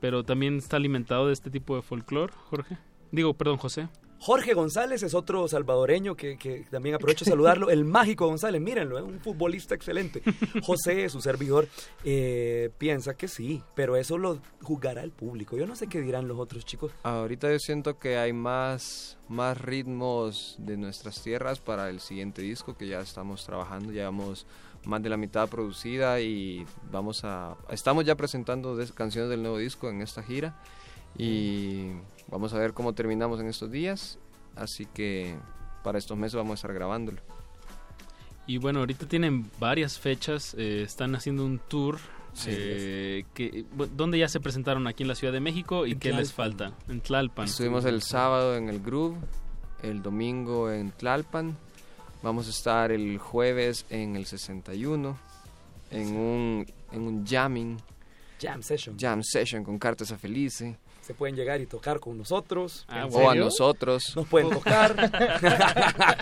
pero también está alimentado de este tipo de folclore, Jorge. Digo, perdón, José. Jorge González es otro salvadoreño que, también aprovecho de saludarlo. El mágico González, mírenlo, un futbolista excelente. José, su servidor, eh, piensa que sí, pero eso lo juzgará el público. Yo no sé qué dirán los otros chicos. Ahorita yo siento que hay más, más ritmos de nuestras tierras para el siguiente disco que ya estamos trabajando. Llevamos más de la mitad producida y vamos a... Estamos ya presentando canciones del nuevo disco en esta gira y vamos a ver cómo terminamos en estos días. Así que para estos meses vamos a estar grabándolo. Y bueno, ahorita tienen varias fechas, eh, están haciendo un tour. Sí. eh, que, ¿Dónde ya se presentaron aquí en la Ciudad de México y En qué les Tlalpan. falta? En Tlalpan. Estuvimos el sábado en el Groove, el domingo en Tlalpan, vamos a estar el jueves en el 61, en un, en un jamming, Jam session. jam session con Cartas a Felice, Se pueden llegar y tocar con nosotros. Ah, o a nosotros. Nos pueden tocar.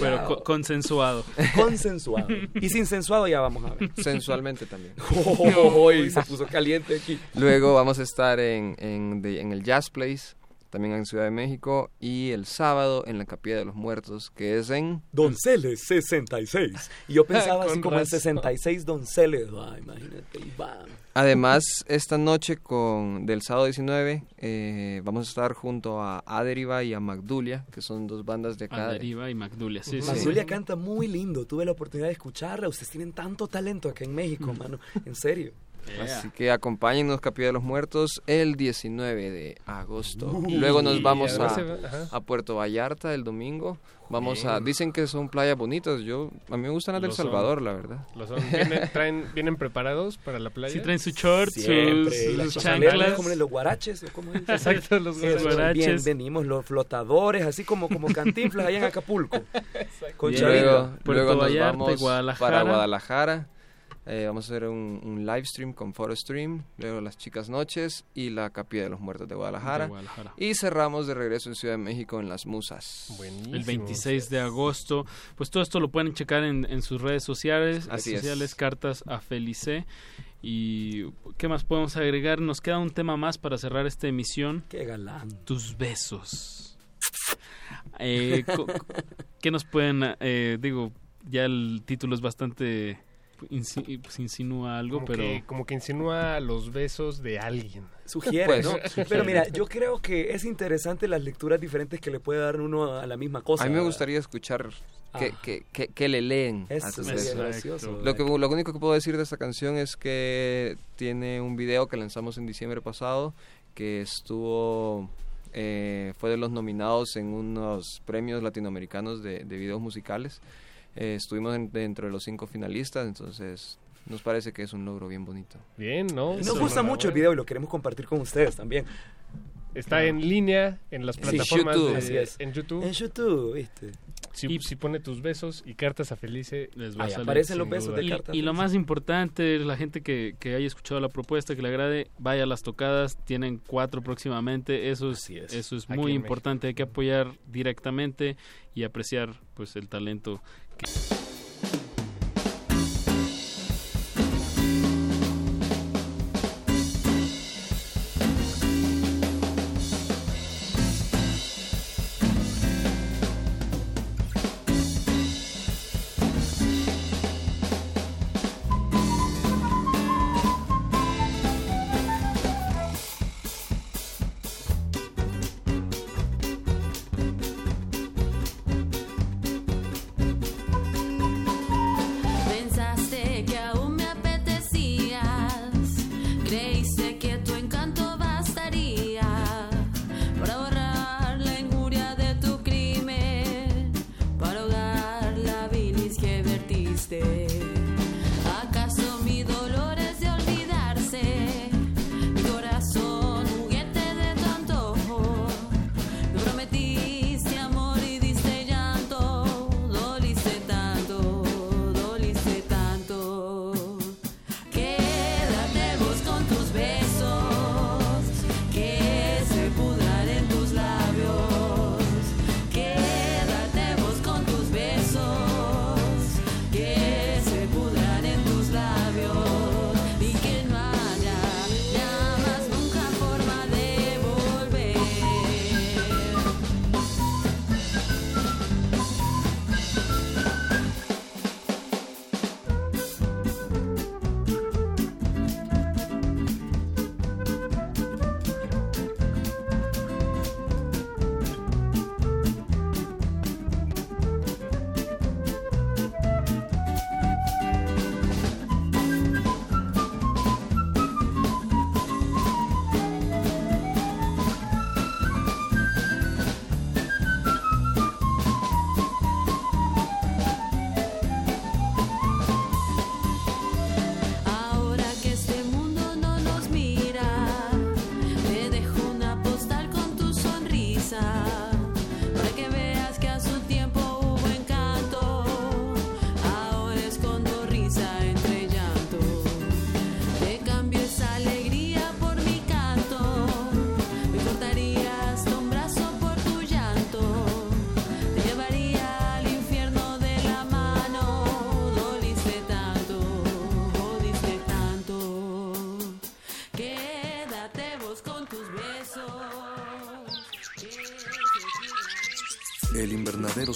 Pero co- consensuado. Consensuado. Y sin sensuado ya vamos a ver. Sensualmente también. Oh, se puso caliente aquí. Luego vamos a estar en, en, de- en el Jazz Place, también en Ciudad de México, y el sábado en la Capilla de los Muertos, que es en... Donceles 66. Y yo pensaba así como en razón. 66 donceles. Ay, imagínate. y bam. Además, esta noche con del sábado 19 eh, vamos a estar junto a Aderiva y a Magdulia, que son dos bandas de acá. Aderiva y Magdulia, sí, sí. Magdulia canta muy lindo. Tuve la oportunidad de escucharla. Ustedes tienen tanto talento acá en México, mano. En serio. Así que acompáñennos Capilla de los Muertos el 19 de agosto. Uy, Luego nos ¿y vamos a va? Puerto Vallarta el domingo. Vamos a dicen que son playas bonitas. Yo a mí me gustan las del. Salvador, la verdad. Lo son. ¿Vienen, traen, ¿Vienen preparados para la playa? Sí, traen su short, sus, Siempre. Y las sus chanclas. Como los guaraches. ¿o cómo es? Exacto, los guaraches. Bien, venimos los flotadores, así como, como cantinflas allá en Acapulco. Con luego, Puerto luego nos Vallarta vamos Guadalajara. para Guadalajara. Eh, vamos a hacer un, un live stream con photo stream, luego las chicas noches y la capilla de los muertos de Guadalajara. De Guadalajara. Y cerramos de regreso en Ciudad de México en Las Musas. el 26 de agosto. Pues todo esto lo pueden checar en, en sus redes sociales, Así es. sociales cartas a Felice. Y qué más podemos agregar? Nos queda un tema más para cerrar esta emisión. Qué galán. Tus besos. Eh, ¿Qué nos pueden, eh, digo, ya el título es bastante insinúa algo, Como pero... que, como que insinúa los besos de alguien. Sugiere, Pues, ¿no? sugiere. Pero mira, yo creo que es interesante las lecturas diferentes que le puede dar uno a la misma cosa. A mí me gustaría escuchar que, Ah. que, que, que le leen Eso a sus gracioso. Lo, que, lo único que puedo decir de esta canción es que tiene un video que lanzamos en diciembre pasado que estuvo eh, fue de los nominados en unos premios latinoamericanos de, de videos musicales. Eh, estuvimos en- dentro de los cinco finalistas, entonces nos parece que es un logro bien bonito. Bien, ¿no? Nos gusta mucho el video y lo queremos compartir con ustedes también. Está en línea en las Sí, plataformas YouTube. de- Así es. en YouTube. En YouTube, ¿viste? Si, si pone tus besos y cartas a Felice, les va a Ahí salir. aparecen los besos duda. de Y, carta. y lo más importante, la gente que, que haya escuchado la propuesta, que le agrade, vaya a las tocadas, tienen cuatro próximamente, eso es, eso es Aquí muy importante, hay que apoyar directamente y apreciar pues el talento que...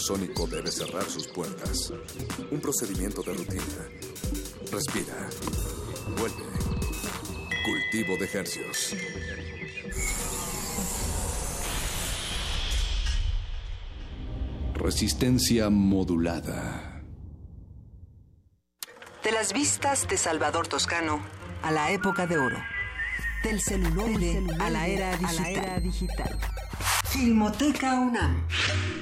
sónico debe cerrar sus puertas. Un procedimiento de rutina. Respira. Vuelve. Cultivo de hercios. Resistencia modulada. De las vistas de Salvador Toscano a la época de oro. Del celuloide a la era digital. Filmoteca UNAM.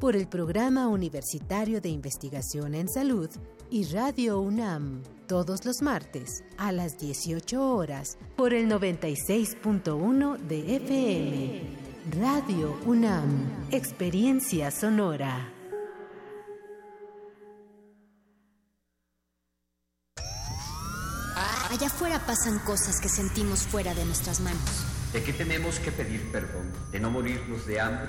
por el Programa Universitario de Investigación en Salud y Radio UNAM todos los martes a las 18 horas por el 96.1 de FM. Radio UNAM, Experiencia Sonora. Allá afuera pasan cosas que sentimos fuera de nuestras manos. ¿De qué tenemos que pedir perdón? ¿De no morirnos de hambre?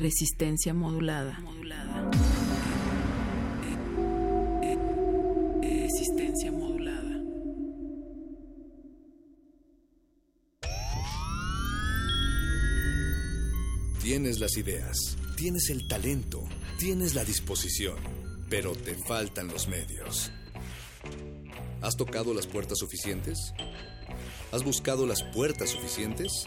Resistencia modulada. Resistencia modulada. Tienes las ideas, tienes el talento, tienes la disposición, pero te faltan los medios. ¿Has tocado las puertas suficientes? ¿Has buscado las puertas suficientes?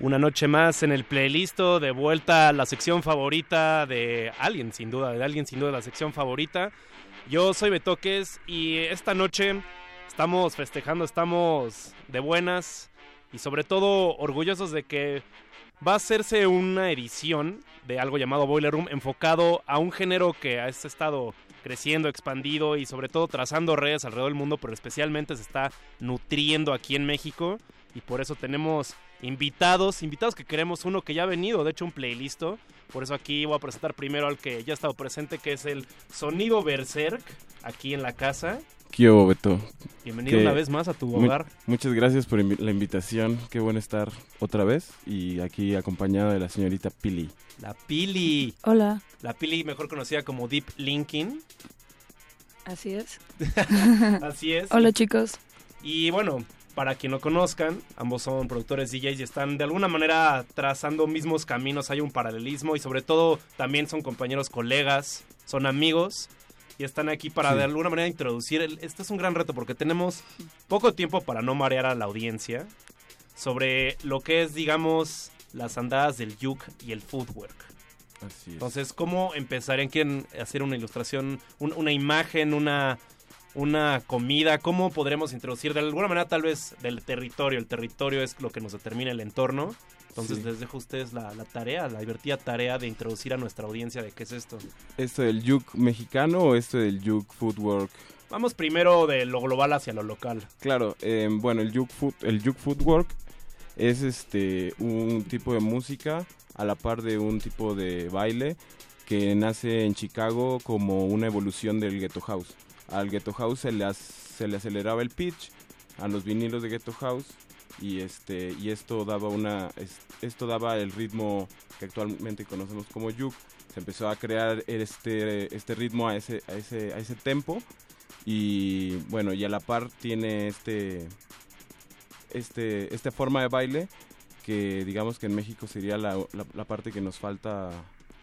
Una noche más en el playlist, de vuelta a la sección favorita de alguien, sin duda, de alguien, sin duda, la sección favorita. Yo soy Betoques y esta noche estamos festejando, estamos de buenas y sobre todo orgullosos de que va a hacerse una edición de algo llamado Boiler Room enfocado a un género que ha estado creciendo, expandido y sobre todo trazando redes alrededor del mundo, pero especialmente se está nutriendo aquí en México y por eso tenemos invitados, invitados que queremos uno que ya ha venido, de hecho un playlist. Por eso aquí voy a presentar primero al que ya ha estado presente, que es el Sonido Berserk, aquí en la casa. ¿Qué hubo, Beto? Bienvenido Que- una vez más a tu mu- hogar. muchas gracias por invi- la invitación. Qué bueno estar otra vez y aquí acompañado de la señorita Pili. La Pili. Hola. La Pili, mejor conocida como Deep Linkin. Así es. Así es. Hola chicos. Y bueno, para quien no conozcan, ambos son productores DJs y están de alguna manera trazando mismos caminos, hay un paralelismo y sobre todo también son compañeros, colegas, son amigos. Y están aquí para Sí. de alguna manera introducir. el- este es un gran reto porque tenemos poco tiempo para no marear a la audiencia sobre lo que es, digamos, las andadas del yuk y el footwork. Así es. Entonces, ¿cómo empezarían? ¿Quieren hacer una ilustración, un- una imagen, una, una comida? ¿Cómo podremos introducir de alguna manera tal vez del territorio? El territorio es lo que nos determina el entorno. Entonces Sí. les dejo a ustedes la, la tarea, la divertida tarea de introducir a nuestra audiencia de qué es esto. ¿Esto del yuk mexicano o esto del yuk footwork? Vamos primero de lo global hacia lo local. Claro, eh, bueno, el yuk, foot, el yuk footwork es este un tipo de música a la par de un tipo de baile que nace en Chicago como una evolución del ghetto house. Al ghetto house se le, se le aceleraba el pitch a los vinilos de ghetto house y este y esto daba una es- esto daba el ritmo que actualmente conocemos como yuk. Se empezó a crear este este ritmo a ese a ese a ese tempo y bueno y a la par tiene este este esta forma de baile que digamos que en México sería la, la- la parte que nos falta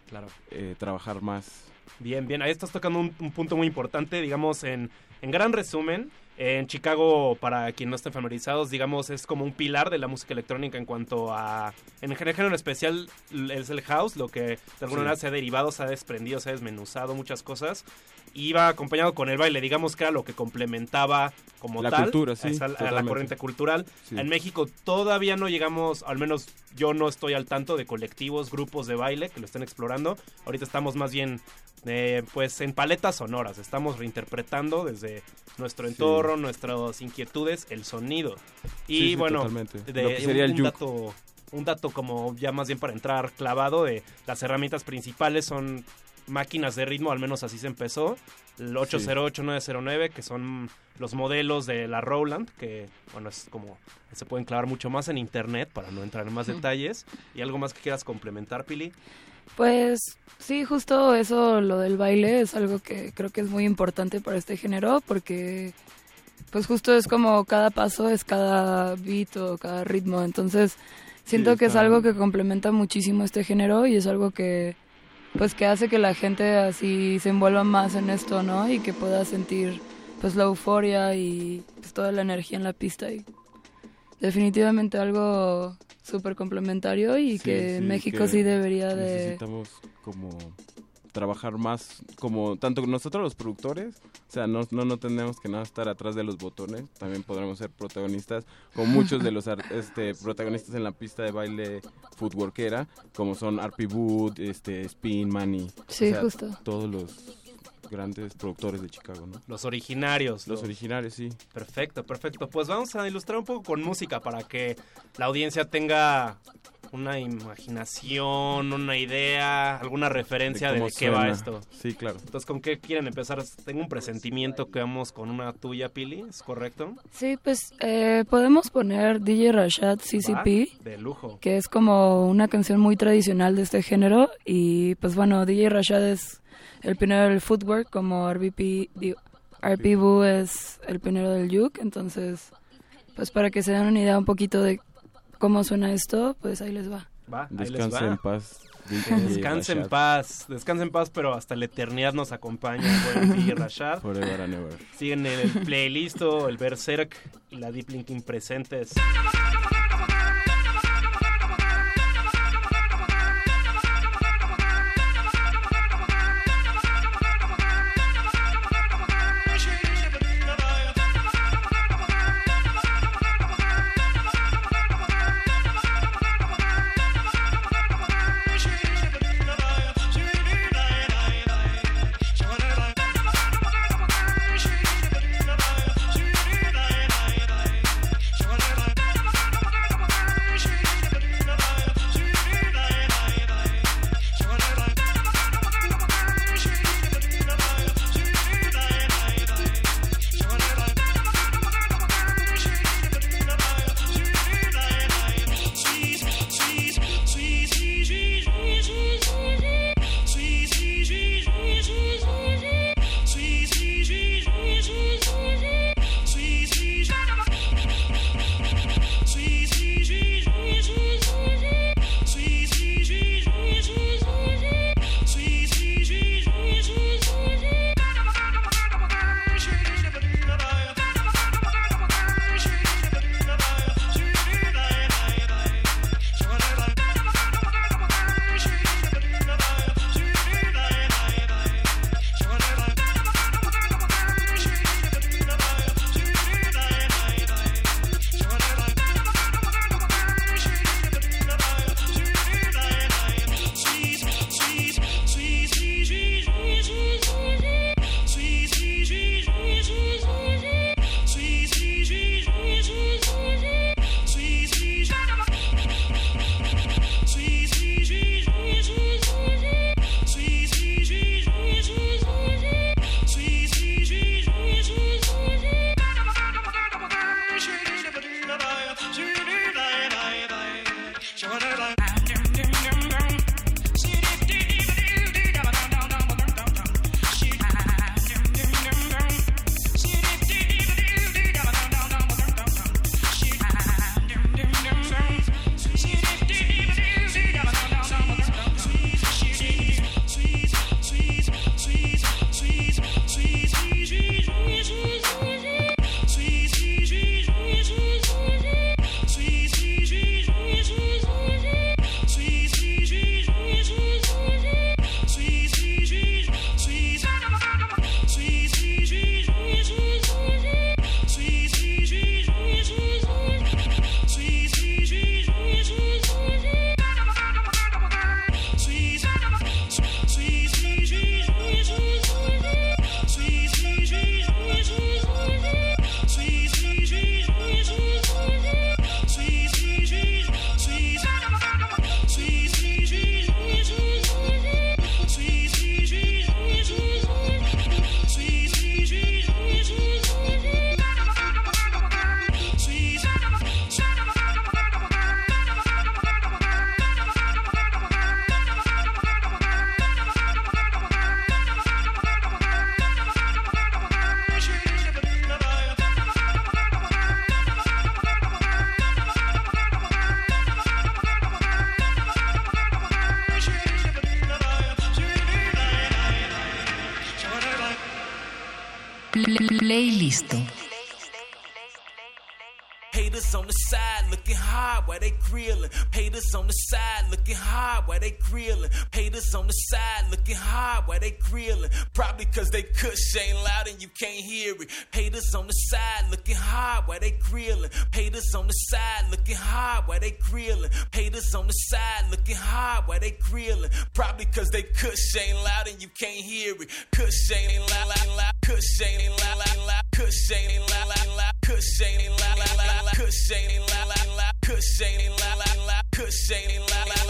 Claro. eh, trabajar más Bien, bien, ahí estás tocando un, un punto muy importante, digamos, en, en gran resumen. En Chicago, para quien no estén familiarizados, digamos, es como un pilar de la música electrónica en cuanto a... En el género en especial es el house, lo que de alguna Sí. manera se ha derivado, se ha desprendido, se ha desmenuzado muchas cosas. Y iba acompañado con el baile, digamos que era lo que complementaba como La tal cultura, sí, a, la corriente cultural. Sí. En México todavía no llegamos, al menos yo no estoy al tanto de colectivos, grupos de baile que lo estén explorando. Ahorita estamos más bien eh, pues en paletas sonoras, estamos reinterpretando desde nuestro Sí. entorno, nuestras inquietudes, el sonido. Y bueno, totalmente. de, Lo que sería un, el dato un dato como ya más bien para entrar clavado de las herramientas principales son máquinas de ritmo, al menos así se empezó. El 808-909, que son los modelos de la Roland, que bueno, es como se pueden clavar mucho más en internet para no entrar en más detalles. ¿Y algo más que quieras complementar, Pili? Pues sí, justo eso, lo del baile, es algo que creo que es muy importante para este género porque pues justo es como cada paso es cada beat o cada ritmo, entonces siento Sí, que es algo que complementa muchísimo este género y es algo que pues que hace que la gente así se envuelva más en esto, ¿no? Y que pueda sentir pues la euforia y pues, toda la energía en la pista y definitivamente algo súper complementario y Sí, que sí, México que sí debería de... necesitamos como trabajar más como tanto nosotros los productores o sea no, no no tenemos que nada estar atrás de los botones también podremos ser protagonistas como muchos de los este protagonistas en la pista de baile footworkera como son RP Wood este Spin Money Sí, justo. todos los grandes productores de Chicago no Los originarios. los originales sí Perfecto, perfecto. Pues vamos a ilustrar un poco con música para que la audiencia tenga una imaginación, una idea, alguna referencia de, qué va esto. sí claro Entonces, ¿con qué quieren empezar? Tengo un presentimiento que vamos con una tuya, Pili, ¿es correcto? Sí, pues eh, podemos poner DJ Rashad CCP, Va, de lujo. que es como una canción muy tradicional de este género. Y pues bueno, DJ Rashad es el pionero del footwork, como RBP, RP Boo es el pionero del juke. Entonces, pues para que se den una idea un poquito de cómo suena esto, pues ahí les va. Va, va. en paz Descanse en paz, descanse en paz, pero hasta la eternidad nos acompaña el buen Rashad. Forever and ever. Siguen el playlist, el Berserk y la Deep Linking presentes. Haters on the side looking hard while they grillin'. Haters on the side looking hard while they grillin'. Probably cause they cush ain't loud and you can't hear it. Haters on the side looking hard while they grillin'. Haters on the side looking hard while they grillin'. Haters on the side looking hard while they grillin'. Probably cause they cush ain't loud and you can't hear it. Cush ain't loud, loud, loud. Kush ain't loud, loud, loud. Kush ain't loud, loud, loud. Kush ain't loud, loud, loud. Kush ain't loud, loud, loud. Kush ain't loud, ain't Kush ain't loud, ain't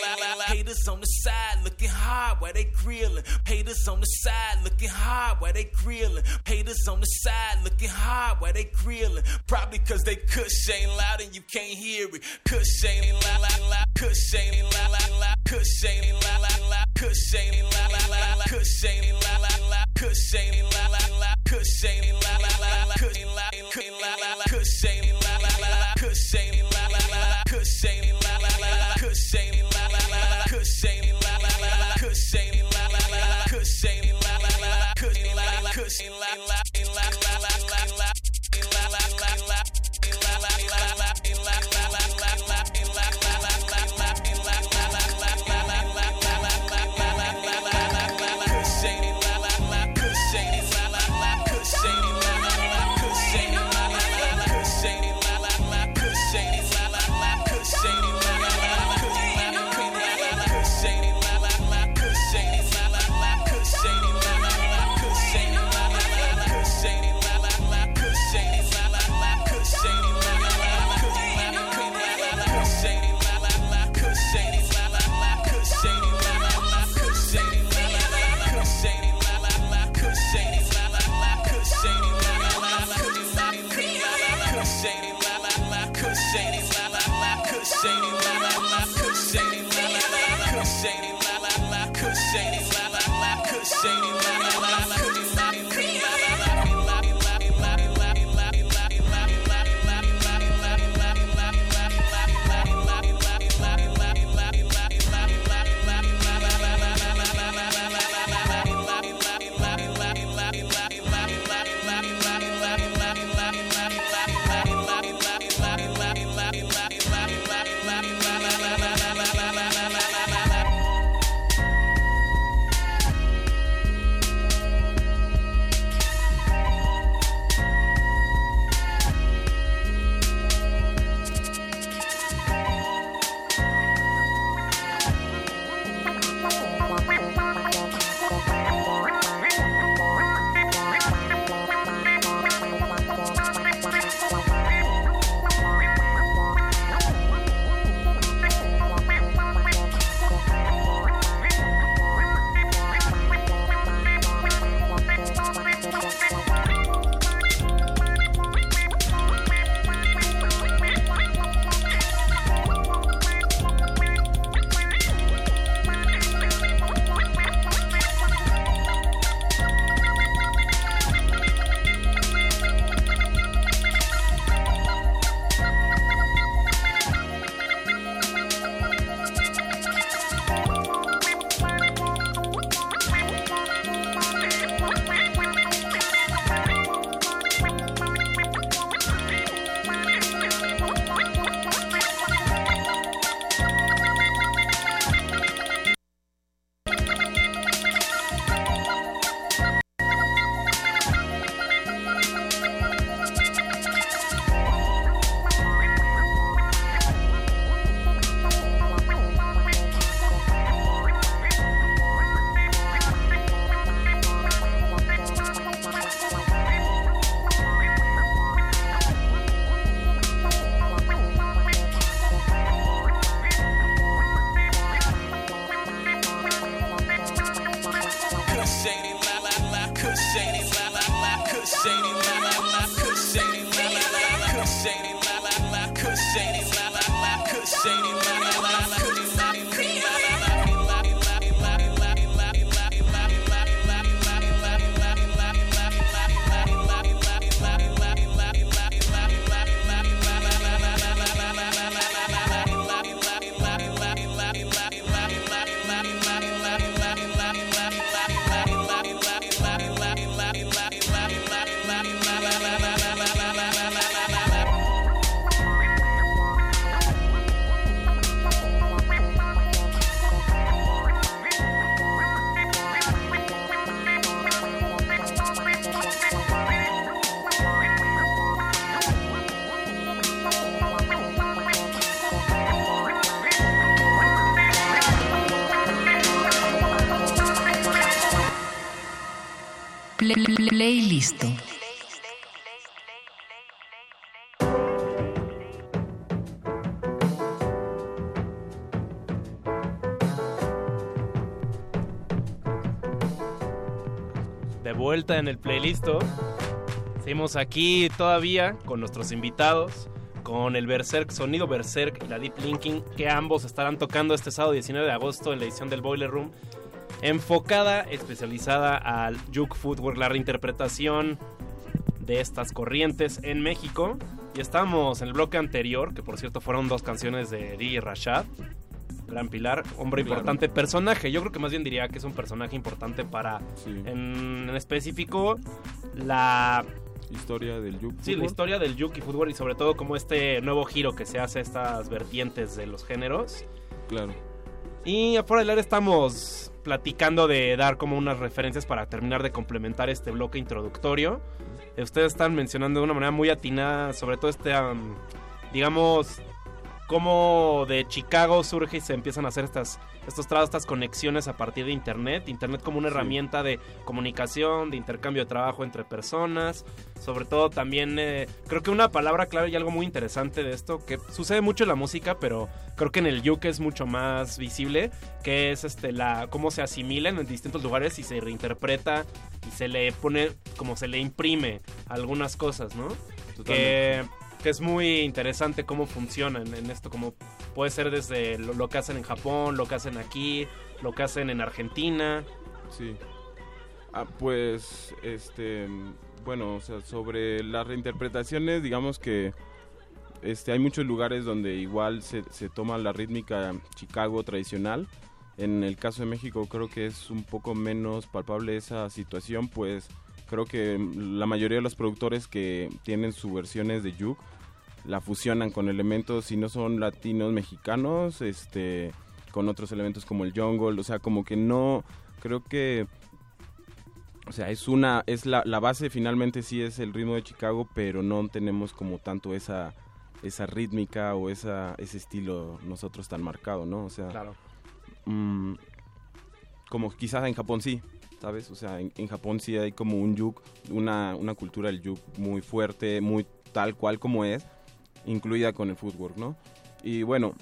loud, loud. Haters on the side looking hard while they grillin'. Haters on the side looking hard while they grillin'. Haters on the side looking hard while they grillin'. Probably cause they kush ain't loud and you can't hear it. Kush ain't loud, loud, loud. Kush ain't loud. Kush ain't loud. Kush ain't loud. Kush ain't loud. Kush ain't loud, loud, loud. Kush ain't loud, loud, loud. Kush ain't loud. Kush ain't loud, vuelta en el playlist. Seguimos aquí todavía con nuestros invitados, con el Berserk, Sonido Berserk y la Deep Linking, que ambos estarán tocando este sábado 19 de agosto en la edición del Boiler Room, enfocada, especializada al Juke Footwork, la reinterpretación de estas corrientes en México. Y estamos en el bloque anterior, que por cierto fueron dos canciones de DJ Rashad, Gran Pilar, hombre Claro. importante, personaje. Yo creo que más bien diría que es un personaje importante para, en, en específico, la Historia del Juke Sí, la Footwork. historia del Yuki Fútbol y sobre todo como este nuevo giro que se hace a estas vertientes de los géneros. Claro. Y afuera del aire estamos platicando de dar como unas referencias para terminar de complementar este bloque introductorio. Ustedes están mencionando de una manera muy atinada sobre todo este, am, digamos, cómo de Chicago surge y se empiezan a hacer estas, estos trabajos, estas conexiones a partir de Internet. Internet como una herramienta de comunicación, de intercambio de trabajo entre personas. Sobre todo también, eh, creo que una palabra clave y algo muy interesante de esto, que sucede mucho en la música, pero creo que en el yuk es mucho más visible, que es este la cómo se asimilan en distintos lugares y se reinterpreta y se le pone, como se le imprime algunas cosas, ¿no? Que, que es muy interesante cómo funcionan en esto, como puede ser desde lo, que hacen en Japón, lo que hacen aquí, lo que hacen en Argentina. Sí. Ah, pues, este, bueno, o sea, sobre las reinterpretaciones, digamos que este, hay muchos lugares donde igual se, se toma la rítmica Chicago tradicional. En el caso de México creo que es un poco menos palpable esa situación, pues creo que la mayoría de los productores que tienen sus versiones de Juke la fusionan con elementos, si no son latinos mexicanos, este, con otros elementos como el jungle, o sea, como que no, creo que, o sea, es una, es la, la base finalmente sí es el ritmo de Chicago, pero no tenemos como tanto esa, esa rítmica o esa, ese estilo nosotros tan marcado, ¿no? O sea, Claro. mm, como quizás en Japón sí, ¿sabes? O sea, en, Japón sí hay como un yuk, una, una cultura del yuk muy fuerte, muy tal cual como es, incluida con el footwork, ¿no? Y bueno,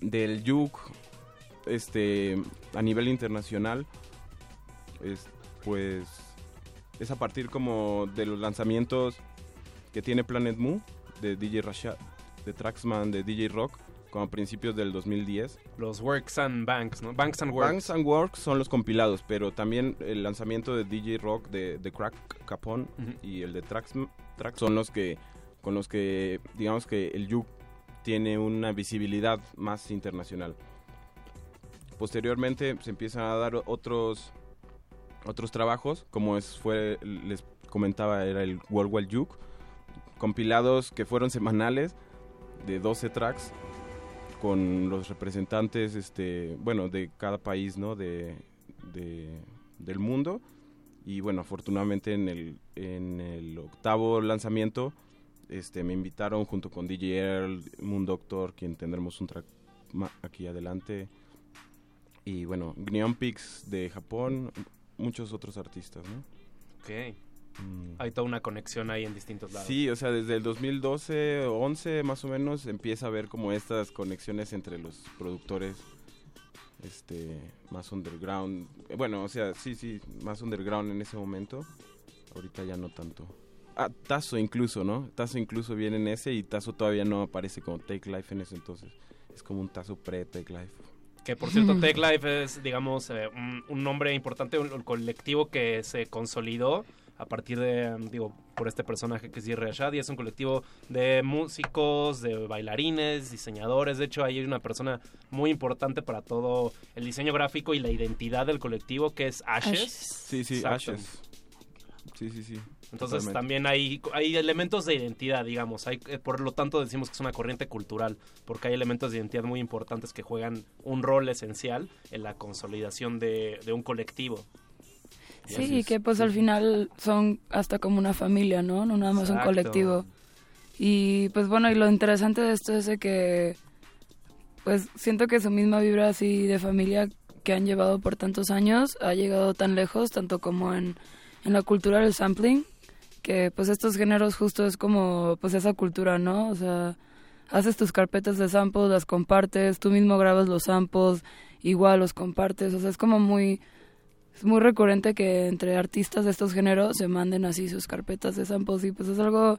del yuk, este, a nivel internacional, es, pues, es a partir como de los lanzamientos que tiene Planet Mu, de DJ Rashad, de Traxman, de DJ Rock, como a principios del 2010. Los Works and Banks, ¿no? Banks and Works. Banks and Works son los compilados, pero también el lanzamiento de DJ Rock de, de Crack Capone y el de Trax, Trax son los que con los que digamos que el Yuk tiene una visibilidad más internacional. Posteriormente se empiezan a dar otros otros trabajos, como es fue les comentaba era el World Wide Yuk, compilados que fueron semanales de 12 tracks con los representantes este bueno de cada país no de, de- del mundo. Y bueno afortunadamente en el en el octavo lanzamiento este me invitaron junto con DJ Earl Moon Doctor quien tendremos un track aquí adelante. Y bueno Gneon Pix de Japón muchos otros artistas no Ok. Hay toda una conexión ahí en distintos lados. Sí, o sea, desde el 2012 o 11 más o menos empieza a haber como estas conexiones entre los productores este más underground. Bueno, o sea, sí, sí, más underground en ese momento. Ahorita ya no tanto. Ah, Tazo incluso, ¿no? Tazo incluso viene en ese y Tazo todavía no aparece como Take Life en ese entonces. Es como un Tazo pre-Take Life. Que por cierto, Tech Life es, digamos, eh, un, un nombre importante, un, un colectivo que se consolidó a partir de, digo, por este personaje que es Jerry Rashad y es un colectivo de músicos, de bailarines, diseñadores. De hecho, hay una persona muy importante para todo el diseño gráfico y la identidad del colectivo que es Ashes. Sí, sí, Exacto. Ashes. Sí, sí, sí. Entonces totalmente. también hay, hay elementos de identidad, digamos. Hay, eh, por lo tanto decimos que es una corriente cultural, porque hay elementos de identidad muy importantes que juegan un rol esencial en la consolidación de, de un colectivo. Sí, y que pues al final son hasta como una familia, ¿no? No nada más un colectivo. Y pues bueno, y lo interesante de esto es de que pues siento que su misma vibra así de familia que han llevado por tantos años ha llegado tan lejos, tanto como en, en la cultura del sampling, que pues estos géneros justo es como pues esa cultura, ¿no? O sea, haces tus carpetas de samples, las compartes, tú mismo grabas los samples, igual los compartes, o sea, es como muy es muy recurrente que entre artistas de estos géneros se manden así sus carpetas de samples y pues es algo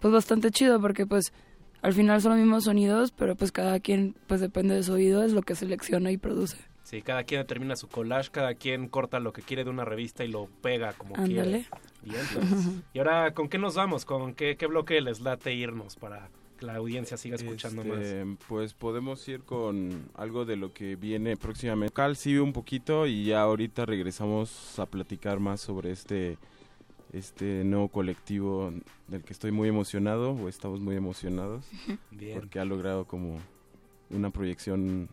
pues bastante chido porque pues al final son los mismos sonidos, pero pues cada quien pues depende de su oído es lo que selecciona y produce. Sí, cada quien determina su collage, cada quien corta lo que quiere de una revista y lo pega como Ándale. quiere. Bien, pues. y ahora, ¿con qué nos vamos? ¿Con qué, qué bloque les late irnos para que la audiencia siga escuchando Este, más? Pues podemos ir con algo de lo que viene próximamente. Cal sí un poquito y ya ahorita regresamos a platicar más sobre este este nuevo colectivo del que estoy muy emocionado o estamos muy emocionados Bien. porque ha logrado como una proyección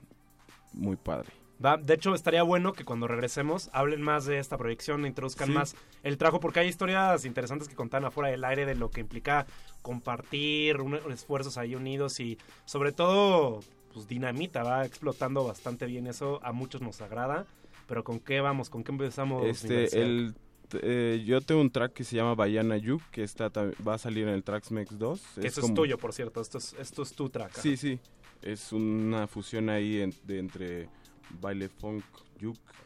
muy padre. Va, de hecho, estaría bueno que cuando regresemos hablen más de esta proyección, introduzcan Sí. más el trabajo, porque hay historias interesantes que contan afuera del aire de lo que implica compartir, un- esfuerzos ahí unidos y sobre todo, pues dinamita, va explotando bastante bien eso, a muchos nos agrada, pero ¿con qué vamos? ¿Con qué empezamos? Este, el, eh, yo tengo un track que se llama Bayana Yuk, que está, va a salir en el Traxmex 2. Que eso es como- tuyo, por cierto, esto es, esto es tu track. Sí, sí. Es una fusión ahí en- de entre baile funk,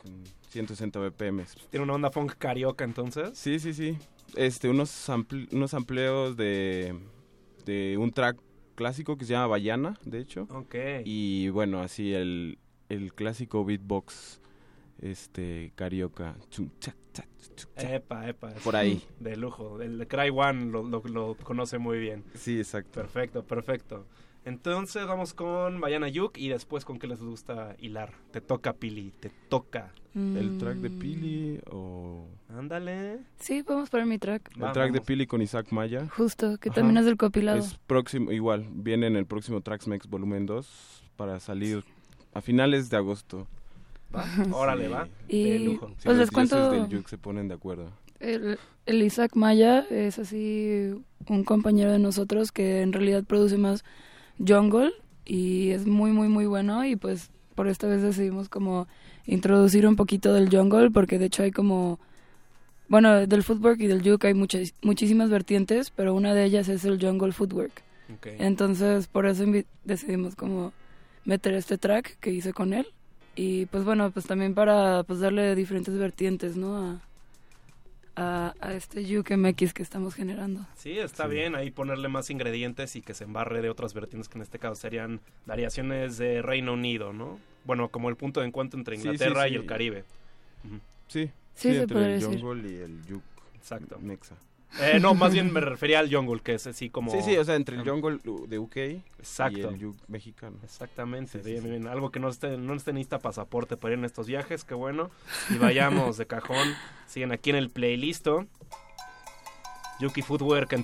con 160 BPM. ¿Tiene una onda funk carioca entonces? Sí, sí, sí. Este, unos, sampl- unos sampleos de, de un track clásico que se llama Bayana, de hecho. Ok. Y bueno, así el, el clásico beatbox este carioca. Epa, epa. Por ahí. De lujo. El Cry One lo, lo- lo conoce muy bien. Sí, exacto. Perfecto, perfecto. Entonces vamos con Bayana Yuk y después con qué les gusta hilar. Te toca, Pili, te toca. El track Mm. de Pili o... Ándale. Sí, podemos poner mi track. El track de Pili con Isaac Maya. Justo, que también es del compilado. Es próximo, igual, viene en el próximo Traxmex Volumen 2 para salir a finales de agosto. Va, órale, va. Y, De lujo. Si pues los les cuento- del Yuk se ponen de acuerdo. El, el Isaac Maya es así un compañero de nosotros que en realidad produce más jungle y es muy muy muy bueno y pues por esta vez decidimos como introducir un poquito del jungle porque de hecho hay como bueno del footwork y del juke hay muchas muchísimas vertientes pero una de ellas es el jungle footwork. Entonces por eso decidimos como meter este track que hice con él. Y pues bueno pues también para pues darle diferentes vertientes no a a, a este Juke MX que estamos generando. Sí, está bien ahí ponerle más ingredientes y que se embarre de otras vertientes que en este caso serían variaciones de Reino Unido, ¿no? Bueno, como el punto de encuentro entre Sí, sí, Inglaterra y sí. el Caribe. Ujú. Sí, Sí, se entre el decir. jungle y el Yuk. Exacto. Mexa. Eh, no, más bien me refería al jungle, que es así como... Sí, sí, o sea, entre el jungle de UK Exacto. y el mexicano. Exactamente, Sí, sí, bien, sí. bien. Algo que no esté, no esté necesita pasaporte para ir en estos viajes, qué bueno. Y vayamos de cajón. Siguen aquí en el playlist. Yuki Footwear en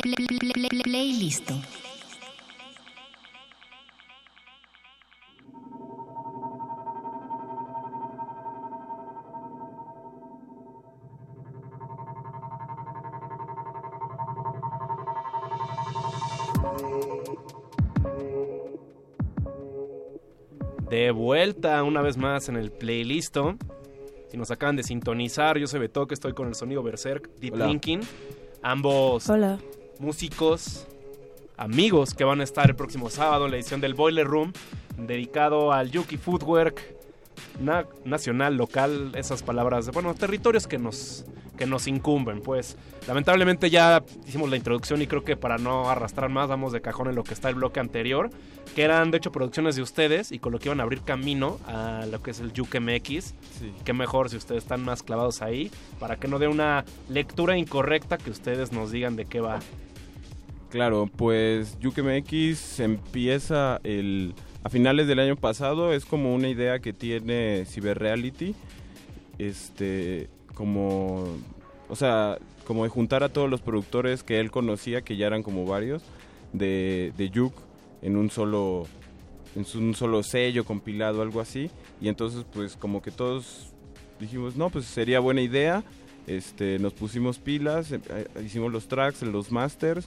Playlist. De vuelta una vez más en el playlist. Si nos acaban de sintonizar, yo soy Beto, que estoy con el sonido Berserk, Deep Hola. Linking. Ambos Hola. Músicos, amigos que van a estar el próximo sábado en la edición del Boiler Room, dedicado al Yuki Footwork na- nacional, local, esas palabras, bueno, territorios que nos, que nos incumben. Pues lamentablemente ya hicimos la introducción y creo que para no arrastrar más, vamos de cajón en lo que está el bloque anterior, que eran de hecho producciones de ustedes y con lo que iban a abrir camino a lo que es el Yuke MX. Qué mejor si ustedes están más clavados ahí, para que no dé una lectura incorrecta que ustedes nos digan de qué va. Claro, pues YukeMX empieza el, a finales del año pasado, es como una idea que tiene Cyberreality, este, como, o sea, como de juntar a todos los productores que él conocía, que ya eran como varios, de, de en un solo, en un solo sello compilado, algo así, y entonces pues como que todos dijimos, no, pues sería buena idea, este, nos pusimos pilas, eh, eh, hicimos los tracks, los masters,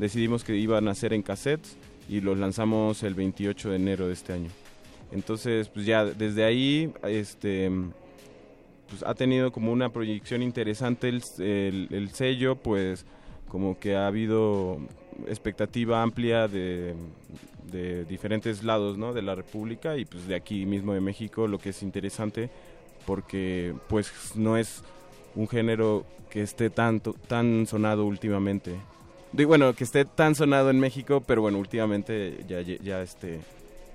decidimos que iban a ser en cassettes y los lanzamos el 28 de enero de este año. Entonces, pues ya desde ahí, este, pues ha tenido como una proyección interesante el, el- el sello, pues como que ha habido expectativa amplia de, de diferentes lados, ¿no? De la República y pues de aquí mismo de México, lo que es interesante porque pues no es un género que esté tanto tan sonado últimamente. Digo, bueno, que esté tan sonado en México, pero bueno, últimamente ya, ya, este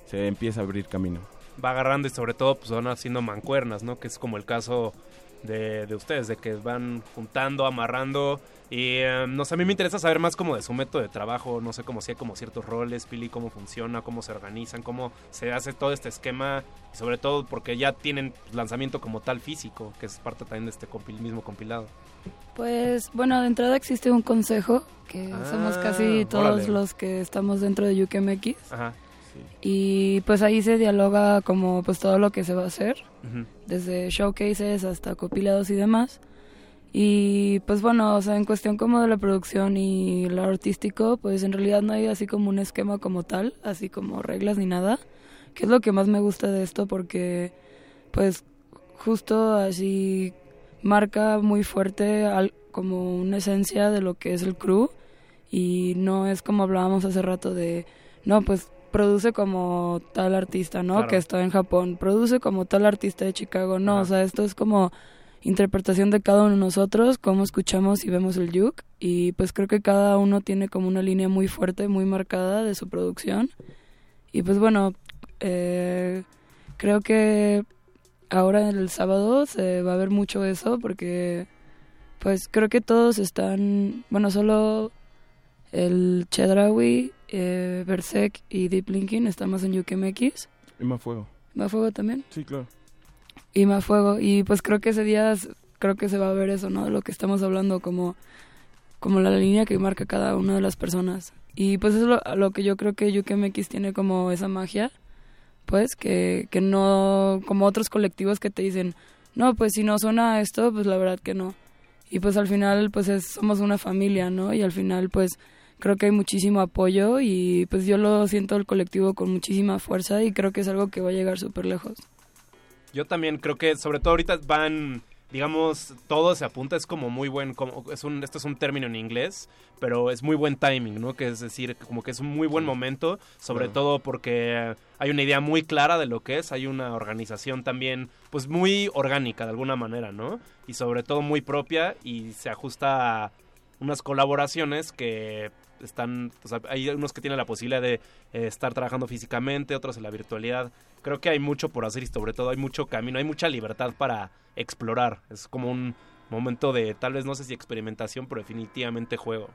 se empieza a abrir camino. va agarrando y sobre todo pues van haciendo mancuernas, ¿no? Que es como el caso de, de ustedes, de que van juntando, amarrando. Y eh, no sé, a mí me interesa saber más como de su método de trabajo, no sé cómo si hay como ciertos roles, Pili, cómo funciona, cómo se organizan, cómo se hace todo este esquema, y sobre todo porque ya tienen lanzamiento como tal físico, que es parte también de este mismo compilado. Pues bueno, de entrada existe un consejo, que Ah, somos casi todos órale. los que estamos dentro de UKMX. Ajá. Y pues ahí se dialoga como pues todo lo que se va a hacer, desde showcases hasta copilados y demás. Y pues bueno, o sea, en cuestión como de la producción y lo artístico, pues en realidad no hay así como un esquema como tal, así como reglas ni nada, que es lo que más me gusta de esto porque pues justo así marca muy fuerte al- como una esencia de lo que es el crew. Y no es como hablábamos hace rato de, no, pues produce como tal artista, ¿no? Claro. Que está en Japón, produce como tal artista de Chicago, no, o sea, esto es como interpretación de cada uno de nosotros, cómo escuchamos y vemos el yuk y pues creo que cada uno tiene como una línea muy fuerte, muy marcada de su producción. Y pues bueno, eh, creo que ahora el sábado se va a ver mucho eso porque pues creo que todos están, bueno, solo el Chedraui, eh, Berserk y Deep Linking estamos en UKMX. Y más fuego. ¿Va fuego también? Sí, claro. Y más fuego. Y pues creo que ese día creo que se va a ver eso, ¿no? Lo que estamos hablando como, como la línea que marca cada una de las personas. Y pues eso es lo, lo que yo creo que UKMX tiene como esa magia, pues que, que no, como otros colectivos que te dicen, no, pues si no suena esto, pues la verdad que no. Y pues al final pues es- somos una familia, ¿no? Y al final pues creo que hay muchísimo apoyo y pues yo lo siento el colectivo con muchísima fuerza y creo que es algo que va a llegar súper lejos. Yo también creo que sobre todo ahorita van, digamos, todo se apunta, es como muy buen, como, es un, esto es un término en inglés, pero es muy buen timing, ¿no? Que es decir, como que es un muy buen momento, sobre Claro. todo porque hay una idea muy clara de lo que es, hay una organización también, pues muy orgánica de alguna manera, ¿no? Y sobre todo muy propia y se ajusta a unas colaboraciones que están, o sea, hay unos que tienen la posibilidad de eh, estar trabajando físicamente, otros en la virtualidad. Creo que hay mucho por hacer y sobre todo hay mucho camino, hay mucha libertad para explorar. Es como un momento de, tal vez no sé si experimentación, pero definitivamente juego.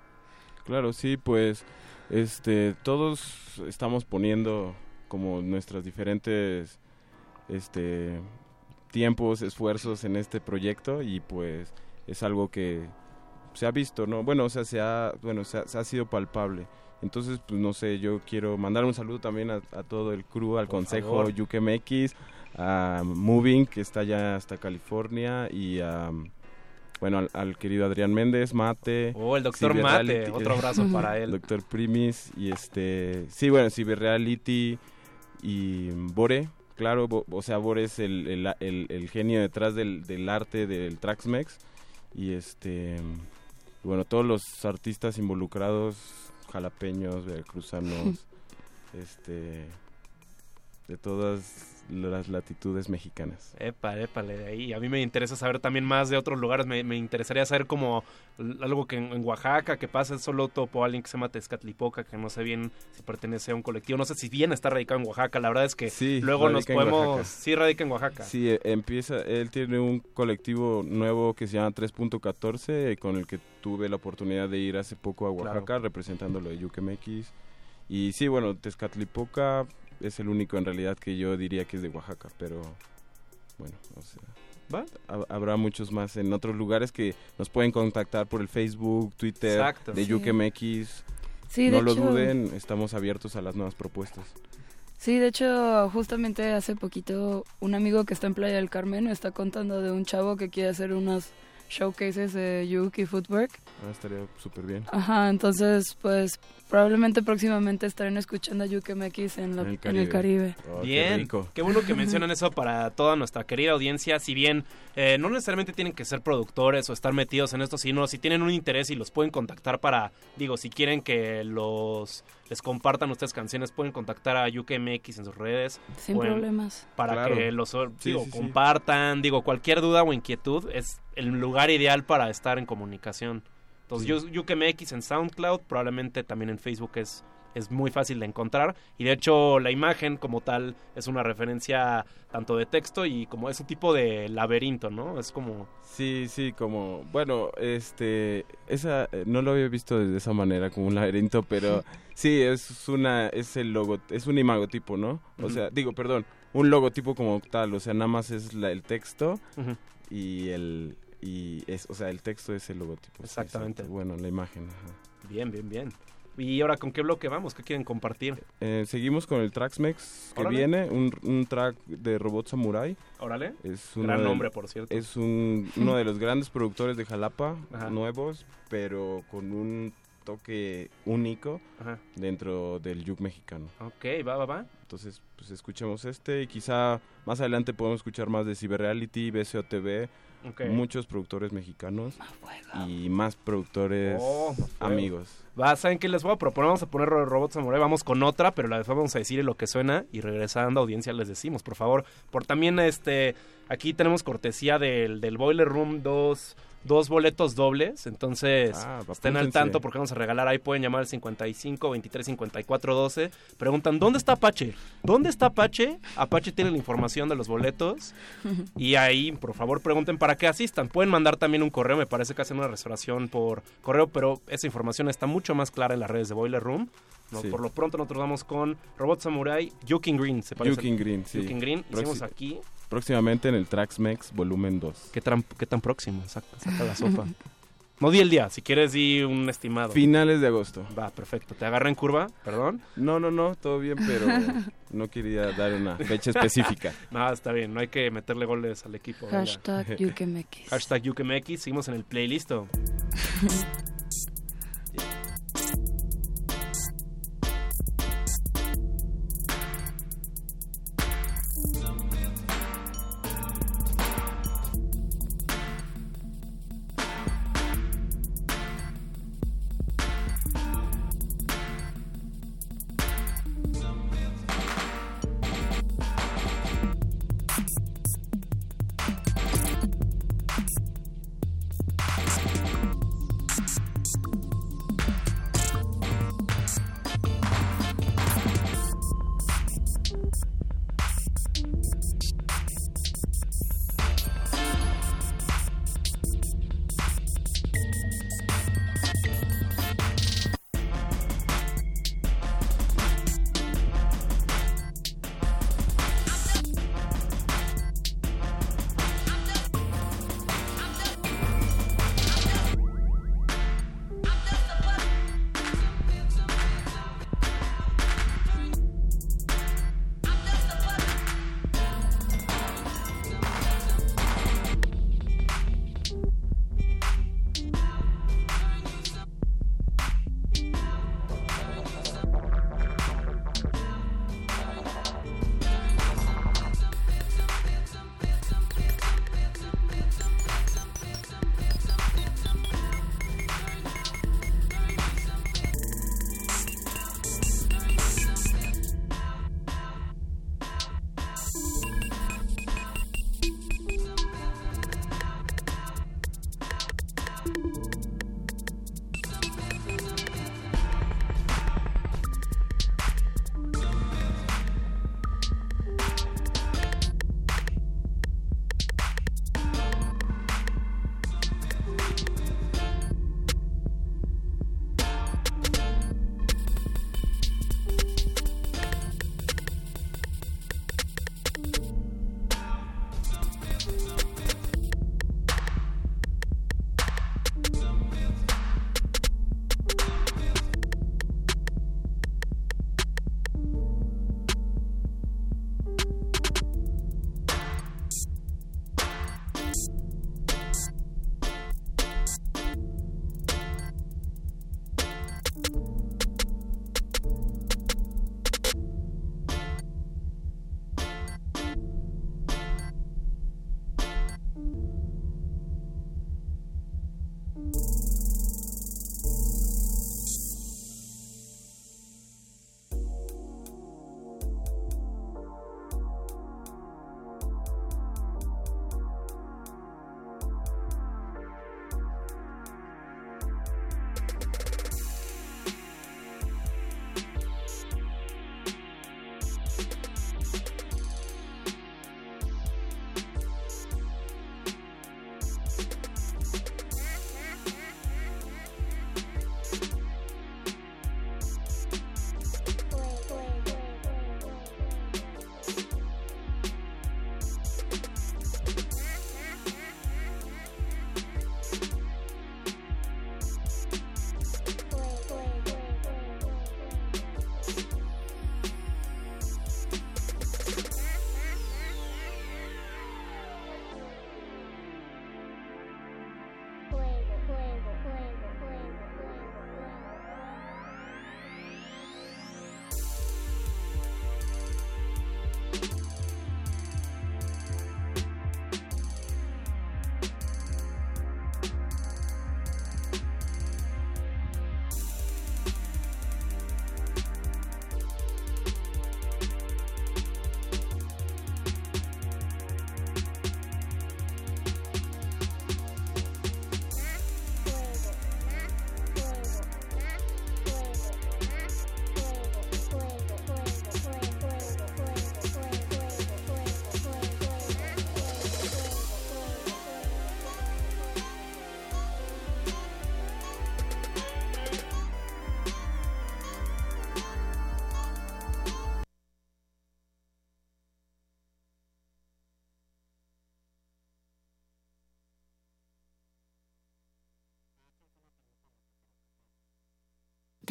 Claro, sí, pues este todos estamos poniendo como nuestras diferentes este tiempos, esfuerzos en este proyecto y pues es algo que se ha visto, ¿no? Bueno, o sea, se ha, bueno, se ha, se ha sido palpable. Entonces, pues no sé, yo quiero mandar un saludo también a, a todo el crew, al Por consejo favor. A Moving, que está ya hasta California, y a, bueno, al, al querido Adrián Méndez, Mate. Oh, el doctor Mate, otro abrazo para él. Doctor Primis, y este, sí, bueno, Cyberreality y Bore, claro, Bo- o sea, Bore es el, el, el- el genio detrás del, del arte del Traxmex, y este, bueno, todos los artistas involucrados, jalapeños, veracruzanos, este, de todas las latitudes mexicanas. Epa, épale, de ahí. A mí me interesa saber también más de otros lugares. Me, me interesaría saber como algo que en, en Oaxaca, que pasa, solo topo a alguien que se llama Tezcatlipoca, que no sé bien si pertenece a un colectivo. No sé si bien está radicado en Oaxaca. La verdad es que Sí, luego nos podemos... Sí, radica en Oaxaca. Sí, eh, empieza, él tiene un colectivo nuevo que se llama 3.14, eh, con el que tuve la oportunidad de ir hace poco a Oaxaca, representando lo de UKMX. Y sí, bueno, Tezcatlipoca es el único en realidad que yo diría que es de Oaxaca, pero bueno, o sea... ¿Va? hab- Habrá muchos más en otros lugares que nos pueden contactar por el Facebook, Twitter Exacto. de Sí. UKMX. Sí, no de lo hecho- duden, estamos abiertos a las nuevas propuestas. Sí, de hecho, justamente hace poquito un amigo que está en Playa del Carmen me está contando de un chavo que quiere hacer unos showcases de Yuki Footwork. Ah, estaría súper bien. Ajá, entonces, pues probablemente próximamente estarán escuchando a Yuki MX en, la- En el en el Caribe. Oh, qué Bien, rico. qué, bueno que mencionan eso para toda nuestra querida audiencia. Si bien eh, no necesariamente tienen que ser productores o estar metidos en esto, sino si tienen un interés y los pueden contactar para, digo, si quieren que los les compartan ustedes canciones, pueden contactar a UKMX en sus redes. Sin Pueden- problemas. Para Claro. que los Sí, digo, sí, sí. compartan, digo, cualquier duda o inquietud es el lugar ideal para estar en comunicación. Entonces, UKMX en SoundCloud, probablemente también en Facebook es es muy fácil de encontrar y de hecho la imagen como tal es una referencia tanto de texto y como es un tipo de laberinto, ¿no? Es como Sí, sí, como, bueno, este, esa, eh, no lo había visto de esa manera, como un laberinto, pero sí, es una, es el logo, es un imagotipo, ¿no? O sea, digo, perdón, un logotipo como tal, o sea, nada más es la- el texto y el, y es, o sea, el texto es el logotipo. sí, Exactamente. exacto. Bueno, la imagen, ajá. bien, bien, bien. Y ahora con qué bloque vamos? ¿Qué quieren compartir? Eh, seguimos con el Traxmex que Órale. viene, un, un track de Robot Samurai. Órale. Es uno Gran nombre, por cierto. Es un, uno de los grandes productores de Jalapa, Ajá. nuevos, pero con un toque único Ajá. dentro del yuk mexicano. Ok, va, va, va. Entonces, pues escuchemos este y quizá más adelante podemos escuchar más de Cyberreality, BCOTV, Muchos productores mexicanos y más productores Oh, amigos. Va, ¿saben qué les voy a proponer? Vamos a poner Ro- Robot Samurai, vamos con otra, pero la después vamos a decir lo que suena y regresando a audiencia les decimos, por favor. Por también, este, aquí tenemos cortesía del, del Boiler Room, dos, dos boletos dobles, entonces Ah, estén al tanto porque vamos a regalar, ahí pueden llamar al 55 23 54 12. Preguntan, ¿dónde está Apache? ¿Dónde está Apache? Apache tiene la información de los boletos. Y ahí, por favor, pregunten para qué asistan. Pueden mandar también un correo, me parece que hacen una reservación por correo, pero esa información está mucho más clara en las redes de Boiler Room. No, Sí. Por lo pronto nosotros vamos con Robot Samurai, Yukin Green, se parece. Green, sí. Yukin Green, hicimos aquí. Próximamente en el Traxmex volumen 2. ¿Qué tan, qué tan próximo? Saca, saca la sopa. No di el día, si quieres di un estimado. Finales de agosto. Va, perfecto. ¿Te agarra en curva? Perdón. No, no, no, todo bien, pero no quería dar una fecha específica. No, está bien, no hay que meterle goles al equipo. venga. Hashtag YukeMX. Hashtag YukeMX, seguimos en el playlist.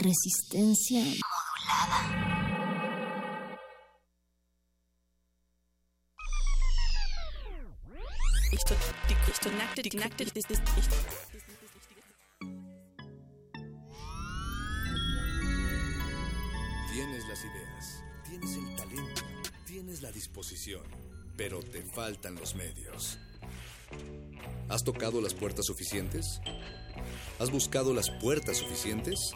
Resistencia modulada. Tienes las ideas, tienes el talento, tienes la disposición, pero te faltan los medios. ¿Has tocado las puertas suficientes? ¿Has buscado las puertas suficientes?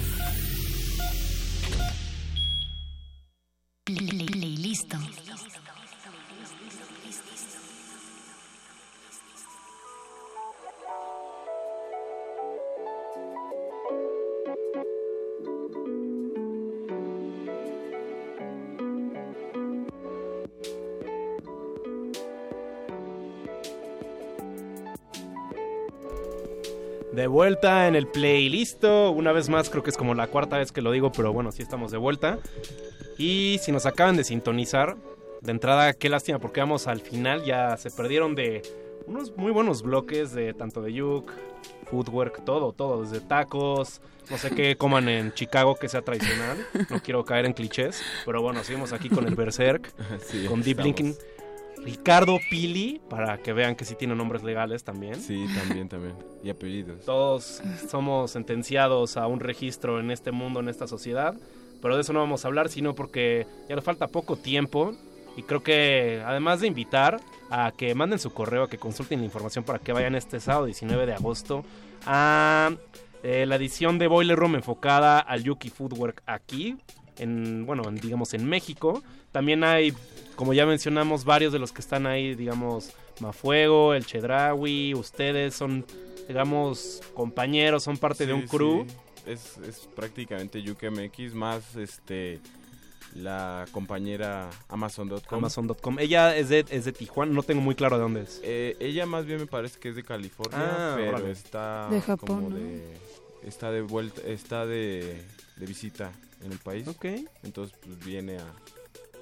Vuelta en el playlist. Una vez más, creo que es como la cuarta vez que lo digo, pero bueno, sí estamos de vuelta. Y si nos acaban de sintonizar, de entrada, qué lástima, porque vamos al final. Ya se perdieron de unos muy buenos bloques de tanto de Yuk, Footwork, todo, todo, desde tacos. No sé qué coman en Chicago que sea tradicional. No quiero caer en clichés, pero bueno, seguimos aquí con el Berserk, Sí, con Deep estamos. Linking. Ricardo Pili, para que vean que sí tiene nombres legales también. Sí, también, también. Y apellidos. Todos somos sentenciados a un registro en este mundo, en esta sociedad, pero de eso no vamos a hablar, sino porque ya le falta poco tiempo y creo que además de invitar a que manden su correo, a que consulten la información para que vayan este sábado 19 de agosto a eh, la edición de Boiler Room enfocada al Yuki Foodwork aquí, en, bueno, en, digamos en México. También hay, como ya mencionamos, varios de los que están ahí, digamos, Mafuego, el Chedrawi, ustedes son, digamos, compañeros, son parte de un crew. sí. Es, es prácticamente UKMX más este la compañera Amazon.com. Amazon.com. Ella es de, es de Tijuana, no tengo muy claro de dónde es. Eh, ella más bien me parece que es de California, Ah, pero órale. está De Japón, como ¿no? de está de vuelta, está de, de visita en el país. Ok. Entonces pues viene a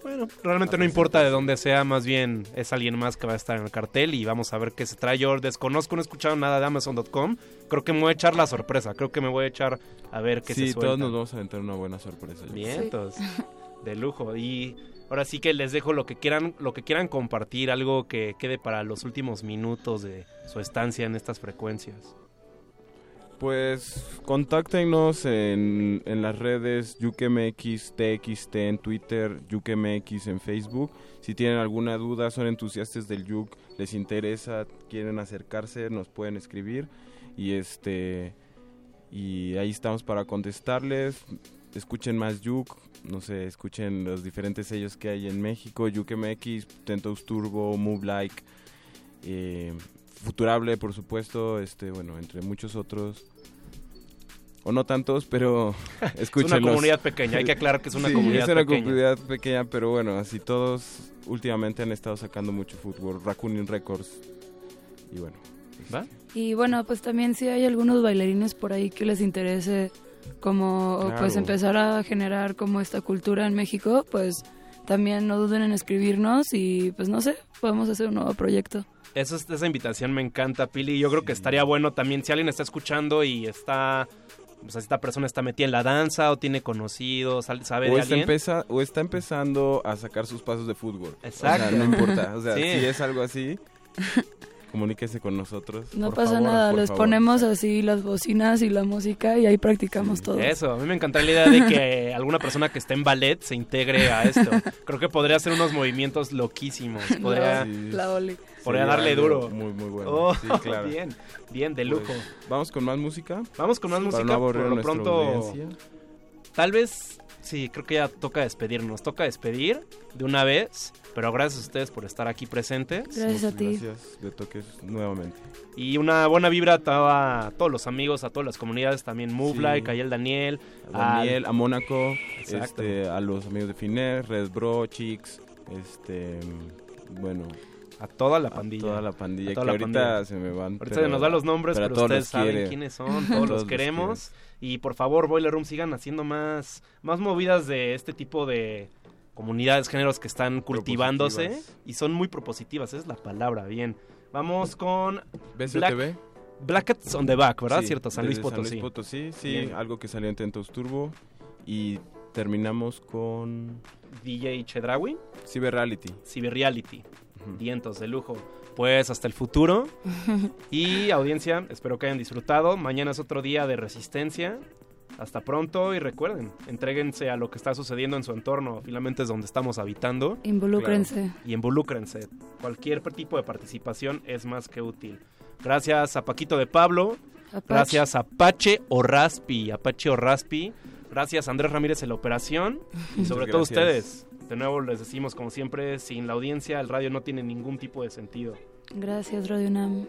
Bueno, realmente no importa de dónde sea, más bien es alguien más que va a estar en el cartel y vamos a ver qué se trae. Yo desconozco, no he escuchado nada de Amazon.com. Creo que me voy a echar la sorpresa, creo que me voy a echar a ver qué Sí, se suelta. todos nos vamos a aventar una buena sorpresa. Bien, de lujo. Y ahora sí que les dejo lo que quieran, lo que quieran compartir, algo que quede para los últimos minutos de su estancia en estas frecuencias. Pues contáctenos en, en las redes YukeMX, TXT en Twitter, YukeMX en Facebook. Si tienen alguna duda, son entusiastas del Yuk, les interesa, quieren acercarse, nos pueden escribir y este y ahí estamos para contestarles. Escuchen más Yuk, no sé, escuchen los diferentes sellos que hay en México, YukeMX, Tentos Turbo, Move Like, eh, Futurable, por supuesto, este, bueno, entre muchos otros. O no tantos, pero Es escúchenlos. una comunidad pequeña, hay que aclarar que es una Sí, comunidad es una pequeña. comunidad pequeña, pero bueno, así todos últimamente han estado sacando mucho fútbol, Raccoon Records. Y bueno. ¿Va? Y bueno, pues también si hay algunos bailarines por ahí que les interese como Claro. pues empezar a generar como esta cultura en México, pues también no duden en escribirnos y pues no sé, podemos hacer un nuevo proyecto. Eso es- esa invitación me encanta, Pili. Yo creo que estaría bueno también si alguien está escuchando y está, o sea, si esta persona está metida en la danza o tiene conocidos, sabe O de está, alguien. empeza- o está empezando a sacar sus pasos de fútbol. Exacto. O sea, no importa. O sea, Sí. si es algo así, comuníquese con nosotros. No por pasa favor, nada, por les favor. ponemos así las bocinas y la música y ahí practicamos todo. Eso, a mí me encantaría la idea de que alguna persona que esté en ballet se integre a esto. Creo que podría hacer unos movimientos loquísimos. Podría, La podría darle duro. Muy, muy bueno. Oh, Sí, claro. Bien, bien, de lujo. Pues, Vamos con más música. Vamos con más Para música. no aburrir por lo pronto, audiencia. tal vez sí, creo que ya toca despedirnos, toca despedir de una vez, pero gracias a ustedes por estar aquí presentes. Gracias Muchas a ti. Gracias de toques nuevamente. Y una buena vibra a, a todos los amigos, a todas las comunidades, también Movelike, sí. a Yel Daniel, a Daniel, al... a Mónaco, este, a los amigos de Finer, Red Bro, Chicks, este, bueno, a toda la pandilla. A toda la pandilla, toda que la ahorita pandilla. se me van. Ahorita pero, se nos da los nombres, pero, pero ustedes saben quiénes son, todos, todos los queremos. Los y por favor, Boiler Room, sigan haciendo más, más movidas de este tipo de comunidades, géneros que están cultivándose y son muy propositivas, es la palabra, bien. Vamos con... BCTV. Blackets on the Back, ¿verdad? Cierto, San Luis Potosí. San Luis Potosí, sí, algo que salió en Tentos Turbo y terminamos con... DJ Chedrawi. Cyber Reality. Cyber Reality. Uh de lujo después, hasta el futuro. Y audiencia, espero que hayan disfrutado. Mañana es otro día de resistencia. Hasta pronto y recuerden, entréguense a lo que está sucediendo en su entorno. Finalmente es donde estamos habitando. Involúcrense. Y involúcrense. Cualquier tipo de participación es más que útil. Gracias a Paquito de Pablo. Gracias a Apache o Raspi. Apache o Raspi. Gracias a Andrés Ramírez en la operación. Y sobre todo ustedes. De nuevo les decimos, como siempre, sin la audiencia el radio no tiene ningún tipo de sentido. Gracias, Radio UNAM.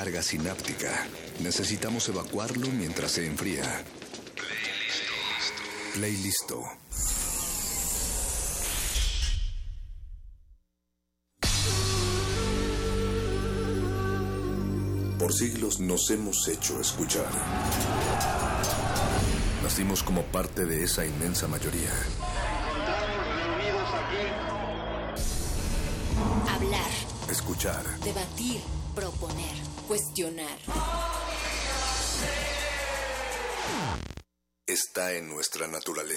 carga sináptica. Necesitamos evacuarlo mientras se enfría. Playlisto. Por siglos nos hemos hecho escuchar. Nacimos como parte de esa inmensa mayoría. Hablar. Escuchar. Debatir.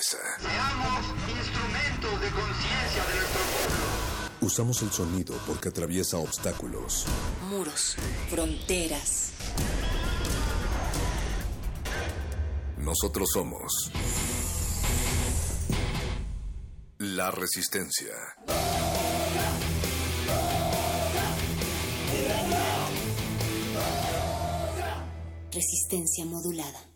Seamos instrumentos de conciencia de nuestro pueblo. Usamos el sonido porque atraviesa obstáculos, muros, fronteras. Nosotros somos la resistencia. Resistencia modulada.